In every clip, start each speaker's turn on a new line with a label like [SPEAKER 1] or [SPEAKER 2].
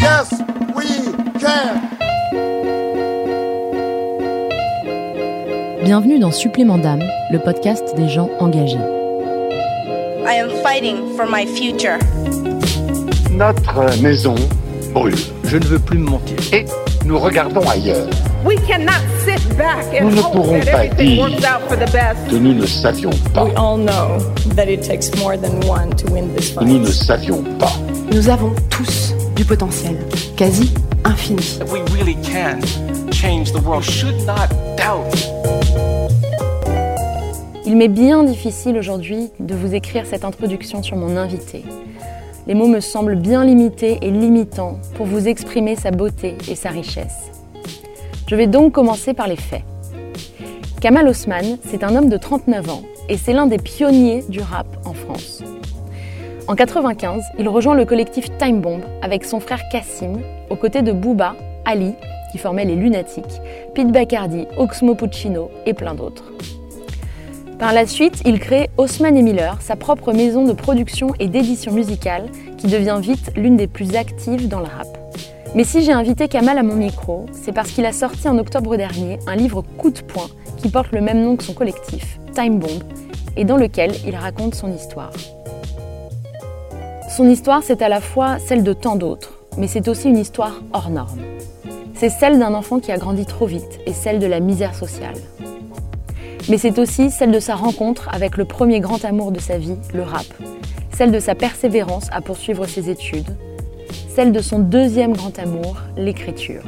[SPEAKER 1] Yes, we can.
[SPEAKER 2] Bienvenue dans Supplément d'âme, le podcast des gens engagés.
[SPEAKER 3] I am fighting for my future.
[SPEAKER 1] Notre maison brûle
[SPEAKER 4] Je ne veux plus me mentir.
[SPEAKER 1] et nous regardons ailleurs.
[SPEAKER 5] We cannot sit back and
[SPEAKER 1] Nous ne
[SPEAKER 5] hope
[SPEAKER 1] pourrons
[SPEAKER 5] that
[SPEAKER 1] pas
[SPEAKER 5] everything
[SPEAKER 1] dire
[SPEAKER 5] works out for the best.
[SPEAKER 1] que nous ne savions pas.
[SPEAKER 6] We all know that it takes more than one to win this
[SPEAKER 1] que Nous ne
[SPEAKER 6] fight.
[SPEAKER 1] savions pas.
[SPEAKER 7] Nous avons tous du potentiel, quasi infini.
[SPEAKER 8] We really can change the world. You should not doubt.
[SPEAKER 2] Il m'est bien difficile aujourd'hui de vous écrire cette introduction sur mon invité. Les mots me semblent bien limités et limitants pour vous exprimer sa beauté et sa richesse. Je vais donc commencer par les faits. Kamal Osman, c'est un homme de 39 ans et c'est l'un des pionniers du rap en France. En 95, il rejoint le collectif Time Bomb avec son frère Cassim, aux côtés de Booba, Ali, qui formait les Lunatiques, Pete Bacardi, Oxmo Puccino et plein d'autres. Par la suite, il crée Haussmann et Miller, sa propre maison de production et d'édition musicale, qui devient vite l'une des plus actives dans le rap. Mais si j'ai invité Kamal à mon micro, c'est parce qu'il a sorti en octobre dernier un livre coup de poing qui porte le même nom que son collectif, Time Bomb, et dans lequel il raconte son histoire. Son histoire, c'est à la fois celle de tant d'autres, mais c'est aussi une histoire hors norme. C'est celle d'un enfant qui a grandi trop vite et celle de la misère sociale. Mais c'est aussi celle de sa rencontre avec le premier grand amour de sa vie, le rap. Celle de sa persévérance à poursuivre ses études. Celle de son deuxième grand amour, l'écriture.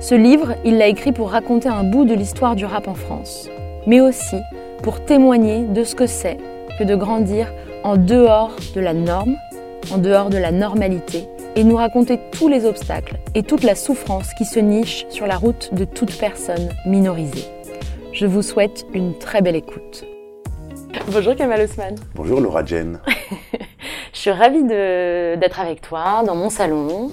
[SPEAKER 2] Ce livre, il l'a écrit pour raconter un bout de l'histoire du rap en France, mais aussi pour témoigner de ce que c'est que de grandir en dehors de la norme, en dehors de la normalité, et nous raconter tous les obstacles et toute la souffrance qui se niche sur la route de toute personne minorisée. Je vous souhaite une très belle écoute. Bonjour Kamal Osman.
[SPEAKER 9] Bonjour Laura Jane.
[SPEAKER 2] Je suis ravie d'être avec toi dans mon salon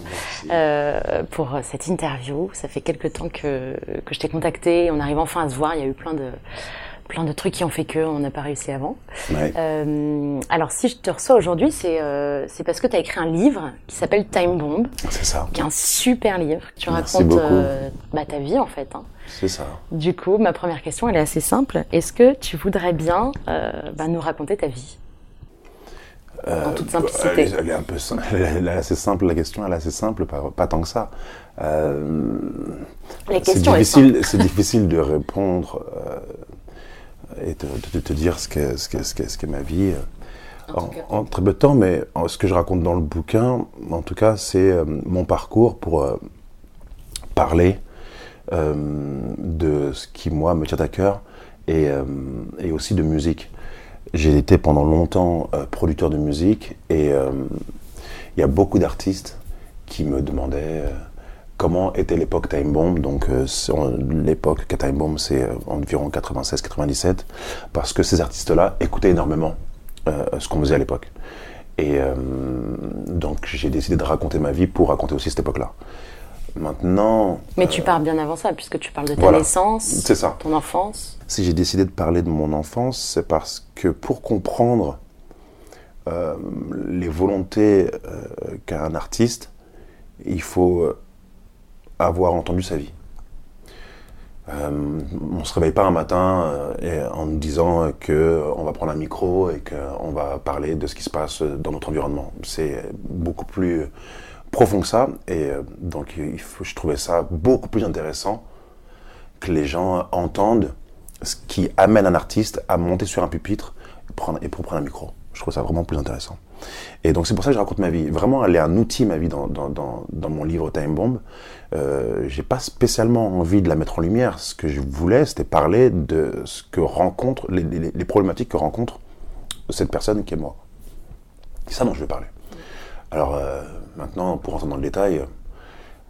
[SPEAKER 2] euh, pour cette interview. Ça fait quelques temps que, que je t'ai contacté. On arrive enfin à se voir. Il y a eu plein de, plein de trucs qui ont fait que on n'a pas réussi avant.
[SPEAKER 9] Ouais.
[SPEAKER 2] Euh, alors si je te reçois aujourd'hui, c'est euh, parce que tu as écrit un livre qui s'appelle Time Bomb,
[SPEAKER 9] C'est ça.
[SPEAKER 2] qui est un super livre. Tu
[SPEAKER 9] Merci
[SPEAKER 2] racontes euh, bah, ta vie en fait. hein.
[SPEAKER 9] C'est ça.
[SPEAKER 2] Du coup, ma première question, elle est assez simple. Est-ce que tu voudrais bien bah, nous raconter ta vie? En toute simplicité.
[SPEAKER 9] Elle est, elle est un peu sim- elle est assez simple la question, elle est assez simple, pas, pas tant que ça. Euh,
[SPEAKER 2] La
[SPEAKER 9] c'est
[SPEAKER 2] question est
[SPEAKER 9] difficile, de répondre euh, et de, te dire ce qu'est ce ce ce ma vie euh, en, en très peu de temps, mais en- ce que je raconte dans le bouquin, en tout cas, c'est euh, mon parcours pour euh, parler euh, de ce qui, moi, me tient à cœur et, et aussi de musique. J'ai été pendant longtemps producteur de musique et il y a beaucoup d'artistes qui me demandaient comment était l'époque Time Bomb. Donc, euh, l'époque que Time Bomb, c'est euh, environ 96-97, parce que ces artistes-là écoutaient énormément euh, ce qu'on faisait à l'époque. Et donc, j'ai décidé de raconter ma vie pour raconter aussi cette époque-là. Maintenant,
[SPEAKER 2] Mais tu pars bien avant ça, puisque tu parles de ta
[SPEAKER 9] voilà.
[SPEAKER 2] naissance,
[SPEAKER 9] c'est ça.
[SPEAKER 2] ton enfance.
[SPEAKER 9] Si j'ai décidé de parler de mon enfance, c'est parce que pour comprendre les volontés qu'a un artiste, il faut avoir entendu sa vie. Euh, on se réveille pas un matin euh, en nous disant que on va prendre un micro et qu'on va parler de ce qui se passe dans notre environnement. C'est beaucoup plus profond que ça et euh, donc je trouvais ça beaucoup plus intéressant que les gens entendent ce qui amène un artiste à monter sur un pupitre et, prendre, et pour prendre un micro. Je trouve ça vraiment plus intéressant. Et donc c'est pour ça que je raconte ma vie. Vraiment, elle est un outil, ma vie, dans, dans, mon livre Time Bomb. Euh, j'ai pas spécialement envie de la mettre en lumière. Ce que je voulais, c'était parler de ce que rencontre, les, problématiques que rencontre cette personne qui est moi. C'est ça dont je vais parler. Alors euh, maintenant, pour rentrer dans le détail,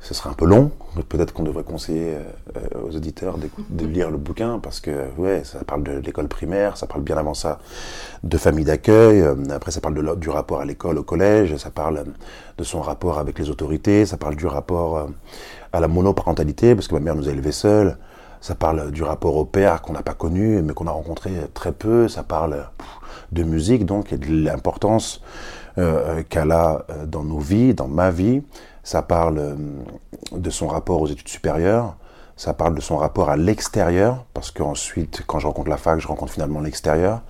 [SPEAKER 9] ce serait un peu long. Peut-être qu'on devrait conseiller euh, aux auditeurs de lire le bouquin parce que ouais, ça parle de l'école primaire, ça parle bien avant ça de famille d'accueil. euh, Après, ça parle de, du rapport à l'école, au collège. Ça parle euh, de son rapport avec les autorités. Ça parle du rapport euh, à la monoparentalité parce que ma mère nous a élevés seuls. Ça parle du rapport au père qu'on n'a pas connu mais qu'on a rencontré très peu. Ça parle de musique donc et de l'importance qu'elle a dans nos vies, dans ma vie. Ça parle euh, de son rapport aux études supérieures. Ça parle de son rapport à l'extérieur, parce qu'ensuite, quand je rencontre la fac, je rencontre finalement l'extérieur,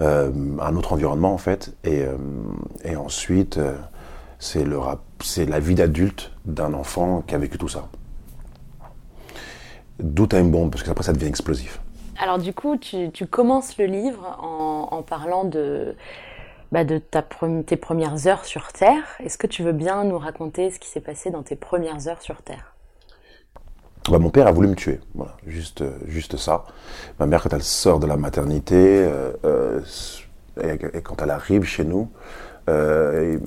[SPEAKER 9] euh, un autre environnement en fait. Et, euh, ensuite, c'est la vie d'adulte d'un enfant qui a vécu tout ça. D'où Time Bomb, parce que après ça devient explosif.
[SPEAKER 2] Alors du coup, tu, commences le livre en parlant de, bah, de tes premières heures sur Terre. Est-ce que tu veux bien nous raconter ce qui s'est passé dans tes premières heures sur Terre?
[SPEAKER 9] Bah, mon père a voulu me tuer, juste, euh, juste ça. Ma mère, quand elle sort de la maternité, euh, euh, et, quand elle arrive chez nous, elle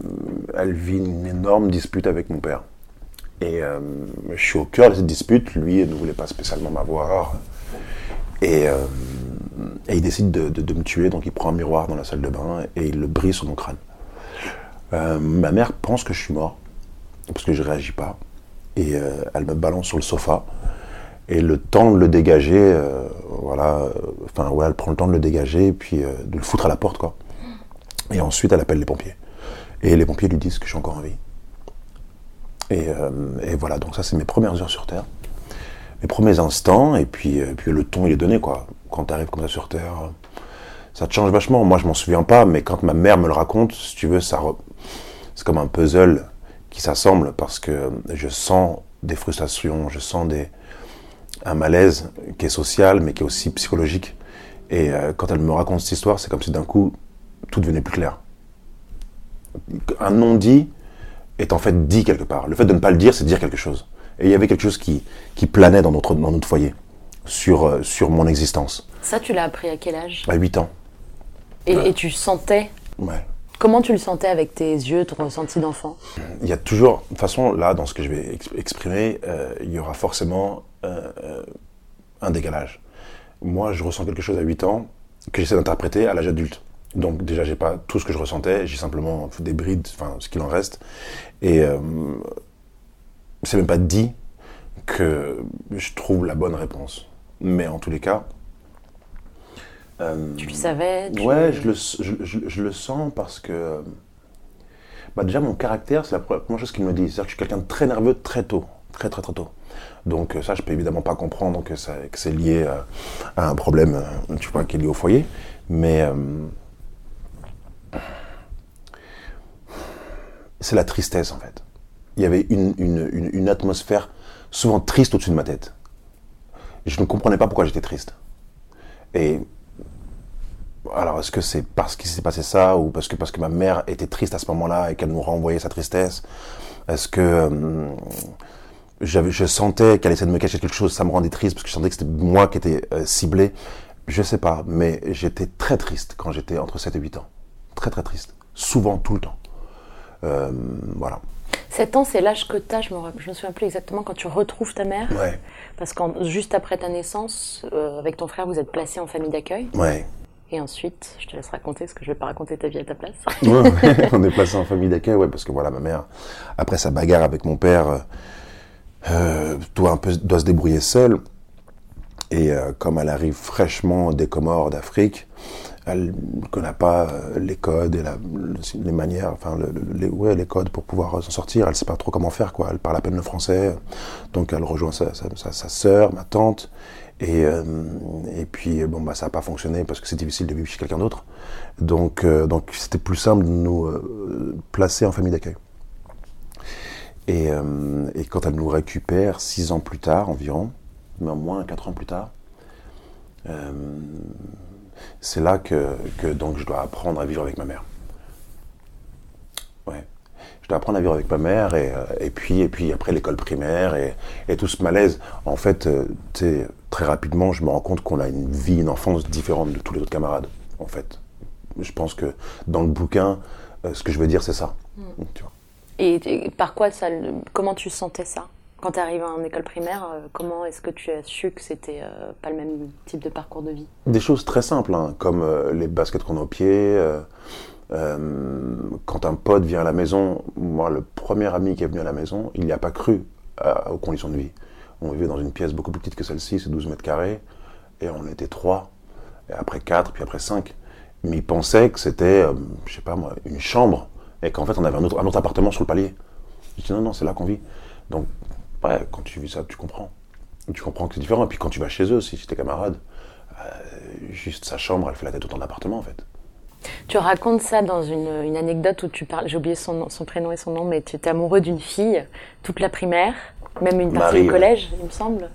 [SPEAKER 9] vit une énorme dispute avec mon père. Et je suis au cœur de cette dispute, lui il ne voulait pas spécialement m'avoir. Et, et il décide de, me tuer, donc il prend un miroir dans la salle de bain et il le brise sur mon crâne. Euh, ma mère pense que je suis mort, parce que je réagis pas et euh, elle me balance sur le sofa. Et le temps de le dégager, euh, voilà, enfin ouais, elle prend le temps de le dégager et puis de le foutre à la porte quoi. Et ensuite elle appelle les pompiers. Et les pompiers lui disent que je suis encore en vie. Et, voilà, donc ça c'est mes premières heures sur Terre, mes premiers instants, et puis, puis le ton il est donné quoi. Quand tu arrives comme ça sur Terre, euh, ça te change vachement. Moi je m'en souviens pas, mais quand ma mère me le raconte, si tu veux, c'est comme un puzzle qui s'assemble parce que je sens des frustrations, je sens des, un malaise qui est social mais qui est aussi psychologique. Et euh, quand elle me raconte cette histoire, c'est comme si d'un coup tout devenait plus clair. Un non-dit est en fait dit quelque part. Le fait de ne pas le dire, c'est dire quelque chose. Et il y avait quelque chose qui, qui planait dans notre, dans notre foyer sur, euh, sur mon existence.
[SPEAKER 2] Ça, tu l'as appris à quel âge?
[SPEAKER 9] À 8 ans.
[SPEAKER 2] et, et tu sentais?
[SPEAKER 9] Ouais.
[SPEAKER 2] Comment tu le sentais avec tes yeux, ton ressenti d'enfant?
[SPEAKER 9] Il y a toujours, de toute façon, là, dans ce que je vais ex- exprimer, euh, il y aura forcément euh, euh, un décalage. Moi, je ressens quelque chose à 8 ans que j'essaie d'interpréter à l'âge adulte. Donc déjà, j'ai pas tout ce que je ressentais, j'ai simplement des brides, enfin ce qu'il en reste. Et euh, c'est même pas dit que je trouve la bonne réponse. Mais en tous les cas, euh,
[SPEAKER 2] Tu le savais tu-
[SPEAKER 9] Ouais, je le, je, je- je le sens parce que. Bah déjà, mon caractère, c'est la pre- première chose qu'il me dit. C'est-à-dire que je suis quelqu'un de très nerveux très tôt. Très, très, très tôt. Donc, euh, ça, je peux évidemment pas comprendre que, ça- que c'est lié euh, à un problème euh, tu vois, qui est lié au foyer. Mais. euh, c'est la tristesse, en fait. Il y avait une, une, une, une atmosphère souvent triste au-dessus de ma tête. Je ne comprenais pas pourquoi j'étais triste. Et alors, est-ce que c'est parce qu'il s'est passé ça ou parce que, parce que ma mère était triste à ce moment-là et qu'elle nous renvoyait sa tristesse? Est-ce que euh, je sentais qu'elle essayait de me cacher quelque chose, ça me rendait triste parce que je sentais que c'était moi qui étais euh, ciblé? Je sais pas, mais j'étais très triste quand j'étais entre 7 et 8 ans. Très très triste. Souvent, tout le temps. Euh, voilà.
[SPEAKER 2] 7 ans, c'est l'âge que tu as, je me, je me souviens plus exactement, quand tu retrouves ta mère.
[SPEAKER 9] Ouais,
[SPEAKER 2] Parce que juste après ta naissance, euh, avec ton frère, vous êtes placé en famille d'accueil.
[SPEAKER 9] ouais.
[SPEAKER 2] Et ensuite, je te laisse raconter, parce que je vais pas raconter ta vie à ta place.
[SPEAKER 9] Ouais, ouais, on est placé en famille d'accueil, ouais, parce que voilà, ma mère, après sa bagarre avec mon père, euh, euh, doit, un peu, doit se débrouiller seule. Et euh, comme elle arrive fraîchement des Comores d'Afrique, elle ne connaît pas euh, les codes et les manières, enfin, le- le- les, ouais, les codes pour pouvoir euh, s'en sortir. Elle sait pas trop comment faire, quoi. Elle parle à peine le français. Donc elle rejoint sa, sœur, ma tante. Et, euh, puis, bon, bah, ça n'a pas fonctionné parce que c'est difficile de vivre chez quelqu'un d'autre. Donc, c'était plus simple de nous placer en famille d'accueil. Et, et quand elle nous récupère six ans plus tard environ, mais au moins quatre ans plus tard, c'est là que, que donc je dois apprendre à vivre avec ma mère. Ouais. Je dois apprendre à vivre avec ma mère et, euh, et puis et puis après l'école primaire et, et tout ce malaise. En fait, euh, très rapidement, je me rends compte qu'on a une vie, une enfance différente de tous les autres camarades. En fait, je pense que dans le bouquin, euh, ce que je veux dire, c'est ça. Tu vois.
[SPEAKER 2] Et, et par quoi ça, comment tu sentais ça? Quand tu arrives en école primaire euh, Comment est-ce que tu as su que c'était euh, pas le même type de parcours de vie?
[SPEAKER 9] Des choses très simples, hein, comme euh, les baskets qu'on a au pied. euh, quand un pote vient à la maison, moi, le premier ami qui est venu à la maison, il n'y a pas cru aux conditions de vie. On vivait dans une pièce beaucoup plus petite que celle-ci, c'est 12 mètres carrés, et on était trois, et après quatre, puis après cinq. Mais il pensait que c'était, je sais pas moi, une chambre, et qu'en fait on avait un autre, un autre appartement sur le palier. Je dis non, non, c'est là qu'on vit. Donc, ouais, quand tu vis ça, tu comprends. Tu comprends que c'est différent. Et puis quand tu vas chez eux, si c'est tes camarades, euh, juste sa chambre, elle fait la tête autant d'appartement en fait.
[SPEAKER 2] Tu racontes ça dans une, une anecdote où tu parles, j'ai oublié son, nom- son prénom et son nom, mais tu étais amoureux d'une fille toute la primaire, même une partie
[SPEAKER 9] Marie,
[SPEAKER 2] du
[SPEAKER 9] ouais.
[SPEAKER 2] collège, il me semble.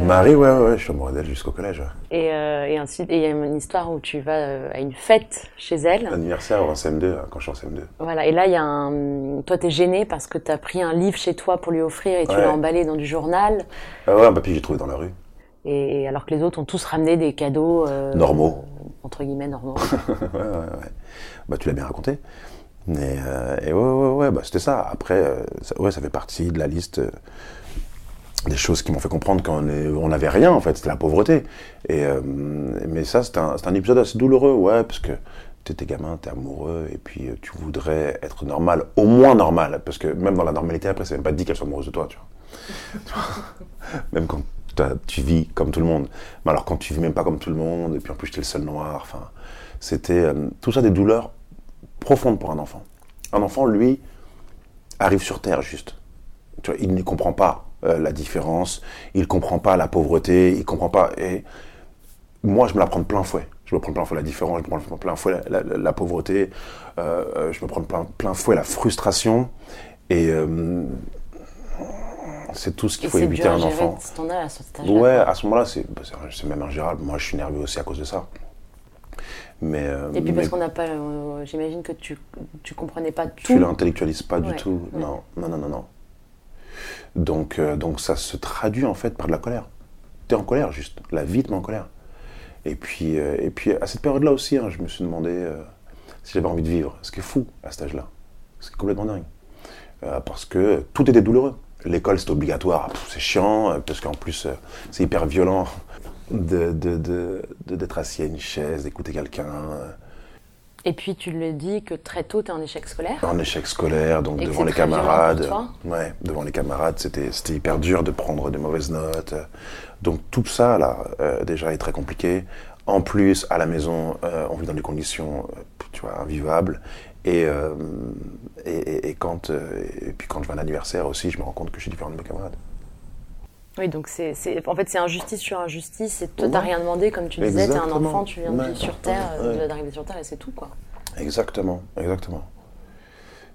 [SPEAKER 9] Marie, ouais, ouais, ouais, je suis amoureux d'elle jusqu'au collège. ouais.
[SPEAKER 2] Et, euh, et et il y a une histoire où tu vas euh, à une fête chez elle.
[SPEAKER 9] L'anniversaire en CM2, hein, quand je suis en CM2.
[SPEAKER 2] Voilà, et là, il y a un. Toi, t'es gêné parce que t'as pris un livre chez toi pour lui offrir et tu
[SPEAKER 9] Ouais.
[SPEAKER 2] l'as emballé dans du journal.
[SPEAKER 9] Ah ouais, un papier que j'ai trouvé dans la rue.
[SPEAKER 2] Et, et alors que les autres ont tous ramené des cadeaux. euh,
[SPEAKER 9] Normaux.
[SPEAKER 2] Entre guillemets, normaux.
[SPEAKER 9] ouais, ouais, ouais. Bah, tu l'as bien raconté. Et, euh, et ouais, ouais, ouais, bah, c'était ça. Après, euh, ça, ouais, ça fait partie de la liste euh, des choses qui m'ont fait comprendre qu'on n'avait rien, en fait. C'était la pauvreté. Et, euh, mais ça, c'est un, épisode assez douloureux, ouais, parce que t'étais gamin, t'es amoureux, et puis euh, tu voudrais être normal, au moins normal. Parce que même dans la normalité, après, c'est même pas dit qu'elle soit amoureuse de toi, tu vois. Même quand tu vis comme tout le monde. Mais alors quand tu vis même pas comme tout le monde, et puis en plus t'es le seul noir, enfin, c'était euh, tout ça des douleurs profondes pour un enfant. Un enfant, lui, arrive sur Terre juste. Tu vois, il ne comprend pas euh, la différence, il comprend pas la pauvreté, il comprend pas. Et moi, je me la prends de plein fouet. Je me prends de plein fouet la différence, je me prends de plein fouet la, la- la pauvreté, euh, euh, je me prends de plein, plein fouet la frustration. Et euh, c'est tout ce qu'il faut éviter à un enfant.
[SPEAKER 2] à âge-là,
[SPEAKER 9] Ouais, à ce moment-là, c'est bah, c'est- même ingérable. Moi, je suis nerveux aussi à cause de ça. Mais,
[SPEAKER 2] Et puis parce qu'on n'a pas. J'imagine que tu, tu comprenais pas tout.
[SPEAKER 9] tu l'intellectualises pas du tout.
[SPEAKER 2] ouais.
[SPEAKER 9] Non, non, non, non, non. Donc, euh, donc ça se traduit en fait par de la colère. T'es en colère juste. La vie te met en colère. Et puis, euh, et puis à cette période-là aussi, hein, je me suis demandé euh, si j'avais envie de vivre. Ce qui est fou à cet âge-là. Ce qui est complètement dingue. Parce que tout était douloureux. L'école, c'était obligatoire. C'est chiant, parce qu'en plus, c'est hyper violent de, de, de- d'être assis à une chaise, d'écouter quelqu'un.
[SPEAKER 2] Et puis tu le dis que très tôt, tu es en échec scolaire.
[SPEAKER 9] en échec scolaire, donc
[SPEAKER 2] Et
[SPEAKER 9] devant les camarades. Ouais, devant les camarades, c'était c'était hyper dur de prendre des mauvaises notes. Donc tout ça là, euh, déjà est très compliqué. En plus, à la maison, euh, on vit dans des conditions, euh, tu vois, invivables. Et, euh, et, et- et quand et puis quand je vais à un anniversaire aussi, je me rends compte que je suis différent de mes camarades.
[SPEAKER 2] Oui, donc c'est, c'est- en fait, c'est injustice sur injustice. Et toi,
[SPEAKER 9] Ouais.
[SPEAKER 2] t'as rien demandé, comme tu disais, t'es un enfant, tu viens de
[SPEAKER 9] Ouais.
[SPEAKER 2] vivre sur Terre,
[SPEAKER 9] Ouais.
[SPEAKER 2] euh, tu viens d'arriver sur Terre et c'est tout, quoi.
[SPEAKER 9] Exactement, exactement.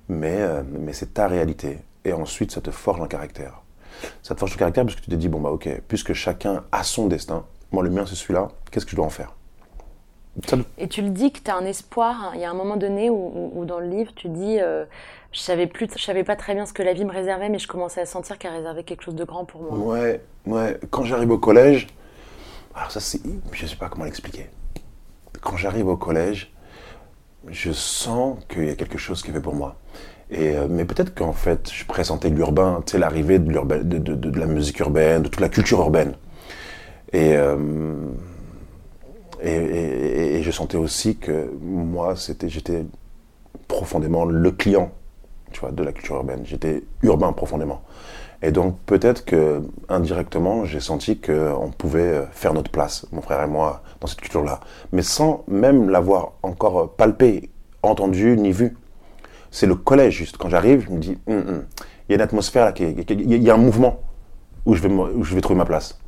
[SPEAKER 9] Mais, euh, mais c'est ta réalité. Et ensuite, ça te forge un caractère. Ça te forge un caractère parce que tu te dis, bon, bah ok, puisque chacun a son destin, moi le mien c'est celui-là, qu'est-ce que je dois en faire?
[SPEAKER 2] Et tu le dis que tu as un espoir. hein. Il y a un moment donné où, dans le livre, tu dis euh, Je savais plus, je savais pas très bien ce que la vie me réservait, mais je commençais à sentir qu'elle réservait quelque chose de grand pour moi.
[SPEAKER 9] Ouais, ouais. Quand j'arrive au collège, alors ça c'est, je sais pas comment l'expliquer. Quand j'arrive au collège, je sens qu'il y a quelque chose qui est fait pour moi. Et, euh, mais peut-être qu'en fait, je pressentais l'urbain, tu sais, l'arrivée de, l'urbain- de, de- de- de la musique urbaine, de toute la culture urbaine. Et, euh, et, et- et je sentais aussi que moi, c'était, j'étais profondément le client, tu vois, de la culture urbaine. J'étais urbain profondément. Et donc peut-être que indirectement, j'ai senti qu'on pouvait euh, faire notre place, mon frère et moi, dans cette culture-là, mais sans même l'avoir encore euh, palpé, entendu ni vu. C'est le collège juste. Quand j'arrive, je me dis, Hum, hum, il y a une atmosphère là, il y a un mouvement où je vais, où je vais trouver ma place.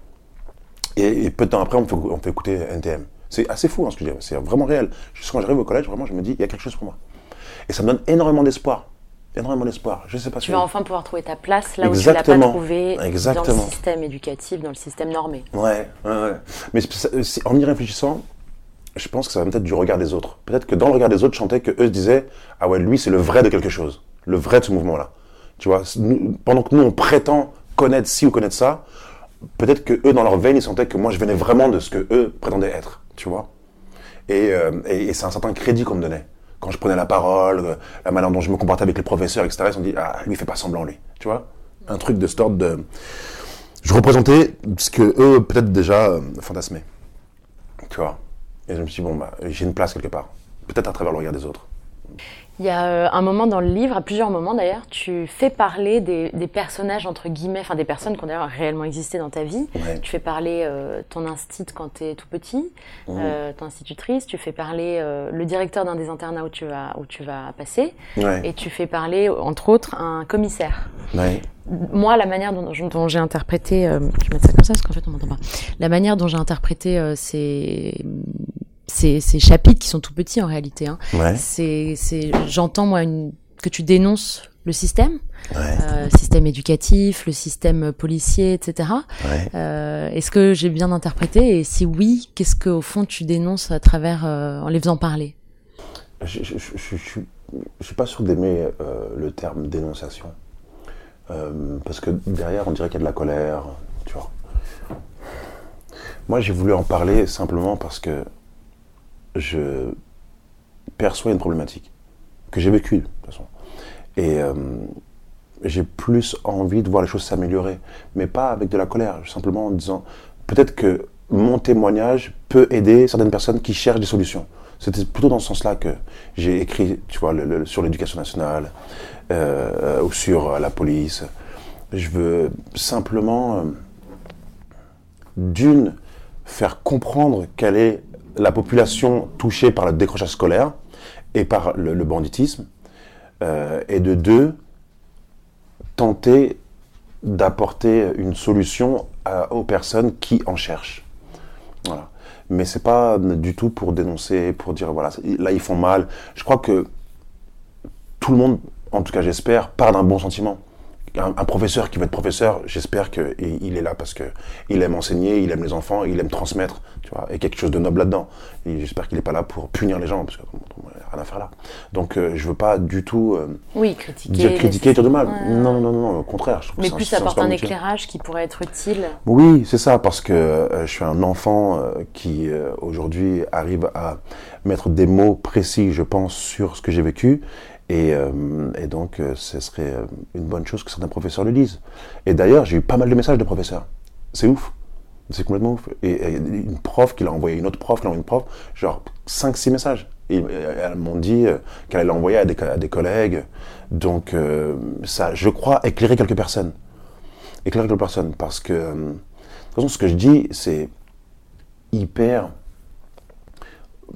[SPEAKER 9] Et, peu de temps après, on fait écouter NTM. C'est assez fou hein, ce que je dis, c'est vraiment réel. Juste quand j'arrive au collège, vraiment, je me dis, il y a quelque chose pour moi. Et ça me donne énormément d'espoir. Énormément d'espoir. Je sais pas
[SPEAKER 2] Tu
[SPEAKER 9] si-
[SPEAKER 2] vas enfin pouvoir trouver ta place là où tu l'as
[SPEAKER 9] Exactement.
[SPEAKER 2] pas trouvée dans le
[SPEAKER 9] Exactement.
[SPEAKER 2] système éducatif, dans le système normé.
[SPEAKER 9] Ouais, ouais, ouais. Mais en y réfléchissant, je pense que ça va peut-être du regard des autres. Peut-être que dans le regard des autres, je sentais que eux se disaient Ah ouais, lui, c'est le vrai de quelque chose. Le vrai de ce mouvement-là. Tu vois, nous- pendant que nous, on prétend connaître ci ou connaître ça, peut-être que eux, dans leur veine, ils sentaient que moi, je venais vraiment de ce que eux prétendaient être. Tu vois et, euh, et, c'est un certain crédit qu'on me donnait. quand je prenais la parole, euh, la manière dont je me comportais avec les professeurs, etc., ils se sont dit, ah, lui, il fait pas semblant, lui. Tu vois? Un truc de ce de. Je représentais ce que eux, peut-être déjà, euh, fantasmaient. Tu vois? Et je me suis dit, bon, bah, j'ai une place quelque part. Peut-être à travers le regard des autres.
[SPEAKER 2] Il y a euh, un moment dans le livre, à plusieurs moments d'ailleurs, tu fais parler des, des personnages, entre guillemets, enfin des personnes qui ont d'ailleurs réellement existé dans ta vie.
[SPEAKER 9] Ouais.
[SPEAKER 2] Tu fais parler euh, ton instit quand tu es tout petit, euh, ton institutrice, tu fais parler euh, le directeur d'un des internats où tu vas, où tu vas passer,
[SPEAKER 9] Ouais.
[SPEAKER 2] et tu fais parler, entre autres, un commissaire.
[SPEAKER 9] Ouais.
[SPEAKER 2] Moi, la manière dont, dont j'ai interprété, euh, je vais mettre ça comme ça parce qu'en fait on m'entend pas. La manière dont j'ai interprété euh, ces, ces ces chapitres qui sont tout petits en réalité, hein,
[SPEAKER 9] Ouais.
[SPEAKER 2] c'est, c'est, j'entends moi une, que tu dénonces le système,
[SPEAKER 9] Ouais.
[SPEAKER 2] euh, système éducatif, le système policier, etc.
[SPEAKER 9] Ouais.
[SPEAKER 2] Euh, est-ce que j'ai bien interprété? Et si oui, qu'est-ce que au fond tu dénonces à travers euh, en les faisant parler?
[SPEAKER 9] Je, je suis pas sûr d'aimer le terme dénonciation. Parce que derrière, on dirait qu'il y a de la colère, tu vois. Moi, j'ai voulu en parler simplement parce que je perçois une problématique que j'ai vécue, de toute façon. Et euh, j'ai plus envie de voir les choses s'améliorer, mais pas avec de la colère, simplement en disant peut-être que mon témoignage peut aider certaines personnes qui cherchent des solutions. C'était plutôt dans ce sens-là que j'ai écrit, tu vois, sur l'éducation nationale euh, ou sur euh, la police. Je veux simplement, d'une, faire comprendre quelle est la population touchée par le décrochage scolaire et par le, banditisme, euh, et de deux, tenter d'apporter une solution aux personnes qui en cherchent. Voilà. Mais c'est pas du tout pour dénoncer, pour dire voilà, là ils font mal. Je crois que tout le monde, en tout cas j'espère, part d'un bon sentiment. Un, un professeur qui veut être professeur, j'espère qu'il il est là parce que il aime enseigner, il aime les enfants, il aime transmettre, tu vois, et quelque chose de noble là-dedans. Et j'espère qu'il n'est pas là pour punir les gens parce qu'il n'y a rien à faire là. Donc euh, je veux pas du tout euh,
[SPEAKER 2] Oui, critiquer.
[SPEAKER 9] dire critiquer, dire de mal.
[SPEAKER 2] Ouais.
[SPEAKER 9] Non, non, non, non, au contraire. Je trouve que
[SPEAKER 2] Mais
[SPEAKER 9] un-
[SPEAKER 2] plus
[SPEAKER 9] un
[SPEAKER 2] apporter un
[SPEAKER 9] métier.
[SPEAKER 2] éclairage qui pourrait être utile.
[SPEAKER 9] Oui, c'est ça, parce que euh, je suis un enfant euh, qui aujourd'hui arrive à mettre des mots précis, je pense, sur ce que j'ai vécu. Et, euh, et donc, euh, ce serait euh, une bonne chose que certains professeurs le lisent. Et d'ailleurs, j'ai eu pas mal de messages de professeurs. C'est ouf. C'est complètement ouf. Et, une prof qui l'a envoyé, une autre prof qui l'a envoyé une prof, genre 5-6 messages. Et elles m'ont dit qu'elle allait l'envoyer à des, collègues. Donc, ça, je crois, éclairer quelques personnes éclairer quelques personnes parce que de toute façon ce que je dis c'est hyper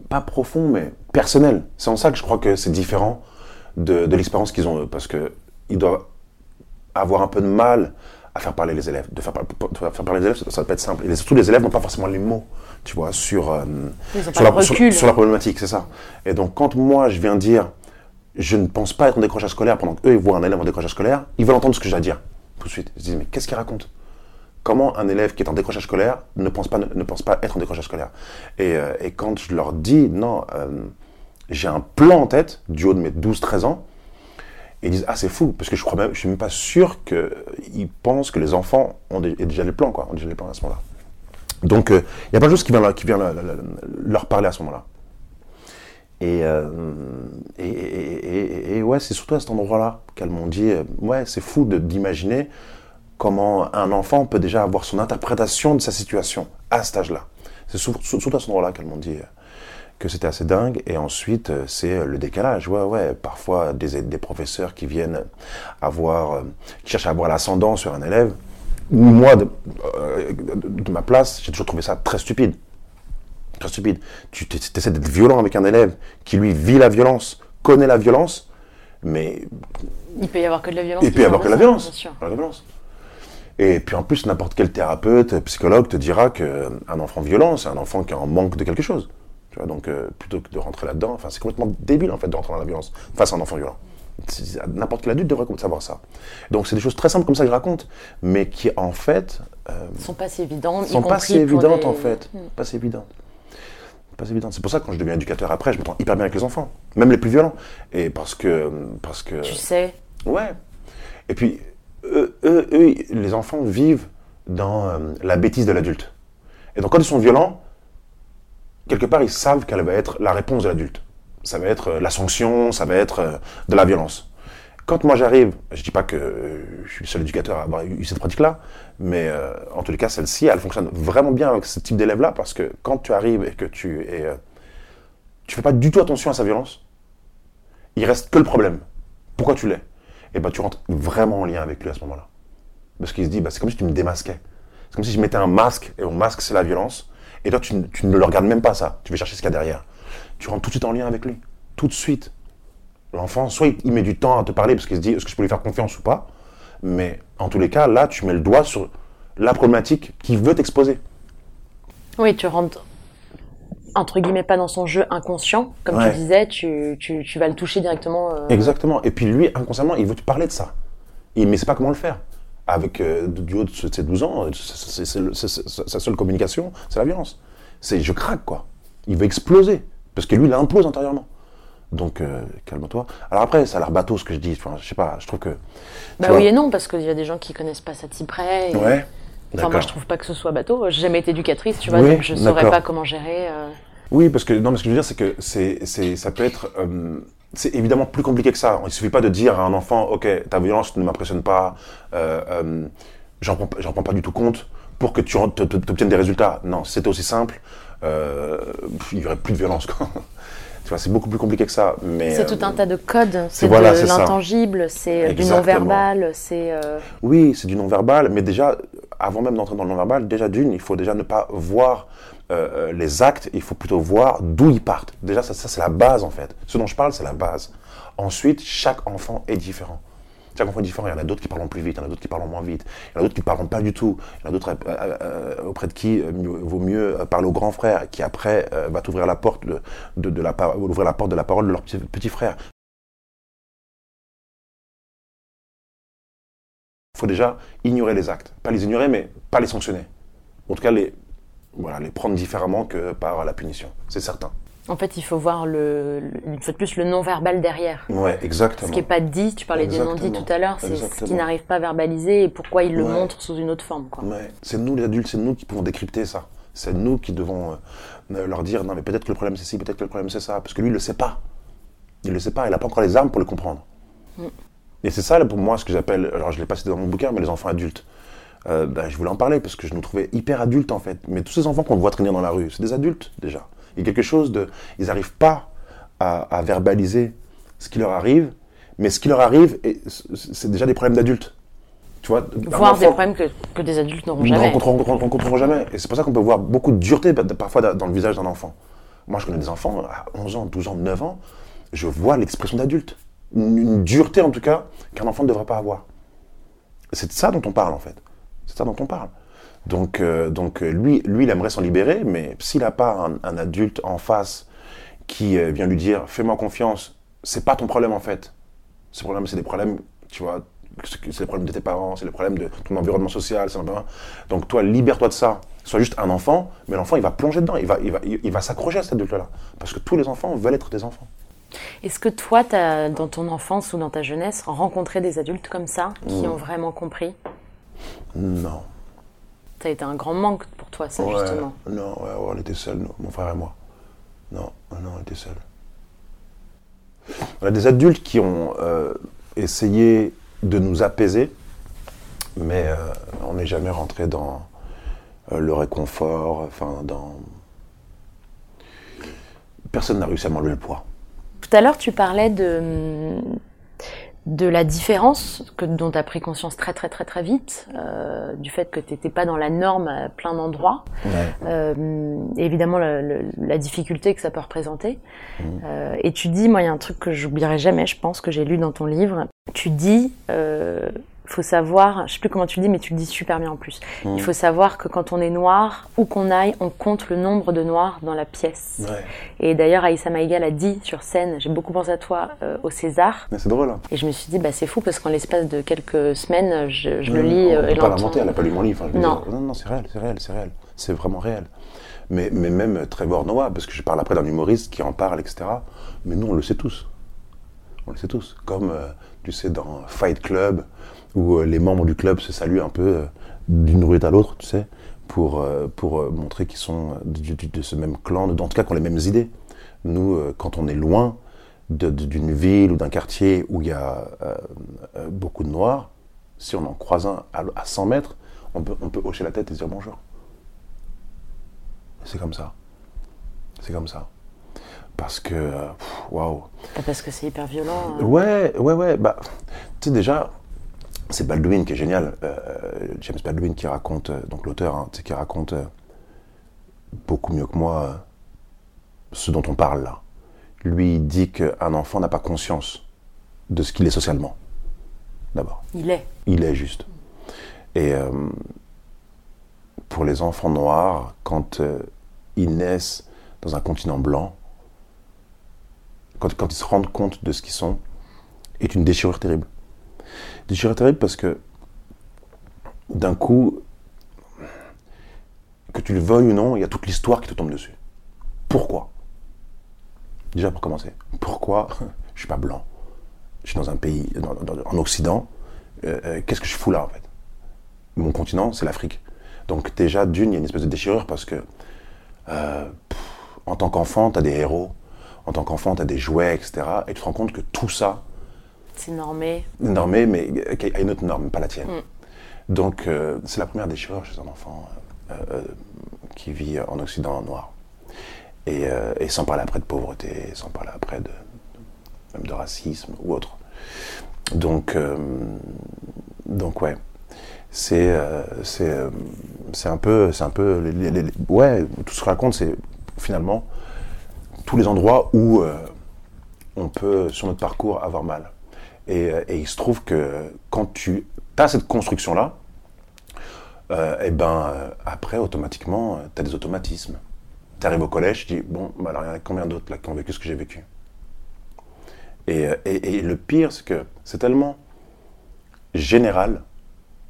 [SPEAKER 9] pas profond mais personnel c'est en ça que je crois que c'est différent de, de l'expérience qu'ils ont eux parce que ils doivent avoir un peu de mal à faire parler les élèves de faire, par- de faire parler les élèves ça, ça va pas être simple. Et surtout les élèves n'ont pas forcément les mots tu vois sur euh, sur, la, sur- sur la problématique c'est ça. Et donc quand moi je viens dire je ne pense pas être en décrochage scolaire pendant qu'eux ils voient un élève en décrochage scolaire ils veulent entendre ce que j'ai à dire tout de suite. Ils se disent, mais qu'est-ce qu'il raconte? Comment un élève qui est en décrochage scolaire ne pense pas, ne, pense pas être en décrochage scolaire? Et, euh, et quand je leur dis, non, euh, j'ai un plan en tête, du haut de mes 12-13 ans, ils disent, ah c'est fou, parce que je crois suis même pas sûr qu'ils pensent que les enfants ont déjà les plans, quoi, ont déjà les plans à ce moment-là. Donc, euh, il y a plein de choses qui qui viennent leur, parler à ce moment-là. Et, euh, et, et- et- et ouais, c'est surtout à cet endroit-là qu'elles m'ont dit, euh, ouais, c'est fou d'imaginer comment un enfant peut déjà avoir son interprétation de sa situation à cet âge-là. C'est sur- sur- surtout à cet endroit-là qu'elles m'ont dit euh, que c'était assez dingue. Et ensuite, euh, c'est euh, le décalage. Ouais, ouais, parfois des, des professeurs qui viennent avoir, euh, qui cherchent à avoir l'ascendant sur un élève. Moi, de, euh, de- ma place, j'ai toujours trouvé ça très stupide très stupide. Tu essaies d'être violent avec un élève qui lui vit la violence, connaît la violence, mais
[SPEAKER 2] Il peut y avoir que de la violence.
[SPEAKER 9] il peut y avoir que
[SPEAKER 2] de
[SPEAKER 9] la violence.
[SPEAKER 2] bien sûr.
[SPEAKER 9] La violence. Et puis en plus, n'importe quel thérapeute, psychologue te dira qu'un enfant violent, c'est un enfant qui est en manque de quelque chose. Tu vois, donc euh, plutôt que de rentrer là-dedans, enfin c'est complètement débile en fait de rentrer dans la violence face à un enfant violent. N'importe quel adulte devrait savoir ça. Donc c'est des choses très simples comme ça que je raconte, mais qui en fait euh,
[SPEAKER 2] sont pas si évidentes.
[SPEAKER 9] sont pas si évidentes en fait.
[SPEAKER 2] Hmm.
[SPEAKER 9] Pas si évidentes. Pas si évidentes. C'est pour ça que quand je deviens éducateur après, je m'entends hyper bien avec les enfants, même les plus violents. Et parce que. Parce que
[SPEAKER 2] Tu sais.
[SPEAKER 9] Ouais. Et puis, eux, eux, eux, les enfants vivent dans euh, la bêtise de l'adulte. Et donc quand ils sont violents, quelque part, ils savent quelle va être la réponse de l'adulte. ça va être euh, la sanction, ça va être euh, de la violence. Quand moi j'arrive, je dis pas que euh, je suis le seul éducateur à avoir eu cette pratique-là, mais euh, en tous les cas, celle-ci, elle fonctionne vraiment bien avec ce type d'élève-là, parce que quand tu arrives et que tu es, tu fais pas du tout attention à sa violence, il reste que le problème. Pourquoi tu l'es? Et ben tu rentres vraiment en lien avec lui à ce moment-là, parce qu'il se dit, bah, c'est comme si tu me démasquais. C'est comme si je mettais un masque et mon masque c'est la violence, et toi tu, ne- tu ne le regardes même pas ça. Tu vas chercher ce qu'il y a derrière. Tu rentres tout de suite en lien avec lui, tout de suite. L'enfant, soit il- il met du temps à te parler parce qu'il se dit est-ce que je peux lui faire confiance ou pas, mais en tous les cas, là, tu mets le doigt sur la problématique qu'il veut t'exposer.
[SPEAKER 2] Oui, tu rentres entre guillemets pas dans son jeu inconscient, comme
[SPEAKER 9] Ouais.
[SPEAKER 2] tu disais, tu, tu, tu vas le toucher directement. euh,
[SPEAKER 9] Exactement. Et puis lui, inconsciemment, il veut te parler de ça. Il ne sait pas comment le faire. Avec euh, du haut de ses 12 ans, c'est- c'est- c'est le- c'est- c'est- sa seule communication, c'est la violence. C'est je craque, quoi. Il veut exploser. Parce que lui, il implose intérieurement. Donc, euh, calme-toi. Alors après, ça a l'air bateau ce que je dis. Enfin, je sais pas, je trouve que.
[SPEAKER 2] Bah
[SPEAKER 9] vois.
[SPEAKER 2] oui et non, parce qu'il y a des gens qui connaissent pas ça de si près. et-
[SPEAKER 9] Ouais.
[SPEAKER 2] Enfin, moi, je trouve pas que ce soit bateau. J'ai jamais été éducatrice, tu vois,
[SPEAKER 9] Oui,
[SPEAKER 2] donc je saurais
[SPEAKER 9] d'accord.
[SPEAKER 2] pas comment gérer. euh.
[SPEAKER 9] Oui, parce que non, mais ce que je veux dire, c'est que c'est, c'est, ça peut être, euh, c'est évidemment plus compliqué que ça. Il suffit pas de dire à un enfant, ok, ta violence ne m'impressionne pas, euh, euh, j'en prends, pas- j'en prends pas du tout compte, pour que tu obtiennes des résultats. Non, si c'était aussi simple, il y aurait plus de violence. Quoi. tu vois, c'est beaucoup plus compliqué que ça. Mais
[SPEAKER 2] C'est tout un tas de codes. C'est
[SPEAKER 9] voilà,
[SPEAKER 2] de
[SPEAKER 9] c'est ça.
[SPEAKER 2] l'intangible, c'est du non-verbal, c'est.
[SPEAKER 9] Oui, c'est du non-verbal, mais déjà, avant même d'entrer dans le non-verbal, déjà d'une, il faut déjà ne pas voir euh, euh, les actes, il faut plutôt voir d'où ils partent. Déjà, ça, c'est la base en fait. Ce dont je parle, c'est la base. Ensuite, chaque enfant est différent. Chaque enfant est différent. Il y en a d'autres qui parlent plus vite, il y en a d'autres qui parlent moins vite, il y en a d'autres qui ne parlent pas du tout, il y en a d'autres euh, auprès de qui euh, vaut mieux parler au grand frère, qui après va t'ouvrir la porte de, de, la, ouvrir la porte de la parole de leur petit frère. Il faut déjà ignorer les actes. Pas les ignorer, mais pas les sanctionner. En tout cas, les, voilà, les prendre différemment que par la punition. C'est certain.
[SPEAKER 2] En fait, il faut voir le, une fois de plus le non-verbal derrière.
[SPEAKER 9] Ouais, exactement.
[SPEAKER 2] Ce qui n'est pas dit, tu parlais du non-dit
[SPEAKER 9] Exactement.
[SPEAKER 2] tout à l'heure, c'est ce qui
[SPEAKER 9] Exactement.
[SPEAKER 2] n'arrive pas à verbaliser et pourquoi il le
[SPEAKER 9] Ouais.
[SPEAKER 2] montre sous une autre forme. Quoi.
[SPEAKER 9] Ouais. C'est nous les adultes, c'est nous qui pouvons décrypter ça. C'est nous qui devons euh, leur dire non mais peut-être que le problème c'est ci, peut-être que le problème c'est ça, parce que lui il le sait pas. Il le sait pas, il n'a pas encore les armes pour le comprendre. Et c'est ça pour moi ce que j'appelle, alors je l'ai pas cité dans mon bouquin, mais les enfants adultes. Euh, ben, je voulais en parler parce que je nous trouvais hyper adultes en fait. Mais tous ces enfants qu'on voit traîner dans la rue, c'est des adultes déjà. Il y a quelque chose de, ils n'arrivent pas à, à verbaliser ce qui leur arrive, mais ce qui leur arrive, c'est déjà des problèmes d'adultes. Tu vois,
[SPEAKER 2] Voir des problèmes que, que des adultes n'auront jamais.
[SPEAKER 9] rencontreront, rencontreront jamais. Et c'est pour ça qu'on peut voir beaucoup de dureté pa- parfois da- dans le visage d'un enfant. Moi, je connais des enfants à 11 ans, 12 ans, 9 ans, je vois l'expression d'adulte. Une, une dureté, en tout cas, qu'un enfant ne devrait pas avoir. C'est de ça dont on parle, en fait. C'est ça dont on parle. Donc, euh, donc euh, lui, lui, il aimerait s'en libérer, mais s'il n'a pas un, un adulte en face qui euh, vient lui dire Fais-moi confiance, c'est pas ton problème, en fait. Ce problème, c'est des problèmes, tu vois, c'est les problèmes de tes parents, c'est les problèmes de ton environnement social, c'est Donc toi, libère-toi de ça. Sois juste un enfant, mais l'enfant, il va plonger dedans, il va, il va, il va s'accrocher à cet adulte-là. Parce que tous les enfants veulent être des enfants.
[SPEAKER 2] Est-ce que toi, as, dans ton enfance ou dans ta jeunesse, rencontré des adultes comme ça, qui
[SPEAKER 9] Mm.
[SPEAKER 2] ont vraiment compris?
[SPEAKER 9] Non.
[SPEAKER 2] Ça a été un grand manque pour toi, ça,
[SPEAKER 9] Ouais,
[SPEAKER 2] justement.
[SPEAKER 9] Non, ouais, ouais, on était seuls, nous, mon frère et moi. Non, non, on était seuls. On a des adultes qui ont euh, essayé de nous apaiser, mais euh, on n'est jamais rentré dans euh, le réconfort, enfin, dans... Personne n'a réussi à m'enlever le poids.
[SPEAKER 2] Tout à l'heure, tu parlais de, de la différence que, dont tu as pris conscience très très très très vite, euh, du fait que tu n'étais pas dans la norme à plein d'endroits. Euh, évidemment, la, la- la difficulté que ça peut représenter. Euh, et tu dis, moi, il y a un truc que j'oublierai jamais, je pense, que j'ai lu dans ton livre. Tu dis, euh, faut savoir, je sais plus comment tu le dis, mais tu le dis super bien en plus. Il faut savoir que quand on est noir, où qu'on aille, on compte le nombre de noirs dans la pièce.
[SPEAKER 9] Ouais.
[SPEAKER 2] Et d'ailleurs, Aïssa Maïga l'a dit sur scène, j'ai beaucoup pensé à toi euh, au César.
[SPEAKER 9] Mais c'est drôle, hein.
[SPEAKER 2] Et je me suis dit, bah, c'est fou parce qu'en l'espace de quelques semaines, je, je le
[SPEAKER 9] Non,
[SPEAKER 2] lis
[SPEAKER 9] on
[SPEAKER 2] euh, et
[SPEAKER 9] peut pas
[SPEAKER 2] l'entends.
[SPEAKER 9] l'inventer, elle n'a pas lu mon livre. je veux
[SPEAKER 2] Non.
[SPEAKER 9] non, non, c'est réel, c'est réel, c'est réel. C'est vraiment réel. Mais, mais même Trevor Noah, parce que je parle après d'un humoriste qui en parle, etc. Mais nous, on le sait tous. On le sait tous. Comme, euh, tu sais, dans Fight Club, où euh, les membres du club se saluent un peu euh, d'une rue à l'autre, tu sais, pour, euh, pour montrer qu'ils sont de, ce même clan, en tout cas, qui ont les mêmes idées. Nous, quand on est loin d'une ville ou d'un quartier où il y a euh, beaucoup de noirs, si on en croise un à, à 100 mètres, on peut, on peut hocher la tête et dire bonjour. C'est comme ça. C'est comme ça. Parce que, waouh.
[SPEAKER 2] Ah, Parce que c'est hyper violent. hein.
[SPEAKER 9] Ouais, ouais, ouais. Bah, tu sais, déjà, c'est Baldwin qui est génial. euh, James Baldwin qui raconte, euh, donc l'auteur, hein, qui raconte euh, beaucoup mieux que moi euh, ce dont on parle là. Lui, il dit qu'un enfant n'a pas conscience de ce qu'il est socialement. D'abord.
[SPEAKER 2] Il est.
[SPEAKER 9] Il est juste. Et euh, pour les enfants noirs, quand euh, ils naissent dans un continent blanc, quand, quand ils se rendent compte de ce qu'ils sont, est une déchirure terrible. Déchirure terrible parce que d'un coup, que tu le veuilles ou non, il y a toute l'histoire qui te tombe dessus. Pourquoi? Déjà pour commencer, pourquoi je suis pas blanc? Je suis dans un pays, en Occident, euh, euh, qu'est-ce que je fous là en fait? Mon continent, c'est l'Afrique. Donc déjà, d'une, il y a une espèce de déchirure parce que euh, en tant qu'enfant, tu as des héros, en tant qu'enfant, tu as des jouets, etc. Et tu te rends compte que tout ça,
[SPEAKER 2] C'est normé.
[SPEAKER 9] normé, mais a une autre norme, pas la tienne. Donc euh, c'est la première déchirure chez un enfant euh, euh, qui vit en Occident noir. Et, euh, et sans parler après de pauvreté, sans parler après de, même de racisme ou autre. Donc, donc ouais, c'est euh, c'est euh, un peu c'est un peu les- les- les- ouais tout ce que je raconte c'est finalement tous les endroits où euh, on peut sur notre parcours avoir mal. Et, euh, et il se trouve que quand tu as cette construction là, et ben euh, après automatiquement tu as des automatismes. Tu arrives au collège, tu dis bon bah alors il y en a combien d'autres là qui ont vécu ce que j'ai vécu? Et, euh, et- et le pire, c'est que c'est tellement général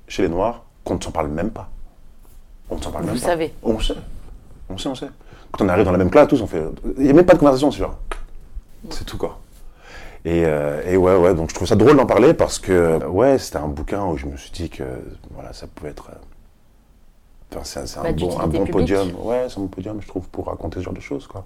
[SPEAKER 9] chez les Noirs qu'on ne s'en parle même pas. On ne s'en parle
[SPEAKER 2] Vous
[SPEAKER 9] même pas.
[SPEAKER 2] savez.
[SPEAKER 9] On sait. On sait, on sait. Quand on arrive dans la même classe, tous, on fait. Il n'y a même pas de conversation, c'est genre. C'est tout, quoi. Et, euh, et ouais, ouais, donc je trouve ça drôle d'en parler parce que, ouais, c'était un bouquin où je me suis dit que, voilà, ça pouvait être. euh, Enfin, c'est un
[SPEAKER 2] Bah,
[SPEAKER 9] bon, un podium. Ouais, c'est un bon podium, je trouve, pour raconter ce genre de choses, quoi.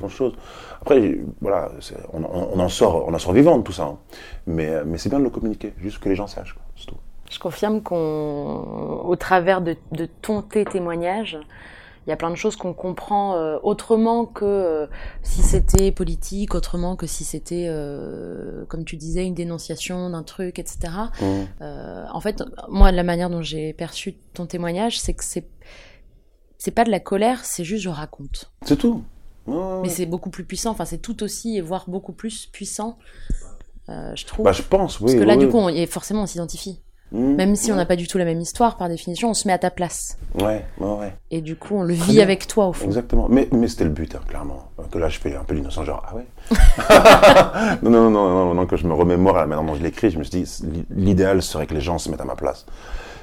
[SPEAKER 9] De choses. Après, voilà, on, en sort, on en sort vivant de tout ça. hein. Mais, euh, mais c'est bien de le communiquer, juste que les gens sachent, c'est tout.
[SPEAKER 2] Je confirme qu'on, au travers de, de ton tes témoignages, il y a plein de choses qu'on comprend euh, autrement que euh, si c'était politique, autrement que si c'était, euh, comme tu disais, une dénonciation d'un truc, etc.
[SPEAKER 9] Mmh.
[SPEAKER 2] En fait, moi, la manière dont j'ai perçu ton témoignage, c'est que c'est c'est pas de la colère, c'est juste je raconte.
[SPEAKER 9] C'est tout.
[SPEAKER 2] Mais c'est beaucoup plus puissant. Enfin, c'est tout aussi, voire beaucoup plus puissant, je trouve.
[SPEAKER 9] Bah, je pense, oui.
[SPEAKER 2] Parce que là,
[SPEAKER 9] oui,
[SPEAKER 2] du coup, on, et forcément, on s'identifie.
[SPEAKER 9] Mmh.
[SPEAKER 2] Même si on n'a pas du tout la même histoire, par définition, on se met à ta place.
[SPEAKER 9] Ouais, ouais, ouais.
[SPEAKER 2] Et du coup, on le vit
[SPEAKER 9] bien.
[SPEAKER 2] avec toi, au fond.
[SPEAKER 9] Exactement. Mais, mais c'était le but, hein, clairement. Que là, je fais un peu l'innocent, genre, ah ouais non, non, non, non, non, non, que je me remémore à la manière dont je l'écris, je me suis dit, l'idéal serait que les gens se mettent à ma place.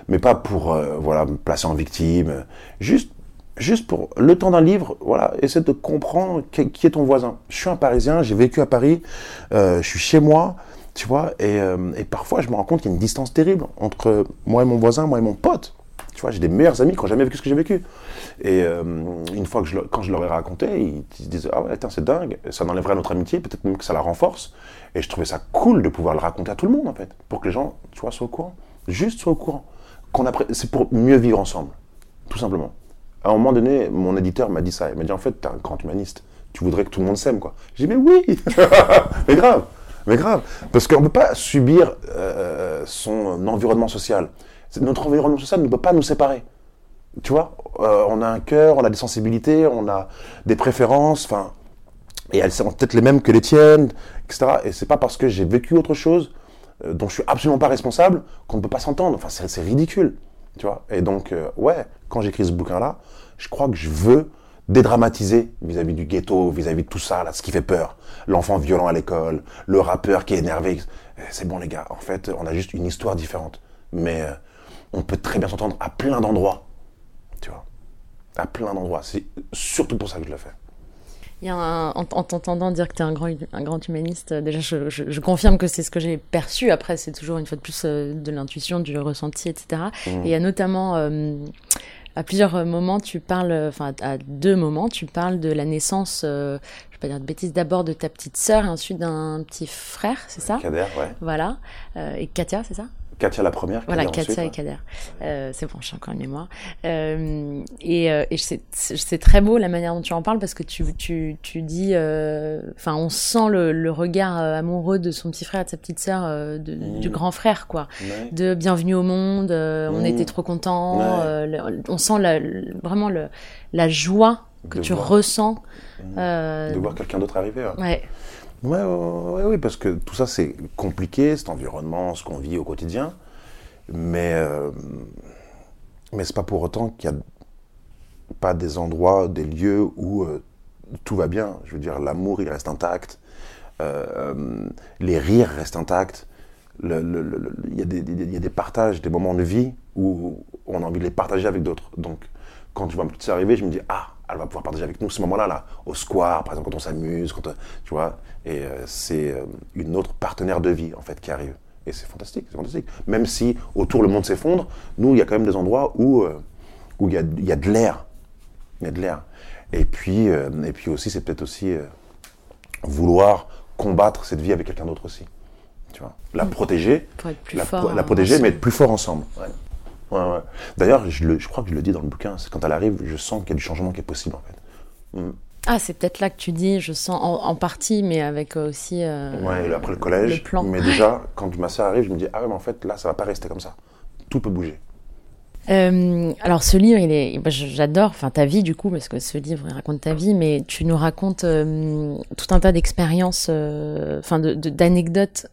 [SPEAKER 9] Mais pas pour, euh, voilà, me placer en victime. Juste, juste pour le temps d'un livre, voilà, essaie de comprendre qui, qui est ton voisin. Je suis un Parisien, j'ai vécu à Paris, euh, je suis chez moi, tu vois, et, euh, et parfois, je me rends compte qu'il y a une distance terrible entre moi et mon voisin, moi et mon pote. Tu vois, j'ai des meilleurs amis qui n'ont jamais vécu ce que j'ai vécu. Et euh, une fois que je, quand je leur ai raconté, ils, se disaient Ah ouais, attends, c'est dingue, ça enlèverait notre amitié, peut-être même que ça la renforce. Et je trouvais ça cool de pouvoir le raconter à tout le monde, en fait, pour que les gens, tu vois, soient au courant. Juste soient au courant. C'est pour mieux vivre ensemble, tout simplement. À un moment donné, mon éditeur m'a dit ça. Il m'a dit En fait, t'es un grand humaniste. Tu voudrais que tout le monde s'aime, quoi. J'ai dit Mais oui Mais grave Mais grave Parce qu'on ne peut pas subir euh, son environnement social. Notre environnement social ne peut pas nous séparer. Tu vois, euh, on a un cœur, on a des sensibilités, on a des préférences, enfin, et elles sont peut-être les mêmes que les tiennes, etc. Et c'est pas parce que j'ai vécu autre chose euh, dont je suis absolument pas responsable qu'on ne peut pas s'entendre. Enfin, c'est ridicule, tu vois. Et donc, ouais, quand j'écris ce bouquin-là, je crois que je veux dédramatiser vis-à-vis du ghetto, vis-à-vis de tout ça, là, ce qui fait peur. L'enfant violent à l'école, le rappeur qui est énervé. Eh, C'est bon, les gars, en fait, on a juste une histoire différente. Mais euh, on peut très bien s'entendre à plein d'endroits, tu vois. À plein d'endroits. C'est surtout pour ça que je le fais.
[SPEAKER 2] Il y a un- en, en t'entendant dire que tu es un grand, un grand humaniste, euh, déjà, je, je- je confirme que c'est ce que j'ai perçu. Après, c'est toujours une fois de plus euh, de l'intuition, du ressenti, etc. Et il y a notamment, à plusieurs moments, tu parles, enfin, à deux moments, tu parles de la naissance, euh, je vais pas dire de bêtises, d'abord de ta petite sœur et ensuite d'un petit frère, c'est ça?
[SPEAKER 9] Kader, ouais.
[SPEAKER 2] Voilà. Euh, et Katia, c'est ça?
[SPEAKER 9] Katia la première.
[SPEAKER 2] Voilà,
[SPEAKER 9] Kader
[SPEAKER 2] Katia et
[SPEAKER 9] ouais.
[SPEAKER 2] Kader. Euh, c'est bon, j'ai encore une mémoire. Euh, et euh, et c'est très beau la manière dont tu en parles parce que tu, tu, tu dis, enfin, on sent le, le regard amoureux de son petit frère et de sa petite sœur,
[SPEAKER 9] Mm.
[SPEAKER 2] du grand frère, quoi.
[SPEAKER 9] Ouais.
[SPEAKER 2] De bienvenue au monde, on
[SPEAKER 9] Mm.
[SPEAKER 2] était trop contents.
[SPEAKER 9] Ouais.
[SPEAKER 2] le- on sent la- vraiment le, la joie que
[SPEAKER 9] De
[SPEAKER 2] tu
[SPEAKER 9] voir.
[SPEAKER 2] ressens.
[SPEAKER 9] Mm. De voir quelqu'un d'autre arriver. ouais.
[SPEAKER 2] ouais.
[SPEAKER 9] Ouais, ouais, ouais, oui, parce que tout ça, c'est compliqué, cet environnement, ce qu'on vit au quotidien. Mais, euh, mais c'est pas pour autant qu'il n'y a pas des endroits, des lieux où euh, tout va bien. Je veux dire, l'amour, il reste intact. Euh, euh, les rires restent intacts. Il y, a des- partages, des moments de vie où on a envie de les partager avec d'autres. Donc, quand je vois petite sœur arriver, je me dis, ah, elle va pouvoir partager avec nous ce moment-là, là, au square, par exemple, quand on s'amuse, quand, euh, tu vois. Et euh, c'est euh, une autre partenaire de vie, en fait, qui arrive. Et c'est fantastique, c'est fantastique. Même si autour le monde s'effondre, nous, il y a quand même des endroits où euh, où il y a, il y a de l'air. Il y a de l'air. Et puis, euh, et puis aussi, c'est peut-être aussi euh, vouloir combattre cette vie avec quelqu'un d'autre aussi. Tu vois. La protéger,
[SPEAKER 2] Pour être plus
[SPEAKER 9] la,
[SPEAKER 2] fort.
[SPEAKER 9] la protéger,
[SPEAKER 2] ensemble.
[SPEAKER 9] mais être plus fort ensemble. Ouais. Ouais, ouais. D'ailleurs, je, crois que je le dis dans le bouquin, c'est quand elle arrive, je sens qu'il y a du changement qui est possible en fait.
[SPEAKER 2] Ah, c'est peut-être là que tu dis, je sens en, en partie, mais avec euh, aussi. euh,
[SPEAKER 9] Ouais, après le collège.
[SPEAKER 2] le plan.
[SPEAKER 9] Mais déjà, quand ma soeur arrive, je me dis, ah ouais, mais en fait, là, ça va pas rester comme ça. Tout peut bouger.
[SPEAKER 2] Euh, alors ce livre, il est, j'adore, enfin ta vie du coup, parce que ce livre il raconte ta vie, mais tu nous racontes euh, tout un tas d'expériences, euh, enfin de, de- d'anecdotes.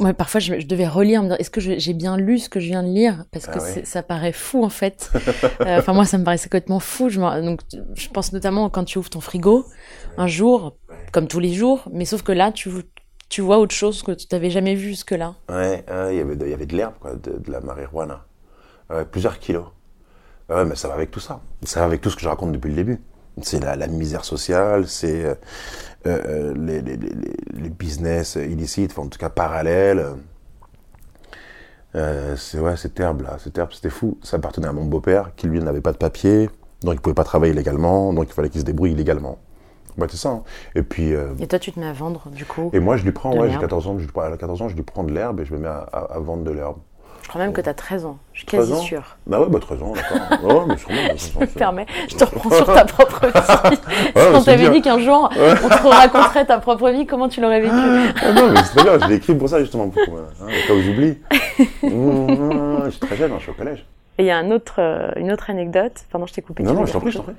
[SPEAKER 2] Ouais, parfois je, je devais relire, me dire est-ce que j'ai bien lu ce que je viens de lire, parce
[SPEAKER 9] Ah
[SPEAKER 2] que ça paraît fou en fait. Euh, Enfin moi ça me paraissait complètement fou. Je donc je pense notamment quand tu ouvres ton frigo un jour, comme tous les jours, mais sauf que là tu tu vois autre chose que tu n'avais jamais vu jusque là.
[SPEAKER 9] Ouais, il y avait de, il y avait de l'herbe, de, de la marijuana. Plusieurs kilos. Ouais, mais ça va avec tout ça. Ça va avec tout ce que je raconte depuis le début. C'est la, la misère sociale, c'est euh, euh, les, les, les, les business illicites, enfin, en tout cas parallèles. Euh, c'est ouais, cette herbe là, cette herbe, c'était fou. Ça appartenait à mon beau-père, qui lui n'avait pas de papier, donc il pouvait pas travailler légalement, donc il fallait qu'il se débrouille illégalement. Ouais, c'est ça. hein. Et puis, euh,
[SPEAKER 2] Et toi tu te mets à vendre du coup.
[SPEAKER 9] et moi, je lui prends, ouais, j'ai
[SPEAKER 2] l'herbe.
[SPEAKER 9] 14 ans, je lui prends, à 14 ans, je lui prends de l'herbe et je me mets à, à- à vendre de l'herbe.
[SPEAKER 2] Je crois même que tu as 13 ans, je suis
[SPEAKER 9] 13
[SPEAKER 2] quasi
[SPEAKER 9] ans
[SPEAKER 2] sûre.
[SPEAKER 9] Bah ouais, bah 13 ans, d'accord. ouais, mais sûrement.
[SPEAKER 2] Je me permets, je te reprends sur ta propre vie. on
[SPEAKER 9] c'est
[SPEAKER 2] t'avait
[SPEAKER 9] bien.
[SPEAKER 2] dit qu'un jour, on te raconterait ta propre vie, comment tu l'aurais vécu.
[SPEAKER 9] Ah non, mais c'est très bien, je l'ai écrit pour ça, justement, pour, hein, au cas où j'oublie. Mmh, je suis très jeune, hein, je suis au collège.
[SPEAKER 2] Et il y a un autre, euh, une autre anecdote, pardon, je t'ai coupé.
[SPEAKER 9] Non, non, je t'en prie, je t'en prie.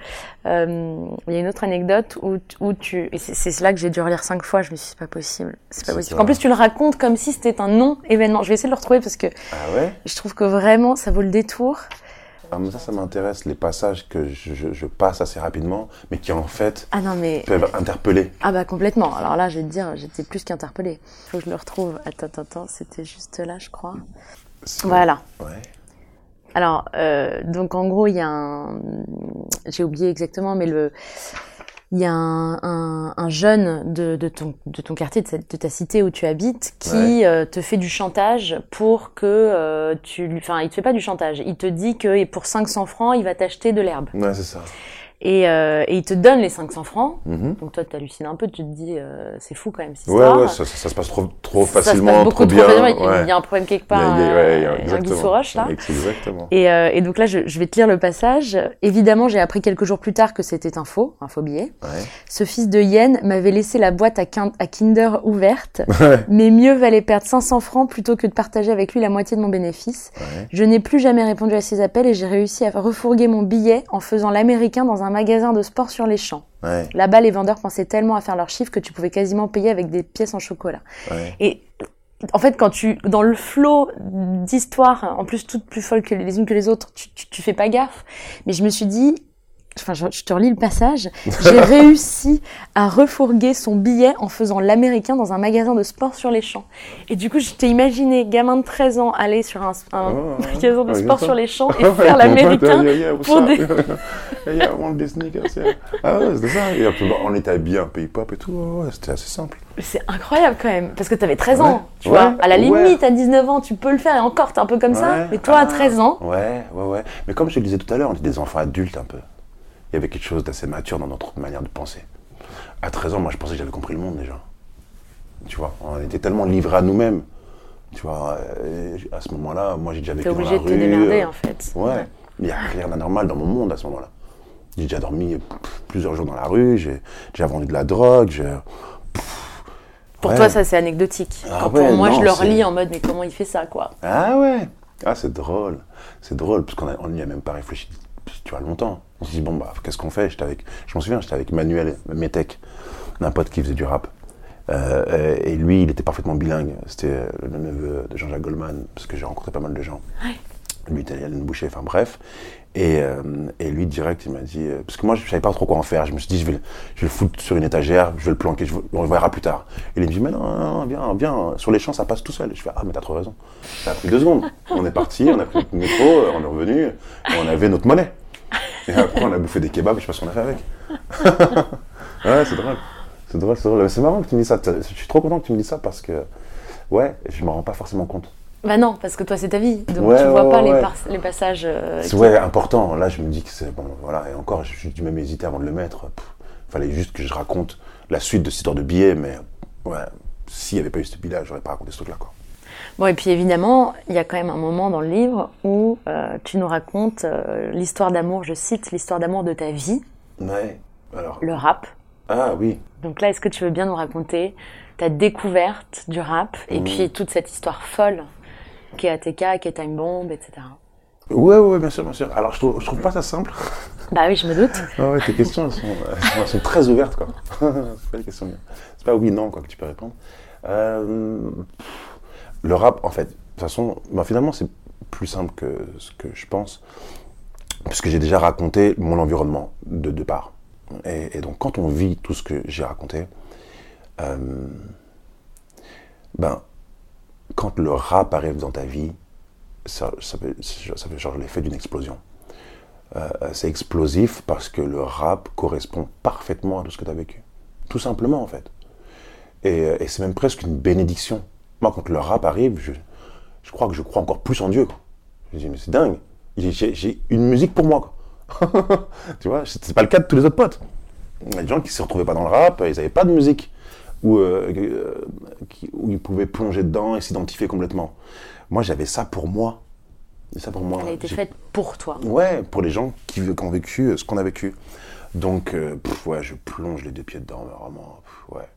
[SPEAKER 2] Euh, Il y a une autre anecdote où, où tu, et c'est là que j'ai dû relire cinq fois, je me suis dit, c'est pas possible, c'est pas possible. En plus, tu le racontes comme si c'était un non-événement. Je vais essayer de le retrouver parce que
[SPEAKER 9] Ah ouais?
[SPEAKER 2] je trouve que vraiment, ça vaut le détour.
[SPEAKER 9] ah, Ça, ça m'intéresse, les passages que je, je- je passe assez rapidement, mais qui en fait
[SPEAKER 2] Ah non, mais,
[SPEAKER 9] peuvent interpeller.
[SPEAKER 2] ah bah complètement. Alors là, je vais te dire, j'étais plus qu'interpellée. Faut que je le retrouve. Attends, attends, attends, c'était juste là, je crois. Voilà.
[SPEAKER 9] Ouais.
[SPEAKER 2] Alors, euh, donc en gros, il y a un, j'ai oublié exactement, mais le, il y a un, un, un jeune de, de ton de ton quartier, de, cette- de ta cité où tu habites, qui
[SPEAKER 9] Ouais.
[SPEAKER 2] euh, te fait du chantage pour que euh, tu, lui- enfin, il te fait pas du chantage, il te dit que pour 500 francs, il va t'acheter de l'herbe,
[SPEAKER 9] Ouais, c'est ça.
[SPEAKER 2] Et, euh, et il te donne les 500 francs.
[SPEAKER 9] Mhm.
[SPEAKER 2] Donc toi, tu hallucines un peu, tu te dis, euh, c'est fou quand même cette
[SPEAKER 9] Ouais,
[SPEAKER 2] histoire.
[SPEAKER 9] ouais, ça, ça- ça se passe trop, trop
[SPEAKER 2] Ça se passe
[SPEAKER 9] facilement,
[SPEAKER 2] beaucoup
[SPEAKER 9] trop bien.
[SPEAKER 2] facilement, il-
[SPEAKER 9] ouais.
[SPEAKER 2] Il y a un problème quelque part,
[SPEAKER 9] il y a- ouais, il y a-
[SPEAKER 2] euh, il y a un Soros, là.
[SPEAKER 9] Exactement.
[SPEAKER 2] Et, euh, et donc là, je, je vais te lire le passage. Évidemment, j'ai appris quelques jours plus tard que c'était un faux, un faux billet.
[SPEAKER 9] Ouais.
[SPEAKER 2] Ce fils de Yen m'avait laissé la boîte à, à Kinder ouverte, mais mieux valait perdre 500 francs plutôt que de partager avec lui la moitié de mon bénéfice. Je n'ai plus jamais répondu à ses appels et j'ai réussi à refourguer mon billet en faisant l'américain dans un magasin de sport sur les champs.
[SPEAKER 9] Ouais.
[SPEAKER 2] Là-bas, les vendeurs pensaient tellement à faire leurs chiffres que tu pouvais quasiment payer avec des pièces en chocolat.
[SPEAKER 9] Ouais.
[SPEAKER 2] Et en fait, quand tu, dans le flot d'histoires, en plus toutes plus folles que les unes que les autres, tu, tu, tu fais pas gaffe. Mais je me suis dit, enfin, je, je te relis le passage, j'ai réussi à refourguer son billet en faisant l'américain dans un magasin de sport sur les champs. Et du coup, je t'ai imaginé, gamin de 13 ans, aller sur un, un
[SPEAKER 9] Oh,
[SPEAKER 2] magasin de sport sur les champs et faire l'américain
[SPEAKER 9] yeah, yeah,
[SPEAKER 2] pour des...
[SPEAKER 9] Yeah. Ah ouais, c'était ça. Et après, on était peu hip-hop et tout. Ouais, c'était assez simple.
[SPEAKER 2] C'est incroyable quand même, parce que t'avais 13
[SPEAKER 9] Ouais.
[SPEAKER 2] ans, tu
[SPEAKER 9] Ouais.
[SPEAKER 2] vois. À la limite, à 19 ans, tu peux le faire et encore, t'es un peu comme ça. Mais toi, à
[SPEAKER 9] Ah.
[SPEAKER 2] 13 ans,
[SPEAKER 9] Ouais, ouais, ouais. Mais comme je te le disais tout à l'heure, on était des enfants adultes un peu. Il y avait quelque chose d'assez mature dans notre manière de penser. À 13 ans, moi, je pensais que j'avais compris le monde déjà. Tu vois, on était tellement livrés à nous-mêmes. Tu vois, euh, à ce moment-là, moi, j'ai déjà vécu
[SPEAKER 2] T'es
[SPEAKER 9] dans la
[SPEAKER 2] obligé de te
[SPEAKER 9] rue,
[SPEAKER 2] démerder
[SPEAKER 9] euh,
[SPEAKER 2] en fait.
[SPEAKER 9] Ouais, il n'y a rien d'anormal dans mon monde à ce moment-là. J'ai déjà dormi pff, plusieurs jours dans la rue, j'ai déjà vendu de la drogue, j'ai...
[SPEAKER 2] Pour
[SPEAKER 9] Ouais.
[SPEAKER 2] toi, ça c'est anecdotique.
[SPEAKER 9] Ah ouais,
[SPEAKER 2] pour moi,
[SPEAKER 9] non,
[SPEAKER 2] je le relis en mode mais comment il fait ça quoi?
[SPEAKER 9] Ah ouais Ah, c'est drôle. C'est drôle, parce qu'on a- on n'y a même pas réfléchi, tu vois, longtemps. On se dit, bon, bah, qu'est-ce qu'on fait? J'étais avec, Je m'en souviens, j'étais avec Manuel Metek, un pote qui faisait du rap. Euh, et lui, il était parfaitement bilingue. C'était euh, le neveu de Jean-Jacques Goldman, parce que j'ai rencontré pas mal de gens. Lui, était Yann Boucher, enfin bref. Et, euh, et lui, direct, il m'a dit. euh, parce que moi, je savais pas trop quoi en faire. Je me suis dit, je vais, le- je le foutre sur une étagère, je vais le planquer, je, on le verra plus tard. Et il me dit, mais non, non, non, viens, viens, sur les champs, ça passe tout seul. Je fais, ah, mais t'as trop raison. Ça a pris deux secondes. On est parti, on a pris le métro, euh, on est revenu, et on avait notre monnaie. Et après, on a bouffé des kebabs, je sais pas ce qu'on a fait avec. ouais, c'est drôle. C'est drôle, c'est drôle. C'est marrant que tu me dises ça. Je suis trop content que tu me dises ça parce que, ouais, je m'en rends pas forcément compte.
[SPEAKER 2] Bah non, parce que toi c'est ta vie, donc
[SPEAKER 9] Ouais,
[SPEAKER 2] tu vois
[SPEAKER 9] ouais,
[SPEAKER 2] pas les,
[SPEAKER 9] ouais.
[SPEAKER 2] par- les passages. euh,
[SPEAKER 9] C'est ouais, important. Là, je me dis que c'est bon, voilà. Et encore, j'ai dû même hésiter avant de le mettre. Il fallait juste que je raconte la suite de cette histoire de billets, mais ouais, s'il n'y avait pas eu ce billet-là, j'aurais pas raconté ce truc-là, quoi.
[SPEAKER 2] Bon, et puis évidemment, il y a quand même un moment dans le livre où euh, tu nous racontes euh, l'histoire d'amour, je cite, l'histoire d'amour de ta vie,
[SPEAKER 9] Ouais. Alors.
[SPEAKER 2] le rap.
[SPEAKER 9] Ah oui.
[SPEAKER 2] Donc là, est-ce que tu veux bien nous raconter ta découverte du rap et
[SPEAKER 9] Mhm.
[SPEAKER 2] puis toute cette histoire folle qui est ATK, qui est Time Bomb, etc.
[SPEAKER 9] Ouais, ouais, bien sûr, bien sûr. Alors, je trouve, je trouve pas ça simple.
[SPEAKER 2] Bah oui, je me doute.
[SPEAKER 9] Ah ouais, tes questions, elles sont, elles sont- elles sont très ouvertes, quoi. c'est pas des questions bien. C'est pas oui, non, quoi, que tu peux répondre. Euh, le rap, en fait, de toute façon, bah, finalement, c'est plus simple que ce que je pense, puisque j'ai déjà raconté mon environnement de départ. Et, et donc, quand on vit tout ce que j'ai raconté, euh, ben, quand le rap arrive dans ta vie, ça, ça fait, genre l'effet d'une explosion. Euh, c'est explosif parce que le rap correspond parfaitement à tout ce que tu as vécu. Tout simplement, en fait. Et, euh, et c'est même presque une bénédiction. Moi, quand le rap arrive, je, crois que je crois encore plus en Dieu. Quoi. Je dis, mais c'est dingue. J'ai- une musique pour moi. Tu vois, c'est pas le cas de tous les autres potes. Il y a des gens qui se retrouvaient pas dans le rap, ils n'avaient pas de musique où, euh, euh, qui- où ils pouvaient plonger dedans et s'identifier complètement. Moi, j'avais ça pour moi. Ça pour moi.
[SPEAKER 2] Elle a été faite pour toi.
[SPEAKER 9] Ouais, pour les gens qui, qui ont vécu euh, ce qu'on a vécu. Donc, euh, pff, ouais, je plonge les deux pieds dedans, vraiment, pff, ouais.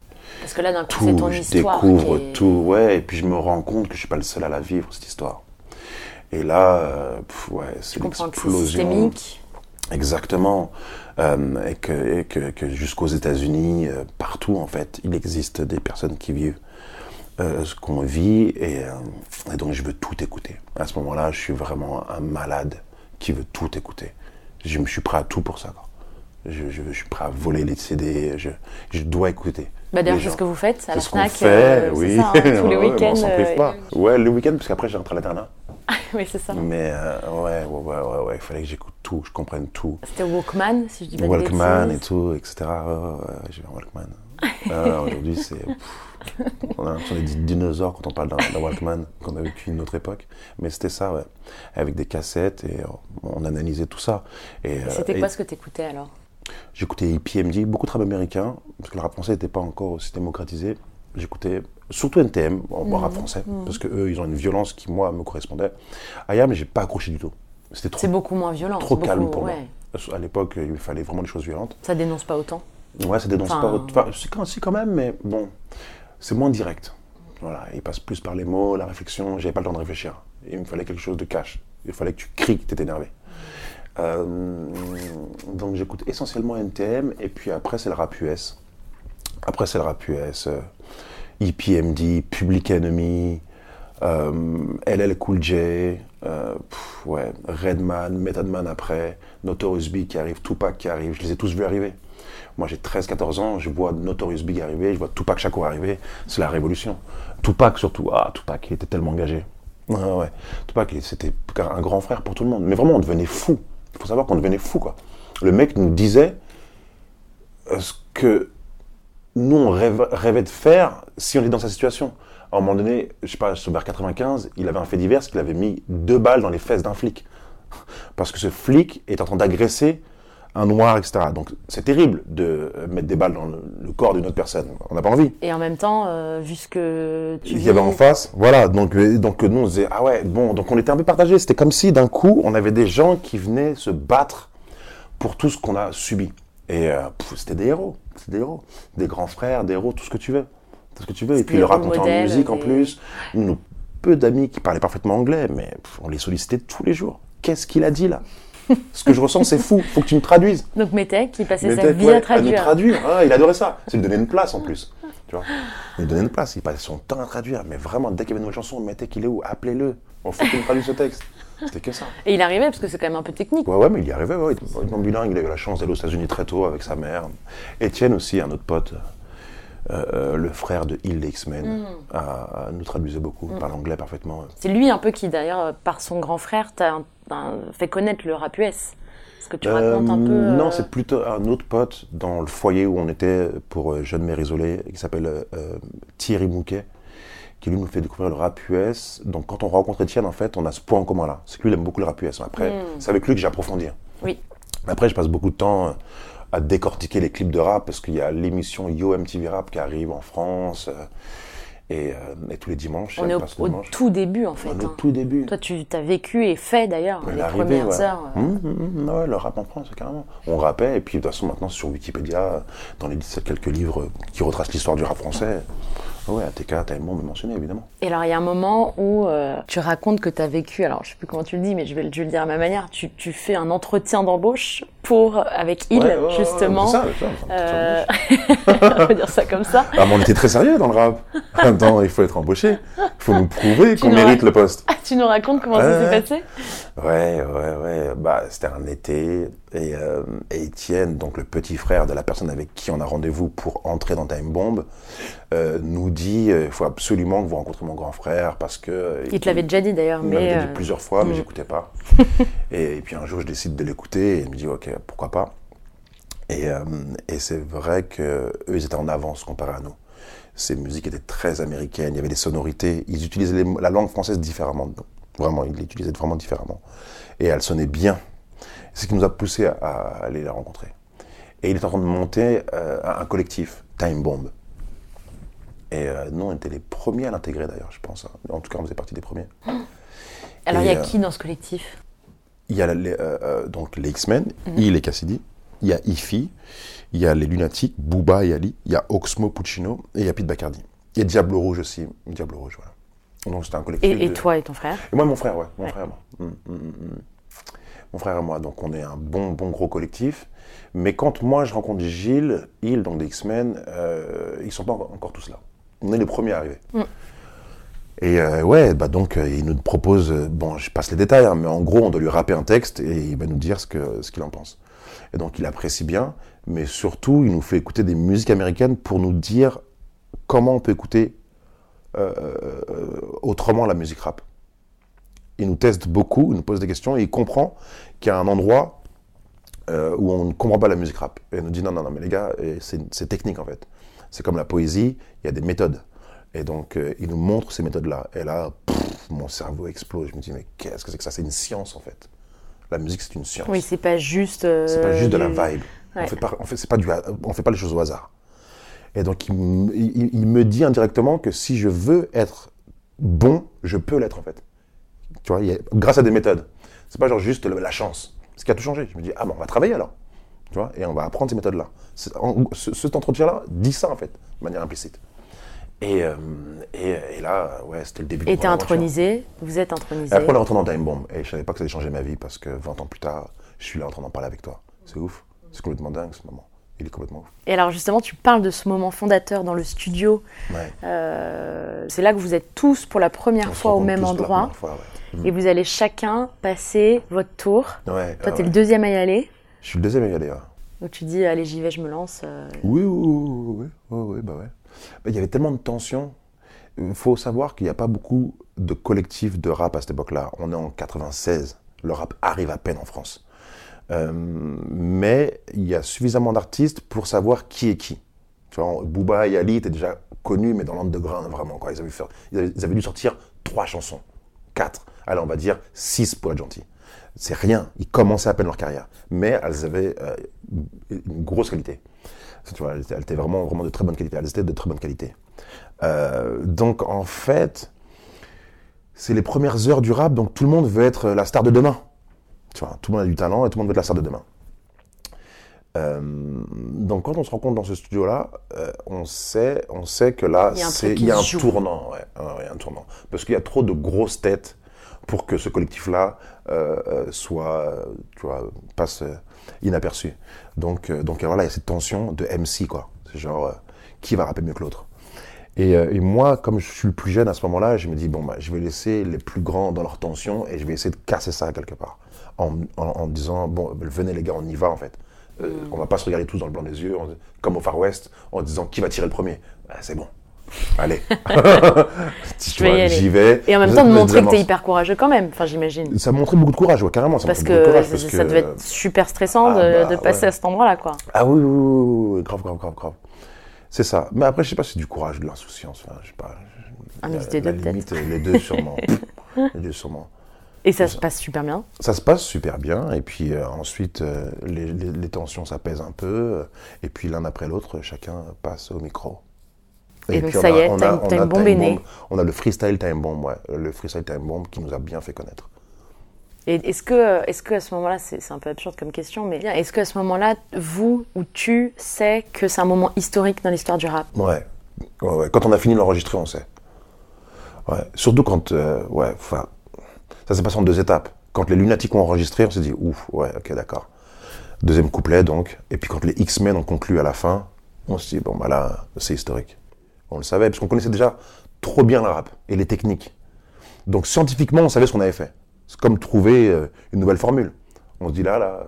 [SPEAKER 2] Parce que là, d'un coup, c'est ton
[SPEAKER 9] je
[SPEAKER 2] histoire.
[SPEAKER 9] découvre
[SPEAKER 2] qui est-
[SPEAKER 9] tout, ouais, et puis je me rends compte que je suis pas le seul à la vivre, cette histoire. Et là, euh, pff, ouais, c'est
[SPEAKER 2] Tu comprends que c'est
[SPEAKER 9] l'explosion. Exactement. Euh, et que, et que, que jusqu'aux États-Unis, euh, partout en fait, il existe des personnes qui vivent euh, ce qu'on vit et, et donc je veux tout écouter. À ce moment-là, je suis vraiment un malade qui veut tout écouter. Je me suis prêt à tout pour ça. quoi. Je, je, je suis prêt à voler les CD, je, je dois écouter.
[SPEAKER 2] Bah, D'ailleurs, c'est ce que vous faites à la
[SPEAKER 9] ce
[SPEAKER 2] FNAC.
[SPEAKER 9] fait,
[SPEAKER 2] euh,
[SPEAKER 9] oui.
[SPEAKER 2] ça, hein, tous les
[SPEAKER 9] Ouais, ouais,
[SPEAKER 2] week-ends.
[SPEAKER 9] on s'en prive
[SPEAKER 2] euh,
[SPEAKER 9] pas. Ouais, le week-end, parce qu'après, j'ai rentré à l'internat.
[SPEAKER 2] oui, c'est ça.
[SPEAKER 9] Mais euh, ouais, ouais, ouais, ouais, il fallait que j'écoute tout, je comprenne tout.
[SPEAKER 2] C'était Walkman, si je dis pas de
[SPEAKER 9] Walkman et tout, etc. Ouais, ouais, j'ai un Walkman. Ah, Aujourd'hui, c'est. On a l'impression d'être des dinosaures quand on parle d'un Walkman, qu'on a vécu une autre époque. Mais c'était ça, ouais. Avec des cassettes et euh, on analysait tout ça. Et, euh,
[SPEAKER 2] C'était
[SPEAKER 9] et
[SPEAKER 2] quoi ce que t'écoutais alors?
[SPEAKER 9] J'écoutais PMD, beaucoup de rap américain, parce que le rap français n'était pas encore aussi démocratisé. J'écoutais surtout NTM, en
[SPEAKER 2] Mhm.
[SPEAKER 9] rap français, parce que eux, ils ont une violence qui, moi, me correspondait. Ayam, j'ai pas accroché du tout. C'était trop
[SPEAKER 2] C'est beaucoup moins violent.
[SPEAKER 9] trop calme
[SPEAKER 2] beaucoup-
[SPEAKER 9] pour
[SPEAKER 2] ouais.
[SPEAKER 9] moi. À l'époque, il fallait vraiment des choses violentes.
[SPEAKER 2] Ça dénonce pas autant.
[SPEAKER 9] Ouais, ça dénonce
[SPEAKER 2] Enfin-
[SPEAKER 9] pas. Enfin, c'est quand, si, quand même, mais bon, c'est moins direct. Voilà, il passe plus par les mots, la réflexion. J'avais pas le temps de réfléchir. Il me fallait quelque chose de cash. Il fallait que tu cries que t'es énervé. Euh, donc j'écoute essentiellement NTM et puis après c'est le rap US. Après c'est le rap US, euh, EPMD, Public Enemy, euh, LL Cool J, euh, Redman, Method Man après, Notorious Big qui arrive, Tupac qui arrive, je les ai tous vus arriver. Moi j'ai 13-14 ans, je vois Notorious Big arriver, je vois Tupac Shakur arriver, c'est la révolution. Tupac surtout, ah Tupac il était tellement engagé. Ouais. Tupac c'était un grand frère pour tout le monde, mais vraiment on devenait fou. Il faut savoir qu'on devenait fou quoi. Le mec nous disait euh, ce que nous, on rêve- rêvait de faire si on est dans sa situation. À un moment donné, je sais pas, vers 95, il avait un fait divers qu'il avait mis deux balles dans les fesses d'un flic. Parce que ce flic est en train d'agresser un noir, etc. Donc c'est terrible de euh, mettre des balles dans le, le corps d'une autre personne. On n'a pas envie.
[SPEAKER 2] Et en même temps, euh, vu ce que tu
[SPEAKER 9] Il y avait en face, voilà. Donc, euh, donc nous on se disait ah ouais bon donc on était un peu partagés. C'était comme si d'un coup on avait des gens qui venaient se battre pour tout ce qu'on a subi. Et euh, c'était des héros, c'était des héros, des grands frères, des héros, tout ce que tu veux, tout ce que tu veux. Et puis le raconter en musique en plus. Nos peu d'amis qui parlaient parfaitement anglais, mais pff, on les sollicitait tous les jours. Qu'est-ce qu'il a dit là? Ce que je ressens, c'est fou. Faut que tu me traduises.
[SPEAKER 2] Donc Métèque, qui passait sa vie
[SPEAKER 9] ouais,
[SPEAKER 2] à traduire.
[SPEAKER 9] nous traduire. Ah, il adorait ça. C'est lui donner une place en plus. Tu vois? Il lui donnait une place. Il passait son temps à traduire. Mais vraiment, dès qu'il y avait une nouvelle chanson, mettez qu'il est où? Appelez-le. On faut qu'il me traduise ce texte. C'était que ça.
[SPEAKER 2] Et il arrivait parce que c'est quand même un peu technique.
[SPEAKER 9] Ouais, ouais, mais il y arrivait. Ouais. Il était bilingue. Il a eu la chance d'aller aux États-Unis très tôt avec sa mère. Étienne aussi, un autre pote. euh, le frère de Hill des X-Men,
[SPEAKER 2] Mm.
[SPEAKER 9] a- a- nous traduisait beaucoup, il parle anglais parfaitement.
[SPEAKER 2] C'est lui un peu qui, d'ailleurs, euh, par son grand frère, t'a fait connaître le rap US. Parce que tu racontes un peu.
[SPEAKER 9] Euh, Non,
[SPEAKER 2] euh,
[SPEAKER 9] c'est plutôt un autre pote dans le foyer où on était pour euh, jeunes mères isolées, qui s'appelle euh, euh, Thierry Mouquet, qui lui nous fait découvrir le rap US. Donc quand on rencontre Étienne, en fait, on a ce point en commun là. C'est que lui, il aime beaucoup le rap US. Après, c'est avec lui que j'ai approfondi.
[SPEAKER 2] Oui.
[SPEAKER 9] Après, je passe beaucoup de temps euh, à décortiquer les clips de rap parce qu'il y a l'émission Yo MTV Rap qui arrive en France. euh, et, euh, et tous les dimanches,
[SPEAKER 2] On est au,
[SPEAKER 9] dimanche.
[SPEAKER 2] tout début, en fait.
[SPEAKER 9] On est au
[SPEAKER 2] hein.
[SPEAKER 9] tout début.
[SPEAKER 2] Toi, tu as vécu et fait, d'ailleurs, les premières
[SPEAKER 9] ouais.
[SPEAKER 2] heures. euh.
[SPEAKER 9] Hum, hum, hum, ouais, le rap en France, carrément. On rappait, et puis de toute façon, maintenant, sur Wikipédia, dans les 17 quelques livres qui retracent l'histoire du rap français, ouais, ATK, Time Bomb est mentionné, évidemment.
[SPEAKER 2] Et alors, il y a un moment où euh, tu racontes que tu as vécu, alors je sais plus comment tu le dis, mais je vais, le- je vais le dire à ma manière, tu, tu fais un entretien d'embauche pour, avec il,
[SPEAKER 9] Ouais, ouais, ouais,
[SPEAKER 2] justement.
[SPEAKER 9] c'est ça,
[SPEAKER 2] Euh, on va dire ça comme ça.
[SPEAKER 9] Ah, mais on était très sérieux dans le rap. En même temps, il faut être embauché. Il faut nous prouver qu'on mérite le poste.
[SPEAKER 2] Ah, tu nous racontes comment ça s'est passé?
[SPEAKER 9] Ouais, ouais, ouais. Bah, c'était un été. Et, euh, et Étienne, donc le petit frère de la personne avec qui on a rendez-vous pour entrer dans Time Bomb, euh, nous dit il faut absolument que vous rencontrez mon grand frère parce que. euh,
[SPEAKER 2] Il te l'avait déjà dit d'ailleurs,
[SPEAKER 9] Il m'avait
[SPEAKER 2] mais.
[SPEAKER 9] dit
[SPEAKER 2] euh,
[SPEAKER 9] plusieurs fois, mais
[SPEAKER 2] mm.
[SPEAKER 9] j'écoutais pas. et, puis un jour, je décide de l'écouter et il me dit ok, pourquoi pas. Et, euh, et c'est vrai que eux, ils étaient en avance comparé à nous. Ces musiques étaient très américaines, il y avait des sonorités, ils utilisaient les la langue française différemment. de nous. Vraiment, ils l'utilisaient vraiment différemment. Et elle sonnait bien. C'est ce qui nous a poussé à, à aller la rencontrer. Et il est en train de monter euh, un collectif, Time Bomb. Et euh, nous, on était les premiers à l'intégrer d'ailleurs, je pense. hein. En tout cas, on faisait partie des premiers.
[SPEAKER 2] Alors, il y a
[SPEAKER 9] euh,
[SPEAKER 2] qui dans ce collectif?
[SPEAKER 9] Il y a les, donc les X-Men, il et Cassidy. Il y a Ify, il y a les Lunatiques, Booba et Ali. Il y a Oxmo Puccino et il y a Pete Bacardi. Il y a Diablo Rouge aussi. Diablo Rouge, voilà. Donc c'était un collectif.
[SPEAKER 2] et, et
[SPEAKER 9] de-
[SPEAKER 2] toi et ton frère
[SPEAKER 9] Et moi, mon frère, ouais. Mon
[SPEAKER 2] Ouais.
[SPEAKER 9] frère moi. Hum, hum, hum. Mon frère et moi. Donc on est un bon, bon gros collectif. Mais quand moi je rencontre Gilles, il, donc des X-Men, euh, ils sont pas encore, tous là. On est les premiers à arriver. Et euh, ouais, bah donc euh, il nous propose, euh, bon, je passe les détails, hein, mais en gros, on doit lui rapper un texte et il va nous dire ce que ce qu'il en pense. Et donc il apprécie bien, mais surtout il nous fait écouter des musiques américaines pour nous dire comment on peut écouter autrement la musique rap. Il nous teste beaucoup, il nous pose des questions et il comprend qu'il y a un endroit euh, où on ne comprend pas la musique rap. Et il nous dit non, non, non, mais les gars, c'est technique en fait. C'est comme la poésie, il y a des méthodes. Et donc, euh, il nous montre ces méthodes-là. Et là, pff, mon cerveau explose. Je me dis, mais qu'est-ce que c'est que ça? C'est une science, en fait. La musique, c'est une science.
[SPEAKER 2] Oui, c'est pas juste. euh,
[SPEAKER 9] c'est pas juste de la vibe.
[SPEAKER 2] Ouais.
[SPEAKER 9] On fait pas, on fait, pas du, on fait pas les choses au hasard. Et donc, il, m- il- il me dit indirectement que si je veux être bon, je peux l'être, en fait. Tu vois, il y a- grâce à des méthodes. C'est pas genre juste la chance. Ce qui a tout changé. Je me dis, ah ben, on va travailler alors. Tu vois, et on va apprendre ces méthodes-là. Ce- Cet entretien-là dit ça, en fait, de manière implicite. Et, euh, et, et là, ouais, c'était le début
[SPEAKER 2] Et t'es intronisé, vous êtes
[SPEAKER 9] Et
[SPEAKER 2] intronisé.
[SPEAKER 9] après, on est rentré dans Time Bomb. Et je savais pas que ça allait changer ma vie parce que 20 ans plus tard, je suis là en train d'en parler avec toi. C'est ouf. C'est complètement dingue ce moment. Il est complètement ouf.
[SPEAKER 2] Et alors justement, tu parles de ce moment fondateur dans le studio.
[SPEAKER 9] Ouais.
[SPEAKER 2] Euh, c'est là que vous êtes tous pour la première
[SPEAKER 9] On
[SPEAKER 2] fois au même endroit.
[SPEAKER 9] première fois, ouais.
[SPEAKER 2] Et vous allez chacun passer votre tour.
[SPEAKER 9] Ouais,
[SPEAKER 2] Toi,
[SPEAKER 9] ah
[SPEAKER 2] t'es
[SPEAKER 9] ouais.
[SPEAKER 2] le deuxième à y aller.
[SPEAKER 9] Je suis le deuxième à y aller. ouais.
[SPEAKER 2] Donc tu dis, allez, j'y vais, je me lance. euh.
[SPEAKER 9] Oui, oui, oui, oui, oui, oui, bah ouais. Bah, Il y avait tellement de tensions. Il faut savoir qu'il n'y a pas beaucoup de collectifs de rap à cette époque-là. On est en 96. Le rap arrive à peine en France. Euh, mais il y a suffisamment d'artistes pour savoir qui est qui. Tu vois, Booba et Ali étaient déjà connus, mais dans l'underground, vraiment. Quoi. Ils, avaient fait- ils, avaient, dû sortir trois chansons. Quatre. Allez, on va dire six pour être gentil. C'est rien. Ils commençaient à peine leur carrière. Mais elles avaient euh, une grosse qualité. Tu vois, elles étaient, elles étaient vraiment, vraiment de très bonne qualité. Elles étaient de très bonne qualité. Euh, donc, en fait, c'est les premières heures du rap, donc tout le monde veut être la star de demain. Tu vois, tout le monde a du talent et tout le monde veut être la star de demain. Euh, donc quand on se rencontre dans ce studio-là, euh, on sait, on sait que là,
[SPEAKER 2] Il y a un
[SPEAKER 9] il y a un tournant, ouais, Ouais, un tournant, parce qu'il y a trop de grosses têtes pour que ce collectif-là euh, soit, tu vois, passe inaperçu. Donc, donc voilà, il y a cette tension de MC quoi. C'est genre qui va rapper mieux que l'autre? Et, et moi, comme je suis le plus jeune à ce moment-là, je me dis bon bah je vais laisser les plus grands dans leur tension et je vais essayer de casser ça quelque part, en, en, en disant bon venez les gars, on y va en fait. Euh, On va pas se regarder tous dans le blanc des yeux, comme au Far West, en disant qui va tirer le premier? Bah, c'est bon. Allez. Tu. J'y vais.
[SPEAKER 2] Et en même temps, de montrer que t'es
[SPEAKER 9] amorces.
[SPEAKER 2] hyper courageux quand même, enfin j'imagine.
[SPEAKER 9] Ça montrait beaucoup de courage, ouais, carrément. Ça
[SPEAKER 2] Parce que
[SPEAKER 9] courage,
[SPEAKER 2] ça, devait être super stressant
[SPEAKER 9] Ah
[SPEAKER 2] de,
[SPEAKER 9] bah,
[SPEAKER 2] de passer
[SPEAKER 9] ouais.
[SPEAKER 2] à cet endroit-là, quoi.
[SPEAKER 9] Ah oui, oui, oui, oui, grave, grave, grave, grave. C'est ça. Mais après, je sais pas si c'est du courage, de l'insouciance. Enfin, je sais pas.
[SPEAKER 2] Un
[SPEAKER 9] La-
[SPEAKER 2] mix des
[SPEAKER 9] la
[SPEAKER 2] deux, peut-être.
[SPEAKER 9] limite, Les deux, sûrement. les deux, sûrement.
[SPEAKER 2] Et ça se passe super bien.
[SPEAKER 9] Ça se passe super bien. Et puis euh, ensuite, euh, les, les- les tensions s'apaisent un peu. euh, Et puis l'un après l'autre, chacun passe au micro.
[SPEAKER 2] Et donc,
[SPEAKER 9] puis,
[SPEAKER 2] ça
[SPEAKER 9] on
[SPEAKER 2] y
[SPEAKER 9] a-
[SPEAKER 2] est,
[SPEAKER 9] on a- on Time
[SPEAKER 2] est née.
[SPEAKER 9] Bomb. On a le freestyle time bomb, ouais. Le freestyle time bomb qui nous a bien fait connaître.
[SPEAKER 2] Et est-ce que, est-ce que à ce moment-là, c'est un peu absurde comme question, mais est-ce que à ce moment-là, vous ou tu sais que c'est un moment historique dans l'histoire du rap?
[SPEAKER 9] Ouais. Ouais, ouais. Quand on a fini de l'enregistrer, on sait. Ouais. Surtout quand. euh, ouais, enfin. Ça s'est passé en deux étapes. Quand les Lunatiques ont enregistré, on s'est dit, ouf, ouais, ok, d'accord. Deuxième couplet, donc. Et puis quand les X-Men ont conclu à la fin, on s'est dit, bon, bah là, c'est historique. On le savait, parce qu'on connaissait déjà trop bien le rap et les techniques. Donc scientifiquement, on savait ce qu'on avait fait. C'est comme trouver euh, une nouvelle formule. On se dit, là, là,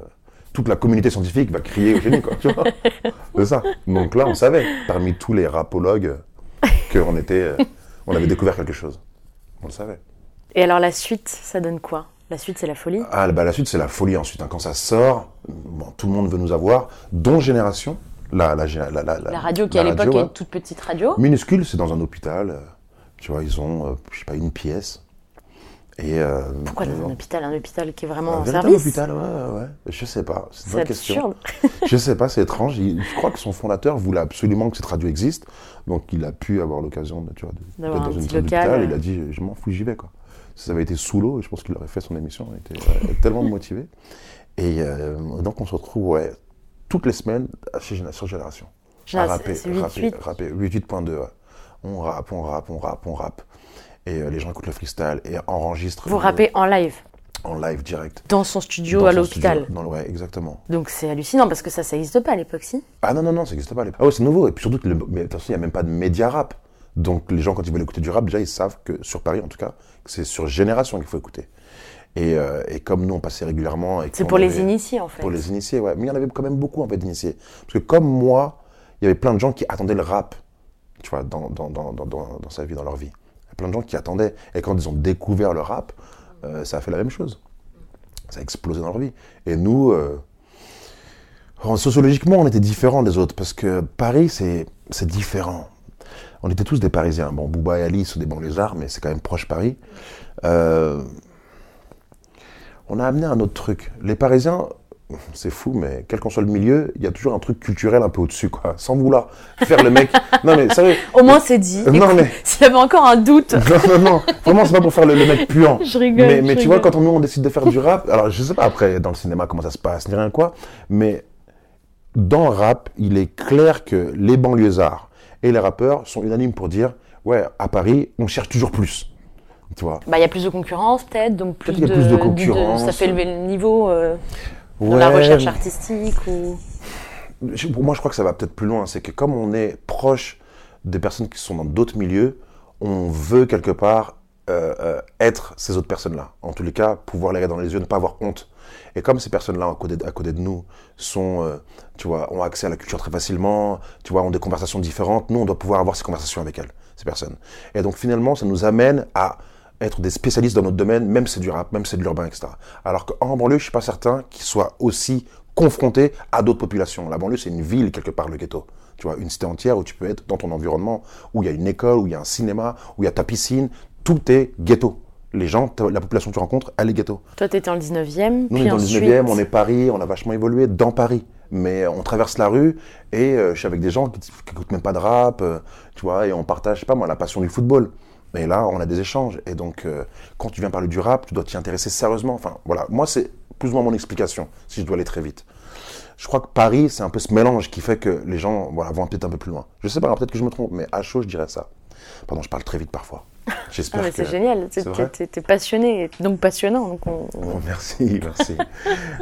[SPEAKER 9] toute la communauté scientifique va crier au génie, quoi. Tu vois c'est ça. Donc là, on savait, parmi tous les rapologues, qu'on était, euh, on avait découvert quelque chose. On le savait.
[SPEAKER 2] Et alors la suite, ça donne quoi? La suite, c'est la folie?
[SPEAKER 9] Ah, bah, la suite, c'est la folie ensuite. hein. Quand ça sort, bon, tout le monde veut nous avoir, dont Génération, la, la, la, la,
[SPEAKER 2] radio qui à l'époque est une toute petite radio.
[SPEAKER 9] minuscule, c'est dans un hôpital. euh, Tu vois, ils ont, euh, je sais pas, une pièce. Et, euh,
[SPEAKER 2] Pourquoi dans un
[SPEAKER 9] bon.
[SPEAKER 2] hôpital? Un hôpital qui est vraiment
[SPEAKER 9] Un
[SPEAKER 2] en service?
[SPEAKER 9] hôpital, ouais, ouais. Je sais pas. C'est une question. Je sais pas, c'est étrange. Je crois que son fondateur voulait absolument que cette radio existe. Donc il a pu avoir l'occasion d'être dans
[SPEAKER 2] un
[SPEAKER 9] une
[SPEAKER 2] petit local, euh.
[SPEAKER 9] Il a dit, je m'en fous, j'y vais. Quoi. Si ça avait été sous l'eau, je pense qu'il aurait fait son émission. Il était euh, tellement motivé. Et euh, donc on se retrouve ouais, toutes les semaines chez Génération Génération. À rapper, rapper,
[SPEAKER 2] 8-8.
[SPEAKER 9] rapper. 8.2. ouais. On rappe, on rappe, on rappe, on rappe. Et euh, les gens écoutent le freestyle et enregistrent
[SPEAKER 2] Vous
[SPEAKER 9] le-
[SPEAKER 2] rappez en live,
[SPEAKER 9] en live direct.
[SPEAKER 2] dans son studio
[SPEAKER 9] Dans
[SPEAKER 2] à l'hôpital.
[SPEAKER 9] ouais, exactement.
[SPEAKER 2] Donc c'est hallucinant parce que ça, ça n'existe pas à l'époque, si?
[SPEAKER 9] Ah non, non, non, ça n'existe pas. à l'époque. Ah ouais, c'est nouveau. Et puis surtout, le- mais attention, il n'y a même pas de média rap. Donc les gens, quand ils veulent écouter du rap, déjà, ils savent que, sur Paris en tout cas, que c'est sur Génération qu'il faut écouter. Et, euh, et comme nous, on passait régulièrement.
[SPEAKER 2] C'est pour les initiés, en fait.
[SPEAKER 9] Pour les initiés, ouais. Mais il y en avait quand même beaucoup, en fait, d'initiés. Parce que comme moi, il y avait plein de gens qui attendaient le rap, tu vois, dans, dans, dans, dans, sa vie, dans leur vie. Il y a plein de gens qui attendaient. Et quand ils ont découvert le rap, euh, ça a fait la même chose. Ça a explosé dans leur vie. Et nous, euh, sociologiquement, on était différents des autres. Parce que Paris, c'est différent. On était tous des Parisiens. Bon, Bouba et Ali sont des banlieusards, mais c'est quand même proche Paris. Euh, on a amené un autre truc. Les Parisiens, c'est fou, mais quel qu'en soit le milieu, il y a toujours un truc culturel un peu au-dessus, quoi. Sans vouloir faire le mec. Non, mais sérieux.
[SPEAKER 2] Au moins, c'est dit.
[SPEAKER 9] Non, mais-
[SPEAKER 2] S'il y avait encore un doute,
[SPEAKER 9] Non, non, non. Vraiment, c'est pas pour faire le, le mec puant.
[SPEAKER 2] Je rigole,
[SPEAKER 9] Mais,
[SPEAKER 2] je
[SPEAKER 9] tu
[SPEAKER 2] rigole.
[SPEAKER 9] vois, quand on, nous, on décide de faire du rap, alors je sais pas après dans le cinéma comment ça se passe, ni rien quoi, mais dans le rap, il est clair que les banlieusards et les rappeurs sont unanimes pour dire ouais, à Paris, on cherche toujours plus. Tu vois
[SPEAKER 2] bah, il y a plus de concurrence, peut-être, donc plus,
[SPEAKER 9] y a plus de concurrence.
[SPEAKER 2] ça fait élever le niveau euh, de
[SPEAKER 9] Ouais,
[SPEAKER 2] la recherche artistique ou...
[SPEAKER 9] Pour moi, je crois que ça va peut-être plus loin. C'est que comme on est proche des personnes qui sont dans d'autres milieux, on veut quelque part euh, euh, être ces autres personnes-là. En tous les cas, pouvoir les regarder dans les yeux, ne pas avoir honte. Et comme ces personnes-là à côté, de nous sont, euh, tu vois, ont accès à la culture très facilement, tu vois, ont des conversations différentes, nous, on doit pouvoir avoir ces conversations avec elles, ces personnes. Et donc finalement, ça nous amène à être des spécialistes dans notre domaine, même si c'est du rap, même si c'est de l'urbain, etc. Alors qu'en banlieue, je suis pas certain qu'ils soient aussi confrontés à d'autres populations. La banlieue, c'est une ville, quelque part, le ghetto. Tu vois, une cité entière où tu peux être dans ton environnement, où il y a une école, où il y a un cinéma, où il y a ta piscine. Tout est ghetto. Les gens, la population que tu rencontres, elle est ghetto.
[SPEAKER 2] Toi, t'étais en 19e,
[SPEAKER 9] Nous, on est dans le
[SPEAKER 2] ensuite...
[SPEAKER 9] 19e, on est Paris, on a vachement évolué dans Paris. Mais on traverse la rue et euh, je suis avec des gens qui n'écoutent même pas de rap, euh, tu vois, et on partage, je sais pas moi, la passion du football. Mais là, on a des échanges. Et donc, euh, quand tu viens parler du rap, tu dois t'y intéresser sérieusement. Enfin, voilà, moi, c'est plus ou moins mon explication, si je dois aller très vite. Je crois que Paris, c'est un peu ce mélange qui fait que les gens voilà, vont peut-être un peu plus loin. Je sais pas, alors peut-être que je me trompe, mais à chaud, je dirais ça. Pardon, je parle très vite parfois.
[SPEAKER 2] Ah,
[SPEAKER 9] J'espère
[SPEAKER 2] mais
[SPEAKER 9] que...
[SPEAKER 2] c'est génial, t'es- passionné, donc passionnant. Donc on-
[SPEAKER 9] Oh, merci, merci.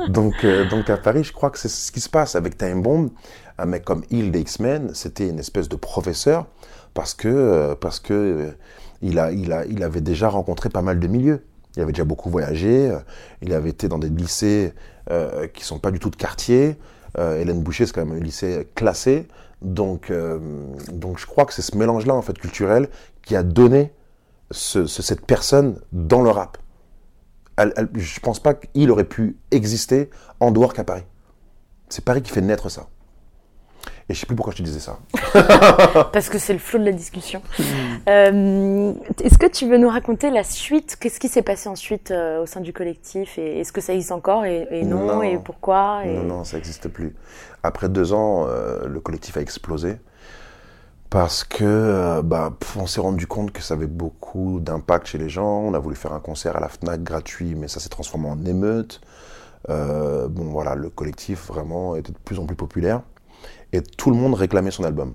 [SPEAKER 9] donc, euh, donc à Paris, je crois que c'est ce qui se passe avec Time Bomb. Un mec comme Hill des X-Men, c'était une espèce de professeur parce que, euh, parce que euh, il, a, il, a, il avait déjà rencontré pas mal de milieux. Il avait déjà beaucoup voyagé. euh, Il avait été dans des lycées euh, qui sont pas du tout de quartier. Euh, Hélène Boucher, c'est quand même un lycée classé. Donc, euh, donc je crois que c'est ce mélange-là en fait culturel qui a donné ce- ce- cette personne dans le rap elle- elle- je pense pas qu'il aurait pu exister en dehors qu'à Paris. C'est Paris qui fait naître ça. Et je sais plus pourquoi je te disais ça.
[SPEAKER 2] Parce que c'est le flot de la discussion. Euh, est-ce que tu veux nous raconter la suite? Qu'est-ce qui s'est passé ensuite euh, au sein du collectif? Et est-ce que ça existe encore? Et, et non,
[SPEAKER 9] Non.
[SPEAKER 2] Et pourquoi? Et...
[SPEAKER 9] Non, non, ça n'existe plus. Après deux ans, euh, le collectif a explosé parce que euh, bah, on s'est rendu compte que ça avait beaucoup d'impact chez les gens. On a voulu faire un concert à la Fnac gratuit, mais ça s'est transformé en émeute. Euh, bon, voilà, le collectif vraiment était de plus en plus populaire et tout le monde réclamait son album.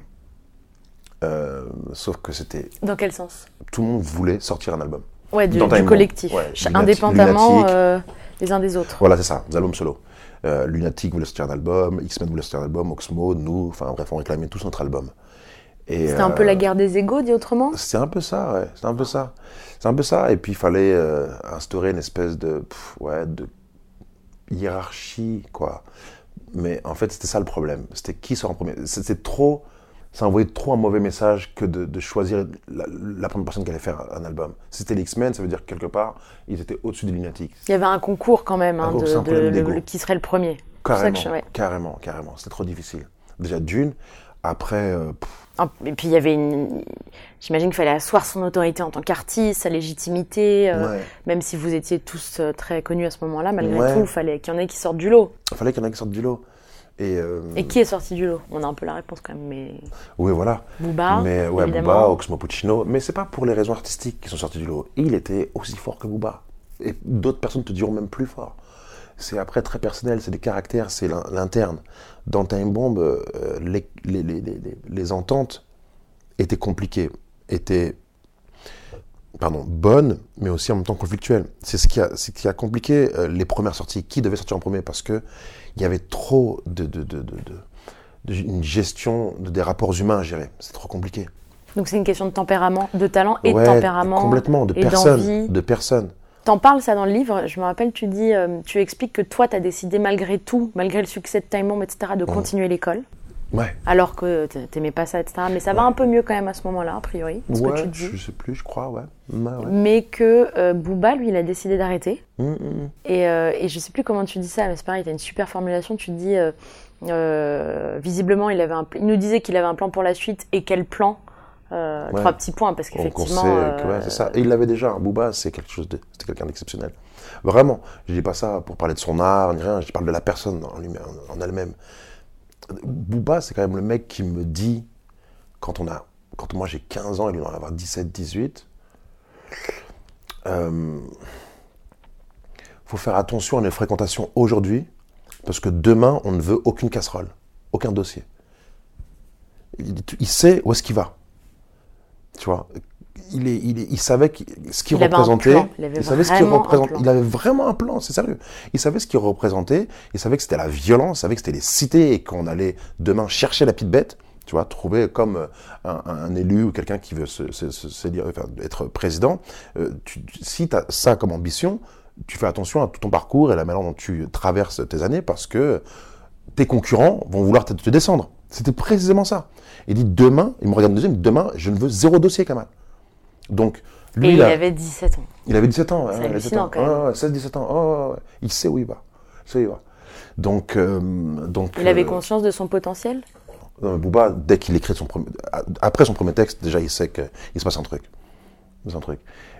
[SPEAKER 9] Euh, sauf que c'était
[SPEAKER 2] Dans quel sens?
[SPEAKER 9] Tout le monde voulait sortir un album.
[SPEAKER 2] Ouais, du, collectif,
[SPEAKER 9] Ouais,
[SPEAKER 2] indépendamment euh, les uns des autres.
[SPEAKER 9] Voilà, c'est ça, des albums solo. Lunatic voulait sortir un album, X-Men voulait sortir un album, Oxmo, nous, enfin bref, on réclamait tous notre album.
[SPEAKER 2] C'était un peu
[SPEAKER 9] euh,
[SPEAKER 2] la guerre des égaux, dit autrement?
[SPEAKER 9] C'est un peu ça, ouais, c'est un peu ça. C'est un peu ça, et puis il fallait euh, instaurer une espèce de, pff, ouais, de hiérarchie, quoi. Mais en fait, c'était ça le problème. C'était qui sort en premier. C'était trop. Ça envoyait trop un mauvais message que de, de choisir la, la première personne qui allait faire un album. Si c'était les X-Men, ça veut dire que quelque part, ils étaient au-dessus des Lunatics.
[SPEAKER 2] Il y avait un concours quand même, hein, de, de-
[SPEAKER 9] problème
[SPEAKER 2] le- qui serait le premier.
[SPEAKER 9] Carrément,
[SPEAKER 2] que je- ouais.
[SPEAKER 9] carrément, carrément. C'était trop difficile. Déjà d'une, après, euh, pff,
[SPEAKER 2] Et puis il y avait une. J'imagine qu'il fallait asseoir son autorité en tant qu'artiste, sa légitimité. euh,
[SPEAKER 9] ouais.
[SPEAKER 2] Même si vous étiez tous euh, très connus à ce moment-là, malgré
[SPEAKER 9] Ouais.
[SPEAKER 2] tout, il fallait qu'il y en ait qui sortent du lot.
[SPEAKER 9] il fallait qu'il y en ait qui sortent du lot. Et, euh,
[SPEAKER 2] Et qui est sorti du lot? On a un peu la réponse quand même, mais
[SPEAKER 9] oui, voilà.
[SPEAKER 2] Booba,
[SPEAKER 9] mais ouais,
[SPEAKER 2] évidemment.
[SPEAKER 9] Booba, Oxmo Puccino, mais c'est pas pour les raisons artistiques qu'ils sont sortis du lot. Il était aussi fort que Booba. Et d'autres personnes te diront même plus fort. C'est après très personnel, c'est des caractères, c'est l'in- l'interne. Dans Time Bomb, euh, les, les, les, les, les- les ententes étaient compliquées, étaient pardon, bonnes, mais aussi en même temps conflictuelles. C'est ce qui a, c'est ce qui a compliqué euh, les premières sorties. Qui devait sortir en premier? Parce que il y avait trop de, de, de, une gestion de- des rapports humains à gérer. C'est trop compliqué.
[SPEAKER 2] Donc c'est une question de tempérament, de talent et
[SPEAKER 9] Ouais,
[SPEAKER 2] de tempérament.
[SPEAKER 9] Complètement, de. De personnes.
[SPEAKER 2] T'en parles ça dans le livre, je me rappelle, tu dis, euh, tu expliques que toi, t'as décidé malgré tout, malgré le succès de Time Bomb, etc., de continuer l'école,
[SPEAKER 9] Ouais.
[SPEAKER 2] alors que t'aimais pas ça, etc. Mais ça va un peu mieux quand même à ce moment-là, a priori, ce que
[SPEAKER 9] Ouais,
[SPEAKER 2] tu dis.
[SPEAKER 9] je sais plus, je crois, ouais.
[SPEAKER 2] Mais que euh, Booba, lui, il a décidé d'arrêter.
[SPEAKER 9] Hum, hum.
[SPEAKER 2] Et, euh, et je sais plus comment tu dis ça, mais c'est pareil, t'as une super formulation. Tu dis, euh, euh, visiblement, il, avait un, il nous disait qu'il avait un plan pour la suite et quel plan Euh,
[SPEAKER 9] Ouais.
[SPEAKER 2] Trois petits points, parce qu'effectivement. euh,
[SPEAKER 9] c'est ça. Et il l'avait déjà. hein. Booba, c'est quelque chose de, c'était quelqu'un d'exceptionnel. Vraiment. Je dis pas ça pour parler de son art ni rien. Je parle de la personne en, elle-même. Booba, c'est quand même le mec qui me dit quand on a, quand moi j'ai 15 ans et lui doit en avoir 17, 18. Euh, faut faire attention à nos fréquentations aujourd'hui parce que demain on ne veut aucune casserole, aucun dossier. Il, il sait où est-ce qu'il va. Tu vois, il, est, il, est- il savait ce qu'il représentait.
[SPEAKER 2] il avait
[SPEAKER 9] savait ce qu'il
[SPEAKER 2] vraiment un
[SPEAKER 9] représente-
[SPEAKER 2] plan.
[SPEAKER 9] Il avait vraiment un plan, c'est sérieux. Il savait ce qu'il représentait. Il savait que c'était la violence. Il savait que c'était les cités et qu'on allait demain chercher la petite bête. Tu vois, trouver comme euh, un, un élu ou quelqu'un qui veut se, se- se- se dire- enfin, être président. Euh, tu- si tu as ça comme ambition, tu fais attention à tout ton parcours et la manière dont tu traverses tes années parce que tes concurrents vont vouloir te, te descendre. C'était précisément ça. Il dit demain, il me regarde deuxième, demain, je ne veux zéro dossier, Kamal. Donc, lui,
[SPEAKER 2] Et il
[SPEAKER 9] a-
[SPEAKER 2] avait 17 ans.
[SPEAKER 9] il avait 17 ans.
[SPEAKER 2] C'est
[SPEAKER 9] ouais, 17
[SPEAKER 2] hallucinant,
[SPEAKER 9] ans.
[SPEAKER 2] quand même.
[SPEAKER 9] Ouais, 16, 17 ans. Oh. Il sait où il va. Il sait où il va. Donc, euh, donc
[SPEAKER 2] Il avait
[SPEAKER 9] euh,
[SPEAKER 2] conscience de son potentiel?
[SPEAKER 9] Non, mais Booba, dès qu'il écrit son premier, après son premier texte, déjà, il sait qu'il se passe un truc. Un truc.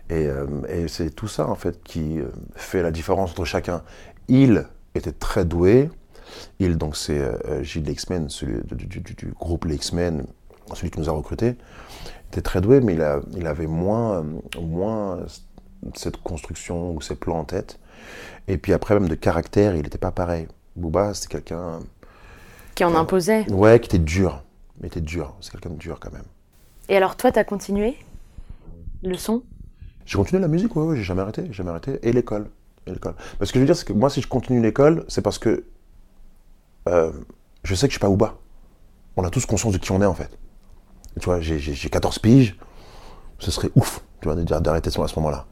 [SPEAKER 9] Et, euh, et c'est tout ça, en fait, qui euh, fait la différence entre chacun. Il était très doué. Il, donc, c'est euh, Gilles Lexmen, celui du, du- du- du groupe Lexmen, celui qui nous a recrutés. Il était très doué, mais il, a- il avait moins, moins cette construction ou ces plans en tête. Et puis après, même de caractère, il n'était pas pareil. Booba, c'était quelqu'un
[SPEAKER 2] Qui en imposait.
[SPEAKER 9] Ouais, qui était dur. Mais était dur. C'est quelqu'un de dur quand même.
[SPEAKER 2] Et alors toi, t'as continué le son?
[SPEAKER 9] J'ai continué la musique, ouais, ouais, j'ai jamais arrêté, jamais arrêté. Et l'école. Et l'école. Parce que je veux dire, c'est que moi, si je continue l'école, c'est parce que euh, je sais que je suis pas Ouba. On a tous conscience de qui on est, en fait. Tu vois, j'ai- j'ai j'ai 14 piges. Ce serait ouf, tu vois, d'arrêter à ce moment-là.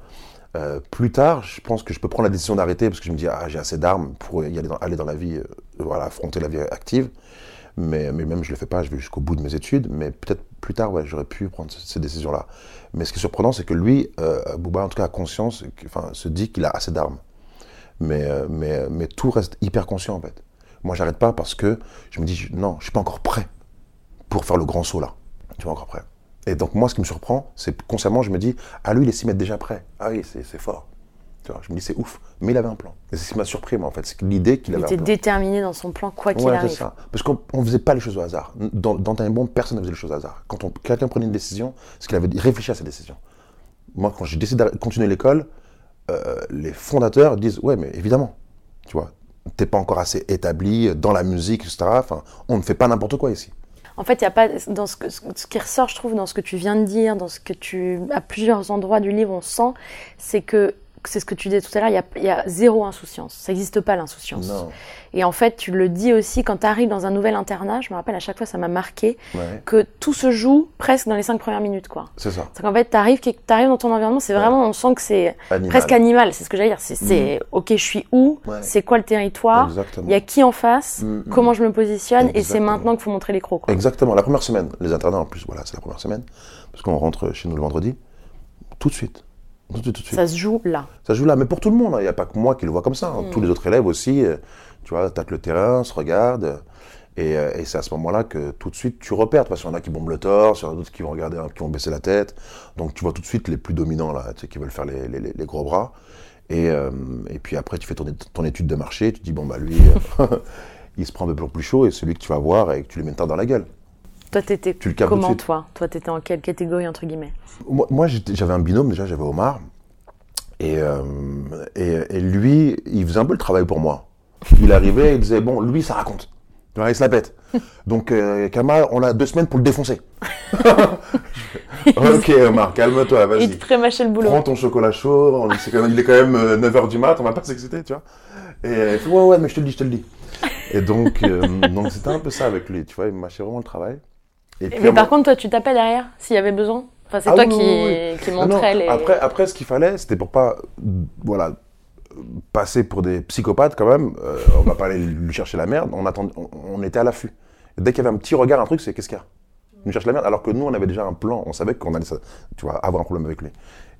[SPEAKER 9] Euh, plus tard, je pense que je peux prendre la décision d'arrêter parce que je me dis, ah, j'ai assez d'armes pour y aller dans, la vie, euh, voilà, affronter la vie active. Mais, même je le fais pas, je vais jusqu'au bout de mes études. Mais peut-être plus tard, j'aurais pu prendre c- ces décisions-là. Mais ce qui est surprenant, c'est que lui, euh, Booba, en tout cas, a conscience, enfin, se dit qu'il a assez d'armes. Mais tout reste hyper conscient, en fait. Moi, j'arrête pas parce que je me dis, non, je suis pas encore prêt pour faire le grand saut là. Tu vois, encore prêt. Et donc, moi, ce qui me surprend, c'est consciemment, je me dis, ah, lui, il est s'y mettre déjà prêt. Ah oui, c'est fort. Tu vois, je me dis, c'est ouf. Mais il avait un plan. Et c'est ce qui m'a surpris, moi, en fait. C'est que l'idée qu'il
[SPEAKER 2] Il
[SPEAKER 9] avait
[SPEAKER 2] était
[SPEAKER 9] un plan.
[SPEAKER 2] déterminé dans son plan, quoi qu'il
[SPEAKER 9] Ouais, c'est
[SPEAKER 2] arrive.
[SPEAKER 9] ça. Parce qu'on ne faisait pas les choses au hasard. Dans, dans Time Bomb, personne ne faisait les choses au hasard. Quand quelqu'un prenait une décision, c'est qu'il avait réfléchi à sa décision. Moi, quand j'ai décidé de continuer l'école, euh, les fondateurs disent Ouais, mais évidemment, tu vois, t'es pas encore assez établi dans la musique, etc. Enfin, on ne fait pas n'importe quoi ici.
[SPEAKER 2] En fait, y a pas dans ce, ce qui ressort, je trouve, dans ce que tu viens de dire, dans ce que tu, à plusieurs endroits du livre, on sent, c'est que c'est ce que tu disais tout à l'heure, il y a, il y a zéro insouciance. Ça n'existe pas l'insouciance. Et en fait, tu le dis aussi quand tu arrives dans un nouvel internat. Je me rappelle à chaque fois, ça m'a marqué
[SPEAKER 9] Ouais,
[SPEAKER 2] que tout se joue presque dans les cinq premières minutes, quoi.
[SPEAKER 9] c'est ça.
[SPEAKER 2] C'est qu'en fait, tu arrives, dans ton environnement, c'est vraiment, on sent que c'est presque animal. C'est ce que j'allais dire. C'est, c'est, ok, je suis où?
[SPEAKER 9] Ouais.
[SPEAKER 2] C'est quoi le territoire? Il y a qui en face?
[SPEAKER 9] Mm, mm.
[SPEAKER 2] Comment je me positionne? Et c'est maintenant qu'il faut montrer les crocs. Quoi.
[SPEAKER 9] Exactement, la première semaine. Les internats, en plus, voilà, c'est la première semaine. Parce qu'on rentre chez nous le vendredi. Tout de suite. Tout de suite, tout de suite.
[SPEAKER 2] Ça se joue là.
[SPEAKER 9] Ça se joue là, mais pour tout le monde, hein. il n'y a pas que moi qui le vois comme ça. hein.
[SPEAKER 2] Mm.
[SPEAKER 9] Tous les autres élèves aussi, euh, tu vois, tâtent le terrain, se regardent. euh, Et, euh, et c'est à ce moment-là que tout de suite tu repères. Parce qu'il y en a qui bombent le torse, il y en a d'autres qui vont regarder, qui vont baisser la tête. Donc tu vois tout de suite les plus dominants, là, tu sais, qui veulent faire les, les- les- les gros bras. Et, euh, et puis après, tu fais ton, étude de marché, tu te dis, bon, bah lui, il se prend un peu plus chaud, et celui que tu vas voir, et que tu lui mets une tarte dans la gueule.
[SPEAKER 2] Toi, t'étais
[SPEAKER 9] Tu le captes tout de
[SPEAKER 2] comment, toi? Toi, t'étais en quelle catégorie, entre guillemets?
[SPEAKER 9] Moi, j'avais un binôme, déjà, j'avais Omar. Et, euh, et, et lui, il faisait un peu le travail pour moi. Il arrivait, il disait, bon, lui, ça raconte. Il se la pète. Donc, euh, Kama, on a deux semaines pour le défoncer. ok, Omar, calme-toi,
[SPEAKER 2] Il
[SPEAKER 9] vas-y.
[SPEAKER 2] te ferait mâcher le boulot.
[SPEAKER 9] Prends ton chocolat chaud, quand même- il est quand même 9h du mat, on va pas s'exciter, tu vois. Et euh, il fait, ouais, ouais, mais je te le dis, je te le dis. Et donc, euh, donc c'était un peu ça avec lui, tu vois, il mâchait vraiment le travail. Et puis, à
[SPEAKER 2] Mais par contre, toi, tu tapais derrière s'il y avait besoin Enfin, c'est
[SPEAKER 9] Ah
[SPEAKER 2] toi
[SPEAKER 9] oui,
[SPEAKER 2] qui,
[SPEAKER 9] oui,
[SPEAKER 2] qui montrais les.
[SPEAKER 9] Après, après, ce qu'il fallait, c'était pour pas, voilà, passer pour des psychopathes quand même. euh, on va pas aller lui chercher la merde. On attend, on, on était à l'affût. Dès qu'il y avait un petit regard, un truc, c'est qu'est-ce qu'il y a? Il nous cherche la merde. Alors que nous, on avait déjà un plan. On savait qu'on allait, tu vois, avoir un problème avec lui.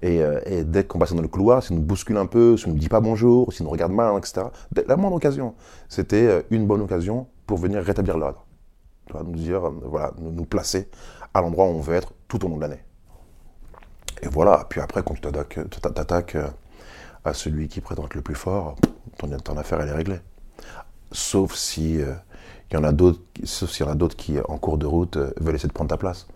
[SPEAKER 9] Et, euh, et dès qu'on passait dans le couloir, s'il nous bouscule un peu, s'il nous dit pas bonjour, s'il nous regarde mal, etc. La moindre occasion, c'était euh, une bonne occasion pour venir rétablir l'ordre. Tu vois, nous dire, euh, voilà, nous, nous placer à l'endroit où on veut être tout au long de l'année. Et voilà, puis après, quand tu t'attaques, t'attaques euh, à celui qui prétend être le plus fort, ton, ton affaire, elle est réglée. Sauf si euh, il y en a d'autres, sauf s'il y en a d'autres qui, en cours de route, euh, veulent essayer de prendre ta place.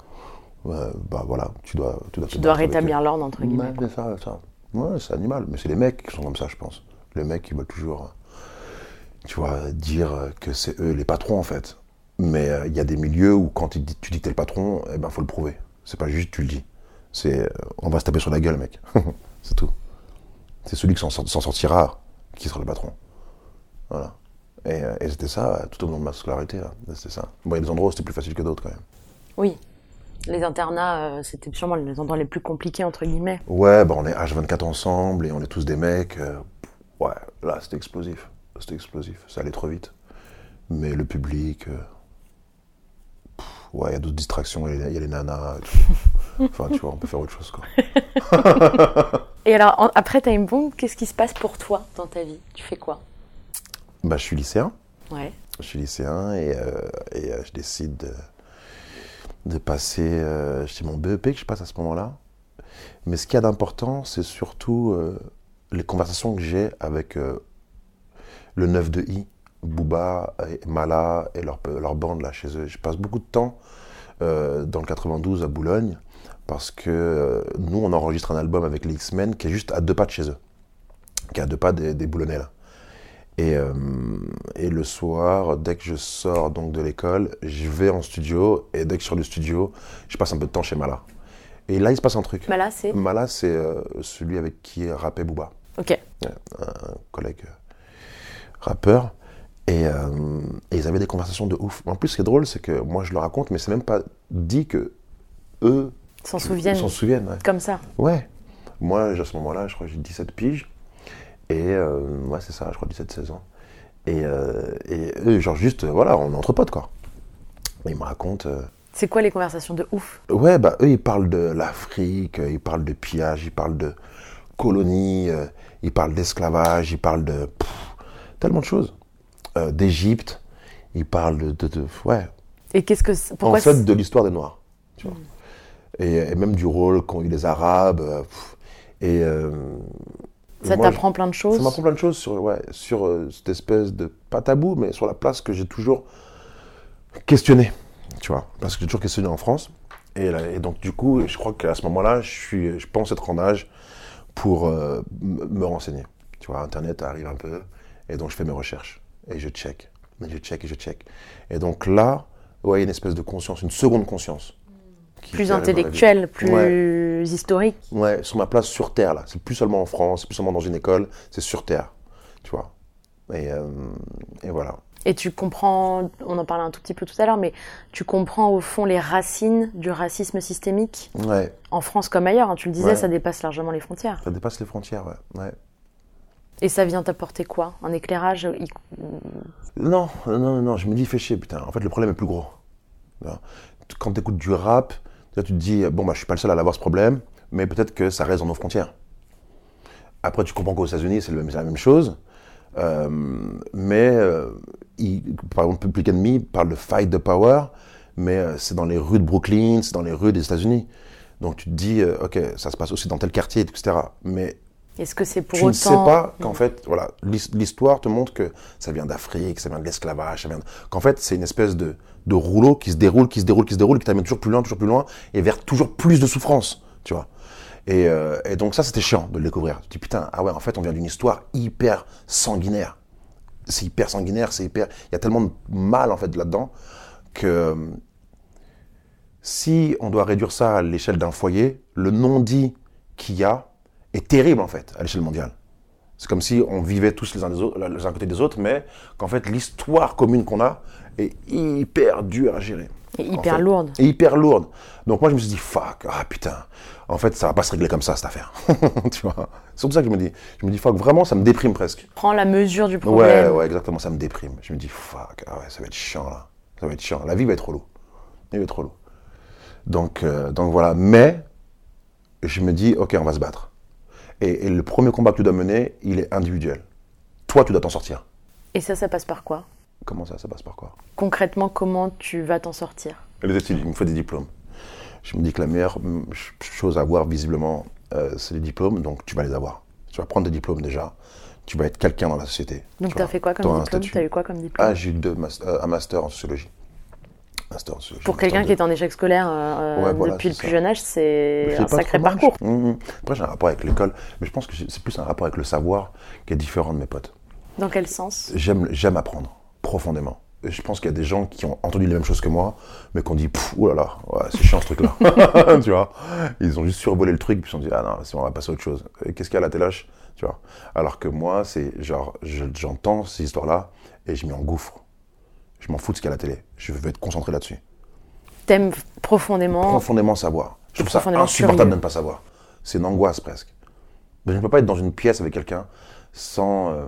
[SPEAKER 9] Euh, bah voilà, tu dois, tu dois,
[SPEAKER 2] Tu dois rétablir l'ordre, entre guillemets.
[SPEAKER 9] Ouais, c'est ça, ça. Ouais, c'est animal, mais c'est les mecs qui sont comme ça, je pense. Les mecs qui veulent toujours, euh, tu vois, dire euh, que c'est eux les patrons, en fait. Mais euh, il y a des milieux où quand ils di- tu dis que t'es le patron, eh ben faut le prouver. C'est pas juste tu le dis. C'est euh, on va se taper sur la gueule, mec. c'est tout. C'est celui qui s'en sort- s'en sortira qui sera le patron. Voilà. Et, euh, et c'était ça tout au long de ma scolarité. C'était ça. Bon, il y a des endroits où c'était plus facile que d'autres quand même.
[SPEAKER 2] Oui. Les internats, euh, c'était sûrement les endroits les plus compliqués, entre guillemets.
[SPEAKER 9] Ouais, bah on est H24 ensemble et on est tous des mecs. euh, ouais, là c'était explosif. C'était explosif. Ça allait trop vite. Mais le public. Ouais, il y a d'autres distractions. Il y a- il y, a les nanas. et tout. enfin, tu vois, on peut faire autre chose quoi.
[SPEAKER 2] Et alors, en- après Time Bomb, qu'est-ce qui se passe pour toi dans ta vie? Tu fais quoi?
[SPEAKER 9] Bah, je suis lycéen.
[SPEAKER 2] Ouais.
[SPEAKER 9] Je suis lycéen et, euh, et euh, je décide de, de passer. Euh, c'est mon BEP que je passe à ce moment-là. Mais ce qu'il y a d'important, c'est surtout euh, les conversations que j'ai avec le 9 de I, Booba, et Mala et leur, leur bande là chez eux. Je passe beaucoup de temps euh, dans le 92 à Boulogne parce que euh, nous, on enregistre un album avec les X-Men qui est juste à deux pas de chez eux, qui est à deux pas des, des Boulonnais là. Et, euh, et le soir, dès que je sors donc de l'école, je vais en studio et dès que je sors du studio, je passe un peu de temps chez Mala. Et là, il se passe un truc.
[SPEAKER 2] Mala, c'est
[SPEAKER 9] Mala, c'est celui avec qui rappait Booba,
[SPEAKER 2] Ok.
[SPEAKER 9] un collègue rappeur. Et, euh, et ils avaient des conversations de ouf. En plus, ce qui est drôle, c'est que moi, je le raconte, mais c'est même pas dit que eux
[SPEAKER 2] S'en souviennent.
[SPEAKER 9] s'en souviennent. ouais.
[SPEAKER 2] Comme ça.
[SPEAKER 9] Ouais. Moi, à ce moment-là, je crois que j'ai 17 piges. Et euh, ouais, c'est ça, je crois 17-16 ans. Et, euh, et eux, genre juste, euh, voilà, on est entre potes, quoi. Ils me racontent.
[SPEAKER 2] C'est quoi les conversations de ouf?
[SPEAKER 9] Ouais, bah eux, ils parlent de l'Afrique, ils parlent de pillage, ils parlent de colonie, euh, ils parlent d'esclavage, ils parlent de pff, tellement de choses. Euh, D'Égypte, ils parlent de, de- de- ouais,
[SPEAKER 2] Et qu'est-ce que pourquoi
[SPEAKER 9] en fait, de l'histoire des Noirs. Tu vois. Et, et même du rôle qu'ont eu les Arabes. euh, pff, et euh,
[SPEAKER 2] ça t'apprend plein de choses
[SPEAKER 9] Ça m'apprend plein de choses sur, ouais, sur euh, cette espèce de, pas tabou, mais sur la place que j'ai toujours questionné. Tu vois, parce que j'ai toujours questionné en France. Et, là- et donc, du coup, je crois qu'à ce moment-là, je, suis, je pense être en âge pour euh, me renseigner. Tu vois, Internet arrive un peu. Et donc, je fais mes recherches. Et je check. Et je check et je check. Et donc là, ouais, il y a une espèce de conscience, une seconde conscience.
[SPEAKER 2] Plus
[SPEAKER 9] arrive dans la vie.
[SPEAKER 2] intellectuel, plus
[SPEAKER 9] Ouais.
[SPEAKER 2] historique.
[SPEAKER 9] Ouais, sur ma place sur Terre, là. C'est plus seulement en France, c'est plus seulement dans une école, c'est sur Terre. Tu vois. Et, euh, et voilà.
[SPEAKER 2] Et tu comprends, on en parlait un tout petit peu tout à l'heure, mais tu comprends au fond les racines du racisme systémique
[SPEAKER 9] Ouais,
[SPEAKER 2] en France comme ailleurs. hein. Tu le disais,
[SPEAKER 9] Ouais.
[SPEAKER 2] ça dépasse largement les frontières.
[SPEAKER 9] ça dépasse les frontières, ouais. ouais.
[SPEAKER 2] Et ça vient t'apporter quoi? Un éclairage
[SPEAKER 9] Non, non, non, non, je me dis, fais chier, putain. En fait, le problème est plus gros. Quand tu écoutes du rap, tu te dis, bon, bah, je suis pas le seul à avoir ce problème, mais peut-être que ça reste dans nos frontières. Après, tu comprends qu'aux États-Unis, c'est la même chose. Euh, mais, euh, par exemple, Public Enemy parle de fight the power, mais euh, c'est dans les rues de Brooklyn, c'est dans les rues des États-Unis. Donc tu te dis, euh, ok, ça se passe aussi dans tel quartier, etc. Mais
[SPEAKER 2] Est-ce que c'est pour
[SPEAKER 9] tu
[SPEAKER 2] autant
[SPEAKER 9] ne sais pas qu'en fait, voilà, l'his- l'histoire te montre que ça vient d'Afrique, ça vient de l'esclavage, ça vient de- qu'en fait, c'est une espèce de, de rouleau qui se déroule, qui se déroule, qui se déroule, qui t'amène toujours plus loin, toujours plus loin, et vers toujours plus de souffrance, tu vois. Et, euh, et donc ça, c'était chiant de le découvrir. Tu dis, putain, ah ouais, en fait, on vient d'une histoire hyper sanguinaire. C'est hyper sanguinaire, c'est hyper... Il y a tellement de mal, en fait, là-dedans, que euh, si on doit réduire ça à l'échelle d'un foyer, le non-dit qu'il y a est terrible en fait à l'échelle mondiale. C'est comme si on vivait tous les uns, des autres, les uns à côté des autres, mais qu'en fait l'histoire commune qu'on a est hyper dure à gérer.
[SPEAKER 2] Et
[SPEAKER 9] en
[SPEAKER 2] hyper
[SPEAKER 9] fait.
[SPEAKER 2] lourde.
[SPEAKER 9] Et hyper lourde. Donc moi je me suis dit fuck, ah putain, en fait ça va pas se régler comme ça cette affaire. tu vois. C'est pour ça que je me dis, je me dis fuck, vraiment ça me déprime presque.
[SPEAKER 2] Prends la mesure du
[SPEAKER 9] Ouais,
[SPEAKER 2] problème.
[SPEAKER 9] ouais, exactement, ça me déprime. Je me dis, fuck, ah ouais, ça va être chiant là. Ça va être chiant. La vie va être relou. La vie va être relou. Donc, euh, donc voilà. Mais, je me dis, ok, on va se battre. Et, et le premier combat que tu dois mener, il est individuel. Toi, tu dois t'en sortir.
[SPEAKER 2] Et ça, ça passe par quoi?
[SPEAKER 9] Comment ça Ça passe par quoi?
[SPEAKER 2] Concrètement, comment tu vas t'en sortir?
[SPEAKER 9] Les études, il me faut des diplômes. Je me dis que la meilleure ch- chose à avoir, visiblement, euh, c'est les diplômes. Donc, tu vas les avoir. Tu vas prendre des diplômes déjà. Tu vas être quelqu'un dans la société.
[SPEAKER 2] Donc,
[SPEAKER 9] tu
[SPEAKER 2] as
[SPEAKER 9] vois.
[SPEAKER 2] fait quoi comme diplôme? Tu as eu quoi comme diplôme?
[SPEAKER 9] Ah, j'ai eu deux mas- euh, un master en sociologie. Sociologie.
[SPEAKER 2] Pour quelqu'un qui est en échec scolaire euh,
[SPEAKER 9] Ouais, voilà,
[SPEAKER 2] depuis le plus
[SPEAKER 9] ça.
[SPEAKER 2] jeune âge, c'est un sacré parcours.
[SPEAKER 9] Mhm. Après, j'ai un rapport avec l'école, mais je pense que c'est plus un rapport avec le savoir qui est différent de mes potes.
[SPEAKER 2] Dans quel sens?
[SPEAKER 9] J'aime, apprendre profondément. Et je pense qu'il y a des gens qui ont entendu les mêmes choses que moi, mais qui ont dit oh là là, ouais, c'est chiant ce truc-là. tu vois? Ils ont juste survolé le truc, puis ils se sont dit Ah non, c'est bon, on va passer à autre chose. Qu'est-ce qu'il y a à la téloche Tu vois? Alors que moi, c'est genre, je- j'entends ces histoires-là et je m'y engouffre. Je m'en fous de ce qu'il y a à la télé. Je veux être concentré là-dessus.
[SPEAKER 2] T'aimes profondément.
[SPEAKER 9] profondément savoir. Je trouve ça insupportable
[SPEAKER 2] curieux.
[SPEAKER 9] de ne pas savoir. C'est une angoisse presque. Mais je ne peux pas être dans une pièce avec quelqu'un sans, euh,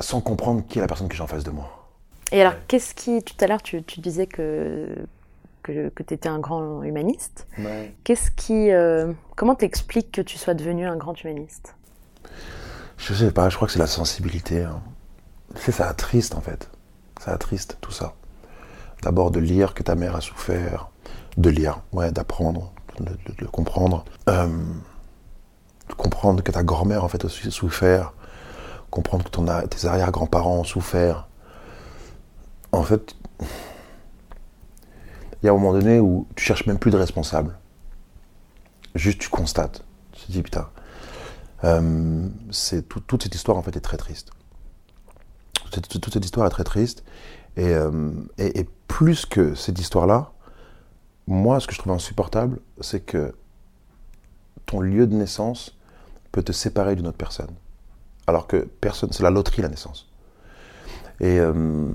[SPEAKER 9] sans comprendre qui est la personne que j'ai en face de moi.
[SPEAKER 2] Et alors, qu'est-ce qui. Tout à l'heure, tu, tu disais que, que, que tu étais un grand humaniste. Qu'est-ce qui. euh, comment t'expliques que tu sois devenu un grand humaniste?
[SPEAKER 9] Je sais pas, je crois que c'est la sensibilité. hein. Tu sais, ça attriste en fait. Ça attriste tout ça. D'abord de lire que ta mère a souffert, de lire, ouais, d'apprendre, de, de- de comprendre. Euh, de comprendre que ta grand-mère en fait a souffert, comprendre que tes arrière-grands-parents ont souffert. En fait, il y a un moment donné où tu cherches même plus de responsable. Juste tu constates. Tu te dis putain, euh, tout- toute cette histoire en fait est très triste. Toute, cette histoire est très triste. Et, euh, et plus que cette histoire-là, moi, ce que je trouve insupportable, c'est que ton lieu de naissance peut te séparer d'une autre personne. Alors que personne, c'est la loterie la naissance. Et euh,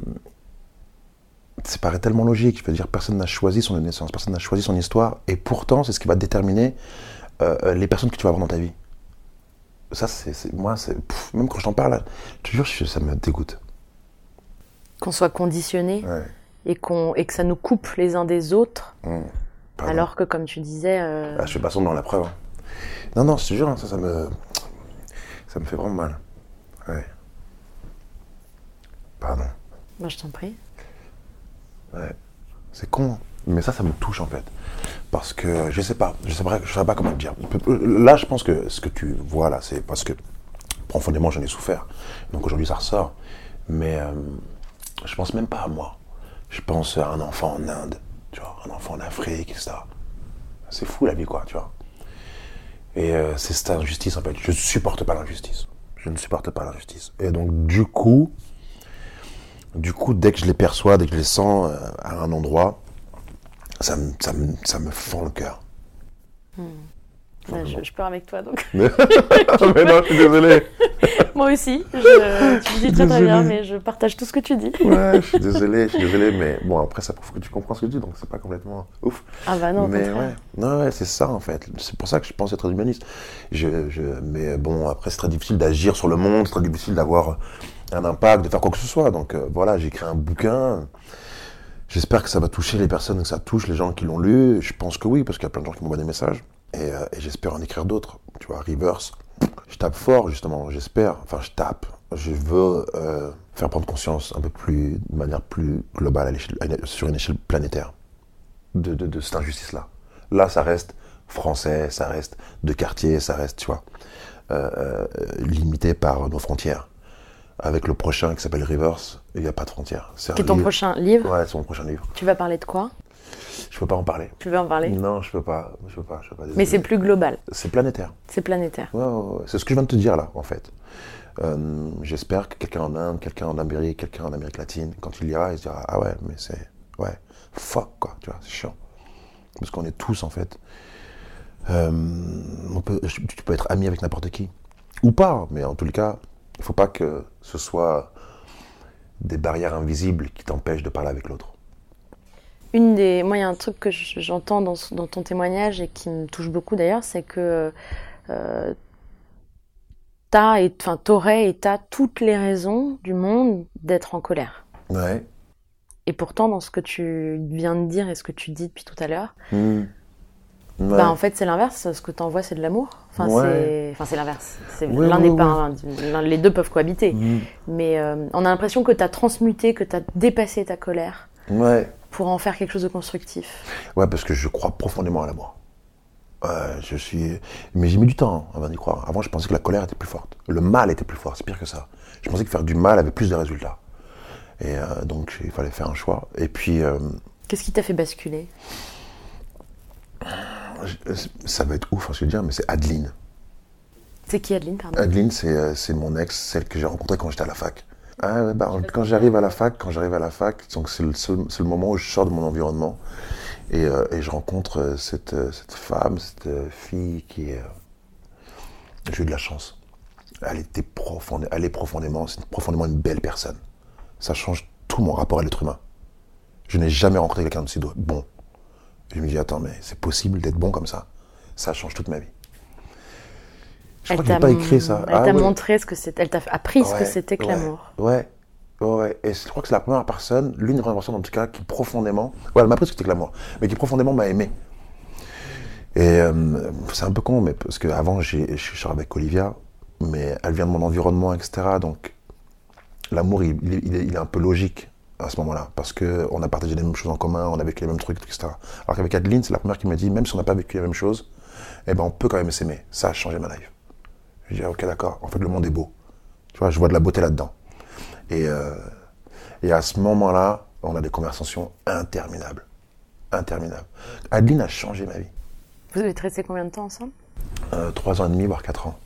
[SPEAKER 9] ça paraît tellement logique. Je veux dire, personne n'a choisi son lieu de naissance, personne n'a choisi son histoire, et pourtant, c'est ce qui va déterminer euh, euh, les personnes que tu vas avoir dans ta vie. Ça, c'est, moi, c'est, même quand je t'en parle, je te jure, je- ça me dégoûte.
[SPEAKER 2] Qu'on soit conditionné
[SPEAKER 9] Ouais.
[SPEAKER 2] et, qu'on, et que ça nous coupe les uns des autres,
[SPEAKER 9] Pardon.
[SPEAKER 2] alors que comme tu disais, euh,
[SPEAKER 9] Ah, je fais pas semblant, la preuve. hein. Non, non, je te jure, hein, ça, ça me. Ça me fait vraiment mal. Ouais. Pardon.
[SPEAKER 2] moi je t'en prie.
[SPEAKER 9] Ouais. C'est con, hein. Mais ça, ça me touche en fait. Parce que je sais pas, je sais pas, je sais pas comment te dire. Là, je pense que ce que tu vois là, c'est parce que profondément j'en ai souffert. Donc aujourd'hui, ça ressort. Mais euh, je pense même pas à moi. Je pense à un enfant en Inde, tu vois, un enfant en Afrique, etc. C'est fou la vie, quoi, tu vois. Et euh, c'est cette injustice en fait. Je supporte pas l'injustice. Je ne supporte pas l'injustice. Et donc, du coup, du coup, dès que je les perçois, dès que je les sens euh, à un endroit, ça me, ça me, ça me fend le cœur.
[SPEAKER 2] Ouais, je, je pleure avec toi donc.
[SPEAKER 9] mais non, je suis désolé.
[SPEAKER 2] moi aussi, je, tu le dis très très bien, mais je partage tout ce que tu dis.
[SPEAKER 9] Ouais, je suis désolé, je suis désolé, mais bon, après, ça prouve que tu comprends ce que je dis, donc c'est pas complètement ouf.
[SPEAKER 2] Ah bah non,
[SPEAKER 9] mais ouais, non, ouais, c'est ça en fait. C'est pour ça que je pense être humaniste. Je, je, mais bon, après, c'est très difficile d'agir sur le monde, c'est très difficile d'avoir un impact, de faire quoi que ce soit. Donc euh, voilà, j'ai écrit un bouquin. J'espère que ça va toucher les personnes, que ça touche les gens qui l'ont lu. Je pense que oui, parce qu'il y a plein de gens qui m'envoient des messages. Et, euh, j'espère en écrire d'autres. Tu vois, Reverse. Je tape fort, justement, j'espère. Enfin, je tape. Je veux euh, faire prendre conscience un peu plus, de manière plus globale, sur une échelle planétaire, de, cette injustice-là. Là, ça reste français, ça reste de quartier, ça reste, tu vois, euh, limité par nos frontières. Avec le prochain qui s'appelle Reverse, il n'y a pas de frontières. C'est
[SPEAKER 2] ton
[SPEAKER 9] livre-
[SPEAKER 2] prochain livre
[SPEAKER 9] Ouais, c'est mon prochain livre.
[SPEAKER 2] Tu vas parler de quoi?
[SPEAKER 9] Je peux pas en parler.
[SPEAKER 2] Tu veux en parler?
[SPEAKER 9] Non, je peux pas. Je peux pas. Je peux pas
[SPEAKER 2] Mais c'est plus global,
[SPEAKER 9] C'est planétaire.
[SPEAKER 2] c'est planétaire.
[SPEAKER 9] Ouais, ouais, ouais. C'est ce que je viens de te dire là, en fait. Euh, J'espère que quelqu'un en Inde, quelqu'un en Amérique, quelqu'un en Amérique latine, quand il lira, il se dira Ah ouais, mais c'est. Ouais, fuck quoi, tu vois, c'est chiant. Parce qu'on est tous, en fait. euh, on peut, tu peux être ami avec n'importe qui. Ou pas, mais en tout cas, il faut pas que ce soit des barrières invisibles qui t'empêchent de parler avec l'autre.
[SPEAKER 2] Une des, moi, il y a un truc que je- j'entends dans, ton témoignage et qui me touche beaucoup d'ailleurs, c'est que euh, t'as et, enfin, t'aurais et t'as toutes les raisons du monde d'être en colère.
[SPEAKER 9] Ouais.
[SPEAKER 2] Et pourtant, dans ce que tu viens de dire et ce que tu dis depuis tout à l'heure,
[SPEAKER 9] Hmm. Ouais.
[SPEAKER 2] bah en fait c'est l'inverse. Ce que t'envoies, c'est de l'amour. Enfin,
[SPEAKER 9] Ouais.
[SPEAKER 2] c'est, enfin, c'est l'inverse. L'un
[SPEAKER 9] ouais,
[SPEAKER 2] n'est pas, un- les deux peuvent cohabiter.
[SPEAKER 9] Hmm.
[SPEAKER 2] Mais euh, on a l'impression que t'as transmuté, que t'as dépassé ta colère
[SPEAKER 9] Ouais.
[SPEAKER 2] pour en faire quelque chose de constructif.
[SPEAKER 9] Ouais, parce que je crois profondément à l'amour. Euh, je suis. Mais j'ai mis du temps avant d'y croire. Avant, je pensais que la colère était plus forte. Le mal était plus fort, c'est pire que ça. Je pensais que faire du mal avait plus de résultats. Et euh, donc, il fallait faire un choix. Et puis, euh,
[SPEAKER 2] Qu'est-ce qui t'a fait basculer?
[SPEAKER 9] Ça va être ouf à se dire, mais c'est Adeline.
[SPEAKER 2] C'est qui Adeline, pardon?
[SPEAKER 9] Adeline, c'est euh, c'est mon ex, celle que j'ai rencontrée quand j'étais à la fac. Ah, bah, quand j'arrive à la fac, quand j'arrive à la fac, donc c'est le, le moment où je sors de mon environnement et, euh, et je rencontre euh, cette, euh, cette femme, cette euh, fille qui est. euh, J'ai eu de la chance. Elle était profonde, elle est profondément, c'est profondément une belle personne. Ça change tout mon rapport à l'être humain. Je n'ai jamais rencontré quelqu'un d'aussi bon. Je me dis attends mais c'est possible d'être bon comme ça. Ça change toute ma vie. Je crois que j'ai pas écrit ça.
[SPEAKER 2] Elle
[SPEAKER 9] Ah
[SPEAKER 2] t'a
[SPEAKER 9] ouais.
[SPEAKER 2] montré ce que c'était. Elle t'a appris ce que c'était que
[SPEAKER 9] ouais,
[SPEAKER 2] l'amour.
[SPEAKER 9] Ouais, ouais. Et je crois que c'est la première personne, l'une des premières personnes en tout cas, qui profondément, ouais, elle m'a appris ce que c'était que l'amour, mais qui profondément m'a aimé. Et euh, c'est un peu con, mais parce qu'avant, je suis avec Olivia, mais elle vient de mon environnement, etc. Donc, l'amour, il est un peu logique. À ce moment-là, parce qu'on a partagé les mêmes choses en commun, on a vécu les mêmes trucs, etc. Alors qu'avec Adeline, c'est la première qui m'a dit, même si on n'a pas vécu les mêmes choses, eh ben on peut quand même s'aimer. Ça a changé ma life. Je dis, ok, d'accord, en fait, le monde est beau. Tu vois, je vois de la beauté là-dedans. Et, euh, et à ce moment-là, on a des conversations interminables. Interminables. Adeline a changé ma vie.
[SPEAKER 2] Vous avez resté combien de temps ensemble?
[SPEAKER 9] Euh, trois ans et demi, voire quatre ans.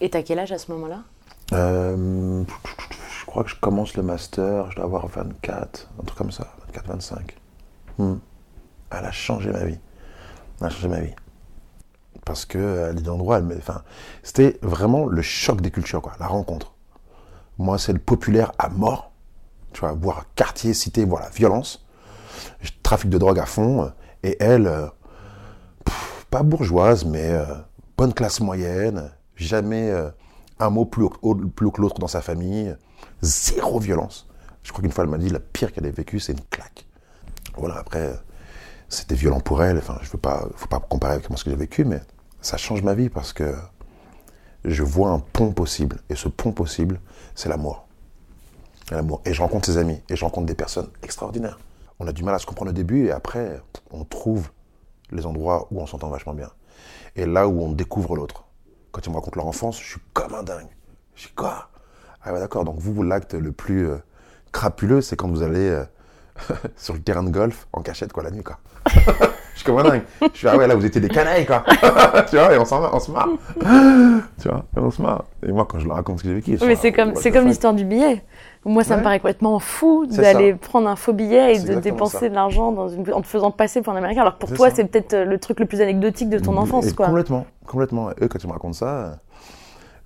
[SPEAKER 2] Et t'as quel âge à ce moment-là?
[SPEAKER 9] Euh, crois que je commence le master, je dois avoir 24, un truc comme ça, 24, 25. Hmm. Elle a changé ma vie. Elle a changé ma vie. Parce que endroits, elle me- enfin, c'était vraiment le choc des cultures, quoi, la rencontre. Moi, c'est le populaire à mort, tu vois, voir quartier, cité, voir violence, Je- trafic de drogue à fond, et elle, euh, pas bourgeoise, mais euh, bonne classe moyenne, jamais euh, un mot plus plus haut que l'autre dans sa famille, zéro violence. Je crois qu'une fois, elle m'a dit la pire qu'elle ait vécue, c'est une claque. Voilà, après, euh, c'était violent pour elle. Enfin, je veux pas, faut pas comparer avec moi ce que j'ai vécu, mais ça change ma vie parce que je vois un pont possible. Et ce pont possible, c'est l'amour. L'amour. Et je rencontre ses amis. Et je rencontre des personnes extraordinaires. On a du mal à se comprendre au début et après, on trouve les endroits où on s'entend vachement bien. Et là où on découvre l'autre. Quand ils me racontent leur enfance, je suis comme un dingue. Je dis quoi? Ah ouais, d'accord. Donc vous, l'acte le plus euh, crapuleux, c'est quand vous allez euh, sur le terrain de golf en cachette, quoi, la nuit, quoi. je suis comme un dingue. Je suis ah ouais, là, vous étiez des canailles, quoi. tu vois, et on s'en va, on se marre. tu vois, et on se marre. Et moi, quand je leur raconte ce que j'ai vécu,
[SPEAKER 2] mais c'est comme, c'est comme l'histoire du billet. Moi, ça me paraît complètement fou d'aller prendre un faux billet et de dépenser
[SPEAKER 9] ça.
[SPEAKER 2] de l'argent une... en te faisant passer pour un Américain. Alors pour toi, c'est peut-être euh, le truc le plus anecdotique de ton enfance,
[SPEAKER 9] Et
[SPEAKER 2] quoi.
[SPEAKER 9] Complètement, complètement. Et eux, quand ils me racontent ça,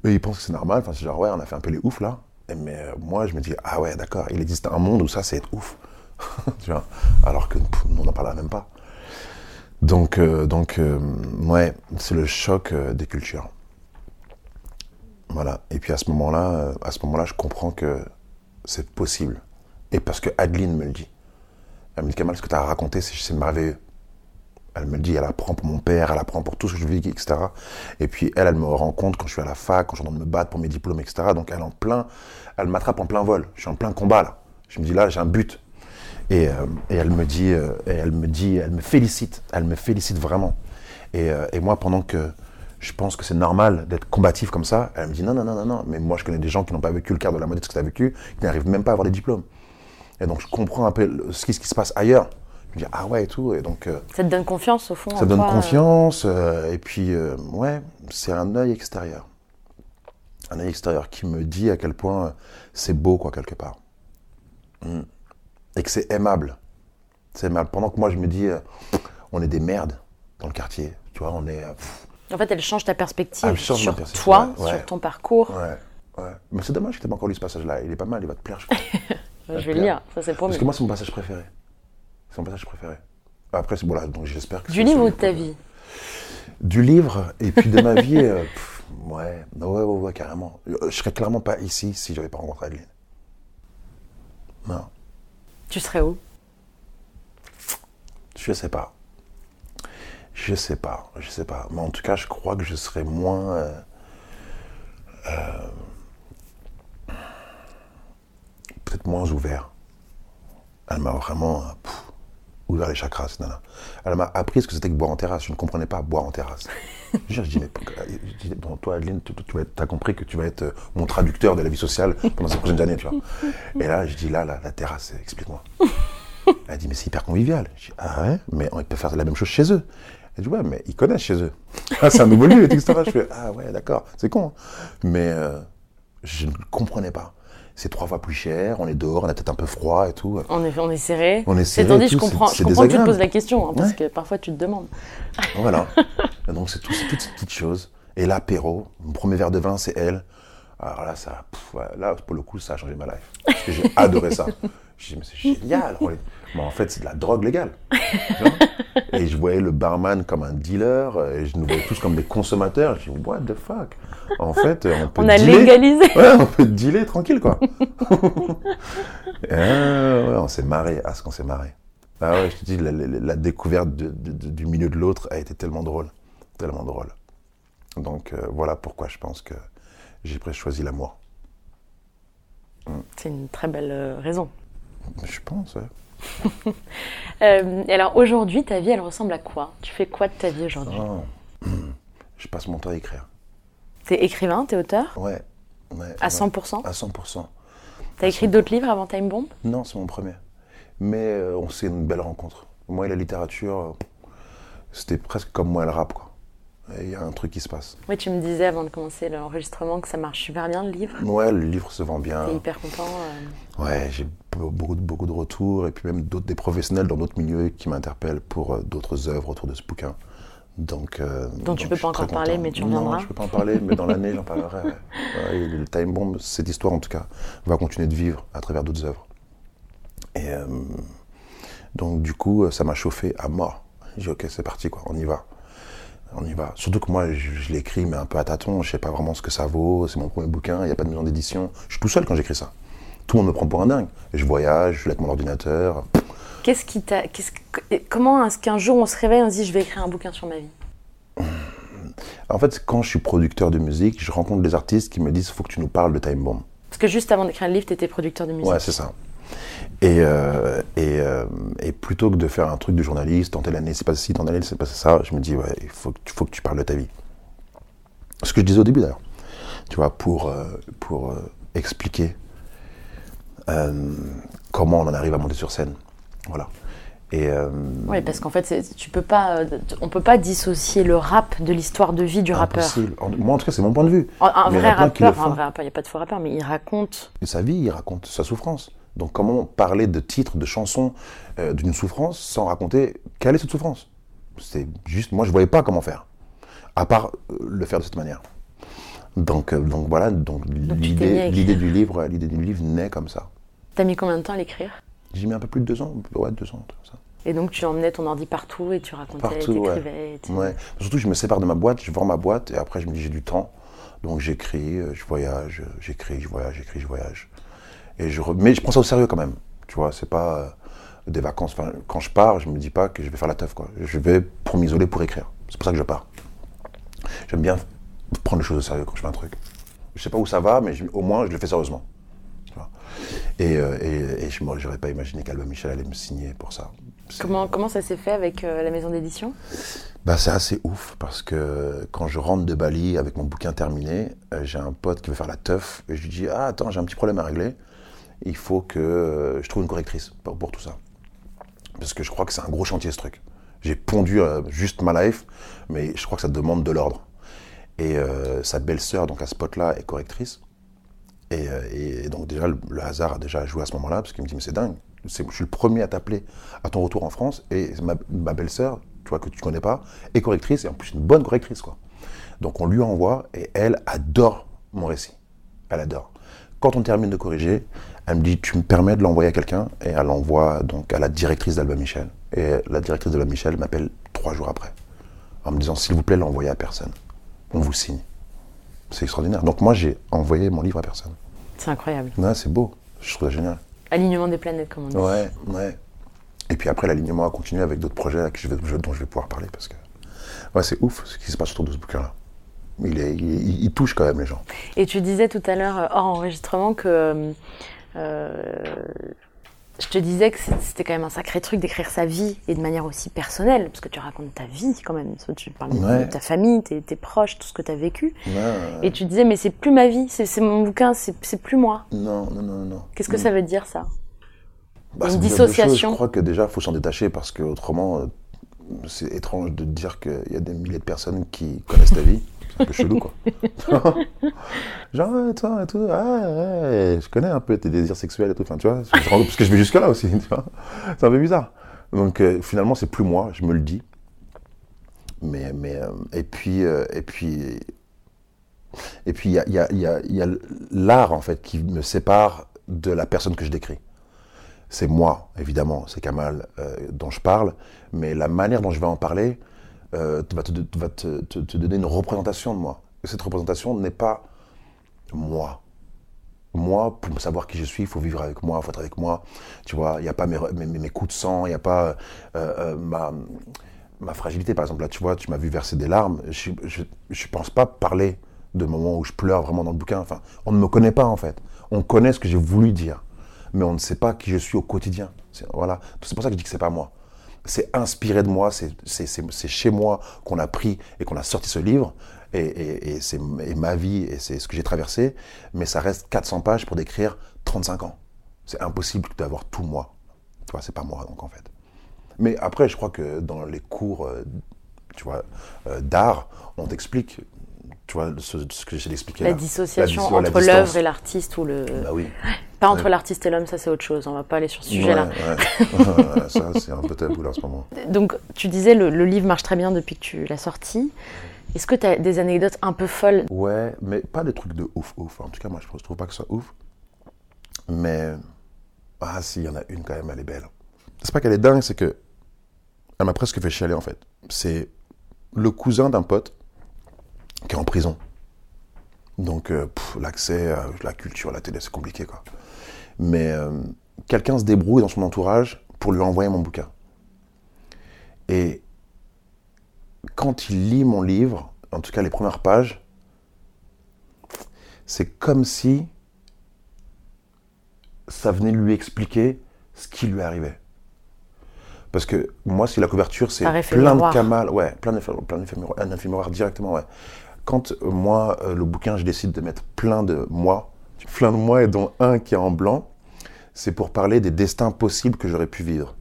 [SPEAKER 9] eux, ils pensent que c'est normal. Enfin, c'est genre, ouais, on a fait un peu les oufs là. Mais euh, moi, je me dis, ah ouais, d'accord, il existe un monde où ça, c'est être ouf. tu vois Alors que pff, on n'en parle même pas. Donc, euh, donc euh, ouais, c'est le choc des cultures. Voilà. Et puis à ce moment-là, à ce moment-là, je comprends que c'est possible. Et parce que Adeline me le dit. Elle me dit, Kamal, ce que tu as raconté, c'est merveilleux. Elle me dit, elle apprend pour mon père, elle apprend pour tout ce que je vis, etc. Et puis elle, elle me rend compte quand je suis à la fac, quand je suis en train de me battre pour mes diplômes, etc. Donc elle en plein, elle m'attrape en plein vol. Je suis en plein combat là. Je me dis là, j'ai un but. Et, euh, et elle me dit, euh, et elle me dit, elle me félicite, elle me félicite vraiment. Et, euh, et moi, pendant que je pense que c'est normal d'être combatif comme ça, elle me dit non, non, non, non, non. Mais moi, je connais des gens qui n'ont pas vécu le quart de la moitié de ce que tu as vécu, qui n'arrivent même pas à avoir des diplômes. Et donc je comprends un peu ce qui se passe ailleurs. Je me dis ah ouais et tout. Et donc euh,
[SPEAKER 2] Ça te donne confiance, au fond.
[SPEAKER 9] ça
[SPEAKER 2] en
[SPEAKER 9] donne
[SPEAKER 2] toi, euh.
[SPEAKER 9] confiance. euh, et puis, ouais, c'est un œil extérieur. Un œil extérieur qui me dit à quel point c'est beau, quoi, quelque part. Mm. Et que c'est aimable. C'est aimable. Pendant que moi, je me dis, on est des merdes dans le quartier. Tu vois, on est. pff,
[SPEAKER 2] En fait, elle change ta perspective
[SPEAKER 9] Elle change
[SPEAKER 2] sur
[SPEAKER 9] perspective,
[SPEAKER 2] toi,
[SPEAKER 9] ouais, ouais.
[SPEAKER 2] sur ton parcours.
[SPEAKER 9] ouais, ouais. Mais c'est dommage que tu pas encore lu ce passage-là. Il est pas mal, il va te plaire, je crois.
[SPEAKER 2] Je vais
[SPEAKER 9] Claire.
[SPEAKER 2] lire, ça c'est promis.
[SPEAKER 9] Parce que moi, c'est mon passage préféré. C'est mon passage préféré. Après, c'est bon, là, donc j'espère que
[SPEAKER 2] Du livre ou de ta vie?
[SPEAKER 9] Du livre et puis de ma vie, euh, pff, ouais, ouais, ouais, ouais, carrément. Euh, Je serais clairement pas ici si j'avais pas rencontré Adeline. Non,
[SPEAKER 2] Tu serais où?
[SPEAKER 9] Je sais pas. Je sais pas, je sais pas. Mais en tout cas, je crois que je serais moins. euh, euh, Peut-être moins ouvert. Elle m'a vraiment ouvert les chakras, nana. Elle m'a appris ce que c'était que boire en terrasse. Je ne comprenais pas boire en terrasse. je dis, mais je dis, bon, toi, Adeline, tu, tu as compris que tu vas être euh, mon traducteur de la vie sociale pendant ces prochaines années, tu vois. Et là, je dis, là, la, la terrasse, explique-moi. Elle dit, mais c'est hyper convivial. Je dis, ah ouais, mais on peut faire la même chose chez eux. Elle dit, ouais, mais ils connaissent chez eux. Ah, c'est un nouveau lieu, etc. Je fais, ah ouais, d'accord, c'est con. hein. Mais euh, je ne comprenais pas. C'est trois fois plus cher, on est dehors, on a peut-être un peu froid et tout.
[SPEAKER 2] on est, on est serré.
[SPEAKER 9] On est serré
[SPEAKER 2] je comprends, je comprends que tu te poses la question, hein, parce
[SPEAKER 9] Ouais.
[SPEAKER 2] que parfois tu te demandes.
[SPEAKER 9] Voilà. Donc, c'est tout- c'est toutes ces petites choses. Et l'apéro, mon premier verre de vin, c'est elle. Alors là, ça, pff, là, pour le coup, ça a changé ma life. Parce que j'ai adoré ça. Je dis, mais c'est génial. en fait, c'est de la drogue légale. Et je voyais le barman comme un dealer, et je nous voyais tous comme des consommateurs. Je dis, what the fuck? En fait, on peut
[SPEAKER 2] On a
[SPEAKER 9] dealer.
[SPEAKER 2] légalisé.
[SPEAKER 9] Ouais, on peut dealer tranquille, quoi. Et, euh, ouais, on s'est marré. Ah, ce qu'on s'est marré. Ah ouais, je te dis, la, la- la découverte de- de- de- du milieu de l'autre a été tellement drôle. Tellement drôle. Donc, euh, voilà pourquoi je pense que j'ai choisi l'amour.
[SPEAKER 2] C'est une très belle euh, raison.
[SPEAKER 9] Je pense, ouais.
[SPEAKER 2] Euh, alors aujourd'hui, ta vie, elle ressemble à quoi? Tu fais quoi de ta vie aujourd'hui?
[SPEAKER 9] Ah. Je passe mon temps à écrire.
[SPEAKER 2] T'es écrivain, t'es auteur?
[SPEAKER 9] Ouais. ouais
[SPEAKER 2] À
[SPEAKER 9] ouais.
[SPEAKER 2] 100%
[SPEAKER 9] À 100%.
[SPEAKER 2] T'as écrit d'autres livres avant Time Bomb?
[SPEAKER 9] Non, c'est mon premier. Mais euh, on s'est une belle rencontre. Moi et la littérature, c'était presque comme moi et le rap, quoi. Il y a un truc qui se passe.
[SPEAKER 2] Oui, tu me disais avant de commencer l'enregistrement que ça marche super bien le livre.
[SPEAKER 9] Ouais, le livre se vend bien.
[SPEAKER 2] T'es hyper content. euh.
[SPEAKER 9] Ouais, j'ai beaucoup, de- beaucoup de retours et puis même d'autres des professionnels dans d'autres milieux qui m'interpellent pour euh, d'autres œuvres autour de ce bouquin. Donc, euh,
[SPEAKER 2] Dont tu
[SPEAKER 9] donc
[SPEAKER 2] peux pas encore parler, mais tu
[SPEAKER 9] Non,
[SPEAKER 2] reviendras.
[SPEAKER 9] je peux pas en parler, mais dans l'année, j'en parlerai. ouais. Et le Time Bomb, cette histoire en tout cas, va continuer de vivre à travers d'autres œuvres. Et euh, donc du coup, ça m'a chauffé à mort. J'ai dit ok, c'est parti quoi, on y va. On y va. Surtout que moi, je, je l'écris, mais un peu à tâtons. Je sais pas vraiment ce que ça vaut. C'est mon premier bouquin. Il n'y a pas de maison d'édition. Je suis tout seul quand j'écris ça. Tout le monde me prend pour un dingue. Je voyage, je avec mon ordinateur.
[SPEAKER 2] Qu'est-ce qui t'a. qu'est-ce comment est-ce qu'un jour on se réveille et on se dit je vais écrire un bouquin sur ma vie?
[SPEAKER 9] En fait, quand je suis producteur de musique, je rencontre des artistes qui me disent faut que tu nous parles de Time Bomb.
[SPEAKER 2] Parce que juste avant d'écrire le livre, t'étais producteur de musique.
[SPEAKER 9] Ouais, c'est ça. Et, euh, et, euh, et plutôt que de faire un truc de journaliste, tenter l'année, c'est pas ci, tenter l'année, c'est pas ça, je me dis, ouais, il faut, que tu- faut que tu parles de ta vie. Ce que je disais au début d'ailleurs, tu vois, pour, euh, pour expliquer comment on en arrive à monter sur scène. Voilà. Et, euh,
[SPEAKER 2] Oui, parce qu'en fait, tu peux pas, euh, on peut pas dissocier le rap de l'histoire de vie du rappeur.
[SPEAKER 9] impossible. En- Moi, en tout cas, c'est mon point de vue.
[SPEAKER 2] Un, vrai rappeur, un vrai rappeur, il n'y a pas de faux rappeur, mais il raconte.
[SPEAKER 9] Et sa vie, il raconte sa souffrance. Donc comment parler de titres, de chansons euh, d'une souffrance sans raconter quelle est cette souffrance? C'est juste, moi je voyais pas comment faire, à part euh, le faire de cette manière. Donc, euh, donc voilà, donc l'idée, du livre, l'idée du livre naît comme ça.
[SPEAKER 2] T'as mis combien de temps à l'écrire?
[SPEAKER 9] J'ai mis un peu plus de deux ans, ouais deux ans, comme ça.
[SPEAKER 2] Et donc tu emmenais ton ordi partout et tu racontais,
[SPEAKER 9] Partout, ouais.
[SPEAKER 2] t'écrivais. et tu-
[SPEAKER 9] Ouais. Surtout, je me sépare de ma boîte, je vends ma boîte et après, je me dis, j'ai du temps. Donc, j'écris, euh, je voyage, euh, j'écris, je voyage, j'écris, je voyage. Et je re- Mais je prends ça au sérieux quand même. Tu vois, c'est pas euh, des vacances. Enfin, quand je pars, je me dis pas que je vais faire la teuf, quoi. Je vais pour m'isoler, pour écrire. C'est pour ça que je pars. J'aime bien prendre les choses au sérieux quand je fais un truc. Je sais pas où ça va, mais je- au moins, je le fais sérieusement. Et, euh, et, et je n'aurais pas imaginé qu'Alba Michel allait me signer pour ça.
[SPEAKER 2] Comment, comment ça s'est fait avec euh, la maison d'édition?
[SPEAKER 9] Bah, c'est assez ouf parce que quand je rentre de Bali avec mon bouquin terminé, euh, j'ai un pote qui veut faire la teuf et je lui dis Ah, attends, j'ai un petit problème à régler. Il faut que je trouve une correctrice pour, pour tout ça. Parce que je crois que c'est un gros chantier ce truc. J'ai pondu juste ma life, mais je crois que ça demande de l'ordre. Et euh, sa belle-sœur, donc à ce pote-là, est correctrice. Et, euh, donc déjà, le, hasard a déjà joué à ce moment-là, parce qu'il me dit, mais c'est dingue, je suis le premier à t'appeler à ton retour en France, et ma, belle-sœur, tu vois, que tu connais pas, est correctrice, et en plus une bonne correctrice. Donc on lui envoie, et elle adore mon récit. Elle adore. Quand on termine de corriger, elle me dit, tu me permets de l'envoyer à quelqu'un, et elle l'envoie donc à la directrice d'Alba Michel. Et la directrice d'Alba Michel m'appelle trois jours après, en me disant, s'il vous plaît, l'envoyez à personne. On vous signe. C'est extraordinaire. Donc moi, j'ai envoyé mon livre à personne.
[SPEAKER 2] C'est incroyable.
[SPEAKER 9] Ouais, c'est beau. Je trouve ça génial.
[SPEAKER 2] Alignement des planètes, comme on dit.
[SPEAKER 9] Ouais, ouais. Et puis après, l'alignement a continué avec d'autres projets là, que je vais- je- dont je vais pouvoir parler parce que ouais, c'est ouf ce qui se passe autour de ce bouquin-là. Il, est, il, il- il touche quand même les gens.
[SPEAKER 2] Et tu disais tout à l'heure, euh, hors enregistrement, que euh, je te disais que c'était quand même un sacré truc d'écrire sa vie et de manière aussi personnelle, parce que tu racontes ta vie quand même. Tu parles de-
[SPEAKER 9] Ouais.
[SPEAKER 2] de ta famille, tes, tes proches, tout ce que tu as vécu.
[SPEAKER 9] Ouais.
[SPEAKER 2] Et tu disais, mais c'est plus ma vie, c'est mon bouquin, c'est plus moi.
[SPEAKER 9] Non, non, non, non.
[SPEAKER 2] Qu'est-ce que ça veut dire ça?
[SPEAKER 9] Bah,
[SPEAKER 2] Une
[SPEAKER 9] ça
[SPEAKER 2] dissociation.
[SPEAKER 9] Je crois que déjà, il faut s'en détacher parce que autrement, euh, c'est étrange de dire qu'il y a des milliers de personnes qui connaissent ta vie. Peu chelou, quoi. Genre, toi et tout, je connais un peu tes désirs sexuels et tout. Enfin, tu vois, parce que je vais jusque-là aussi. C'est un peu bizarre. Donc, euh, finalement, c'est plus moi, je me le dis. Mais, mais, euh, et puis, euh, et puis, et puis, y a- il y a l'art, en fait, qui me sépare de la personne que je décris c'est moi, évidemment, c'est Kamal euh, dont je parle, mais la manière dont je vais en parler euh, va, te, donner une représentation de moi. Et cette représentation n'est pas moi. Moi, pour savoir qui je suis, il faut vivre avec moi, il faut être avec moi. Tu vois, il n'y a pas mes, coups de sang, il n'y a pas euh, euh, ma, fragilité. Par exemple, là, tu vois, tu m'as vu verser des larmes. Je ne pense pas parler de moments où je pleure vraiment dans le bouquin. Enfin, on ne me connaît pas, en fait. On connaît ce que j'ai voulu dire mais on ne sait pas qui je suis au quotidien. Voilà. C'est pour ça que je dis que c'est pas moi. C'est inspiré de moi, c'est, chez moi qu'on a pris et qu'on a sorti ce livre. Et, et, et c'est ma vie et c'est ce que j'ai traversé. Mais ça reste 400 pages pour décrire 35 ans. C'est impossible d'avoir tout moi. Tu vois, c'est pas moi donc en fait. Mais après, je crois que dans les cours, euh, tu vois, euh, d'art, on t'explique, tu vois, ce, ce que j'essaie d'expliquer
[SPEAKER 2] La
[SPEAKER 9] là.
[SPEAKER 2] dissociation
[SPEAKER 9] La
[SPEAKER 2] entre l'œuvre et l'artiste ou le.
[SPEAKER 9] Bah oui.
[SPEAKER 2] Pas entre
[SPEAKER 9] Ouais.
[SPEAKER 2] l'artiste et l'homme, ça c'est autre chose. On va pas aller sur ce sujet-là.
[SPEAKER 9] Ouais, ouais. ça, c'est un peu tabou là en ce moment.
[SPEAKER 2] Donc, tu disais le, le livre marche très bien depuis que tu l'as sorti. Est-ce que tu as des anecdotes un peu folles?
[SPEAKER 9] Ouais, mais pas des trucs de ouf, ouf. En tout cas, moi, je trouve pas que ce soit ouf. Mais. Ah, si, il y en a une quand même, elle est belle. C'est pas qu'elle est dingue, c'est que. Elle m'a presque fait chialer, en fait. C'est le cousin d'un pote qui est en prison. Donc, euh, l'accès à la culture, à la télé, c'est compliqué, quoi. Mais euh, quelqu'un se débrouille dans son entourage pour lui envoyer mon bouquin. Et quand il lit mon livre, en tout cas les premières pages, c'est comme si ça venait lui expliquer ce qui lui arrivait. Parce que moi, si la couverture, c'est plein
[SPEAKER 2] miroir.
[SPEAKER 9] de camales, ouais, plein d'effets plein miroirs, directement, ouais. Quand euh, moi, euh, le bouquin, je décide de mettre plein de moi, plein de moi et dont un qui est en blanc, c'est pour parler des destins possibles que j'aurais pu vivre.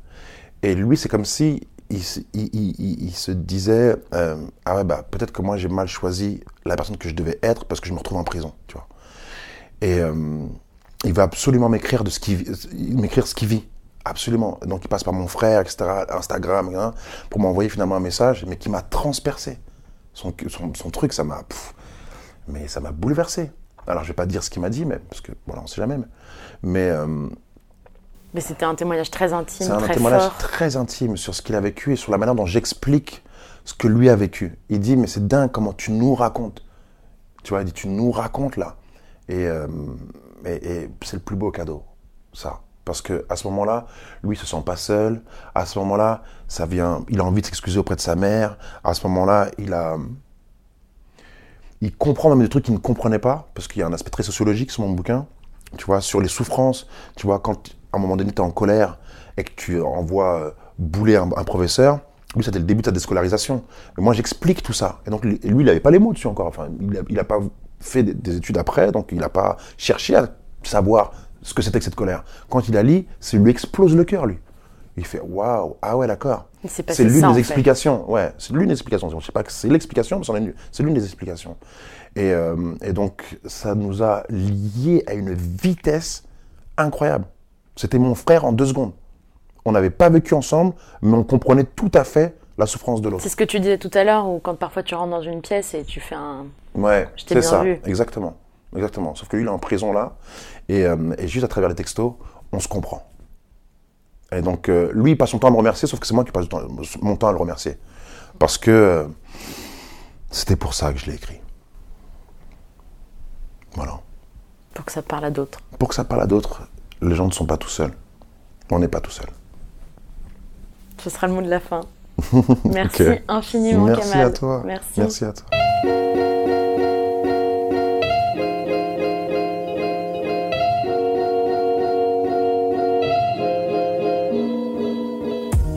[SPEAKER 9] Et lui, c'est comme si il, se- disait euh, ah ouais bah peut-être que moi j'ai mal choisi la personne que je devais être parce que je me retrouve en prison, tu vois. Et euh, il va absolument m'écrire de ce qu'il vit- m'écrire ce qu'il vit, absolument. Donc il passe par mon frère, etc., Instagram, pour m'envoyer finalement un message, mais qui m'a transpercé. Son, son, son truc, ça m'a, mais ça m'a bouleversé. Alors je vais pas dire ce qu'il m'a dit, mais parce que voilà, on sait jamais. Mais, mais euh,
[SPEAKER 2] Mais c'était un témoignage très intime,
[SPEAKER 9] c'est un
[SPEAKER 2] très
[SPEAKER 9] témoignage
[SPEAKER 2] fort.
[SPEAKER 9] très intime sur ce qu'il a vécu et sur la manière dont j'explique ce que lui a vécu. Il dit, mais c'est dingue comment tu nous racontes. Tu vois, il dit, tu nous racontes là. Et, euh, et- et c'est le plus beau cadeau, ça. Parce que à ce moment-là, lui, il se sent pas seul. À ce moment-là, ça vient, il a envie de s'excuser auprès de sa mère. À ce moment-là, il a, il comprend même des trucs qu'il ne comprenait pas, parce qu'il y a un aspect très sociologique sur mon bouquin, tu vois, sur les souffrances, tu vois, quand à un moment donné tu es en colère et que tu envoies euh, bouler un, professeur, lui c'était le début de sa déscolarisation. Mais moi j'explique tout ça. Et donc lui, lui, il n'avait pas les mots dessus encore, enfin, il n'a pas fait des, des études après, donc il n'a pas cherché à savoir ce que c'était que cette colère. Quand il la lit, ça lui explose le cœur, lui. Il fait waouh, ah ouais, d'accord. C'est l'une
[SPEAKER 2] en
[SPEAKER 9] des
[SPEAKER 2] fait.
[SPEAKER 9] explications. Ouais, c'est l'une des explications. Je ne sais pas que c'est l'explication, mais c'est l'une des explications. Et, euh, et donc, ça nous a liés à une vitesse incroyable. C'était mon frère en deux secondes. On n'avait pas vécu ensemble, mais on comprenait tout à fait la souffrance de l'autre.
[SPEAKER 2] C'est ce que tu disais tout à l'heure, ou quand parfois tu rentres dans une pièce et tu fais un.
[SPEAKER 9] Ouais, c'est ça.
[SPEAKER 2] vu.
[SPEAKER 9] Exactement. Exactement. Sauf que lui, il est en prison là. Et, euh, et juste à travers les textos, on se comprend. Et donc, euh, lui, il passe son temps à me remercier, sauf que c'est moi qui passe temps- mon temps à le remercier. Parce que euh, c'était pour ça que je l'ai écrit. Voilà.
[SPEAKER 2] pour que ça parle à d'autres.
[SPEAKER 9] Pour que ça parle à d'autres, les gens ne sont pas tout seuls. On n'est pas tout seul.
[SPEAKER 2] Ce sera le mot de la fin. Merci
[SPEAKER 9] Ok.
[SPEAKER 2] infiniment,
[SPEAKER 9] Merci
[SPEAKER 2] Kamal.
[SPEAKER 9] à toi.
[SPEAKER 2] Merci.
[SPEAKER 9] Merci à toi.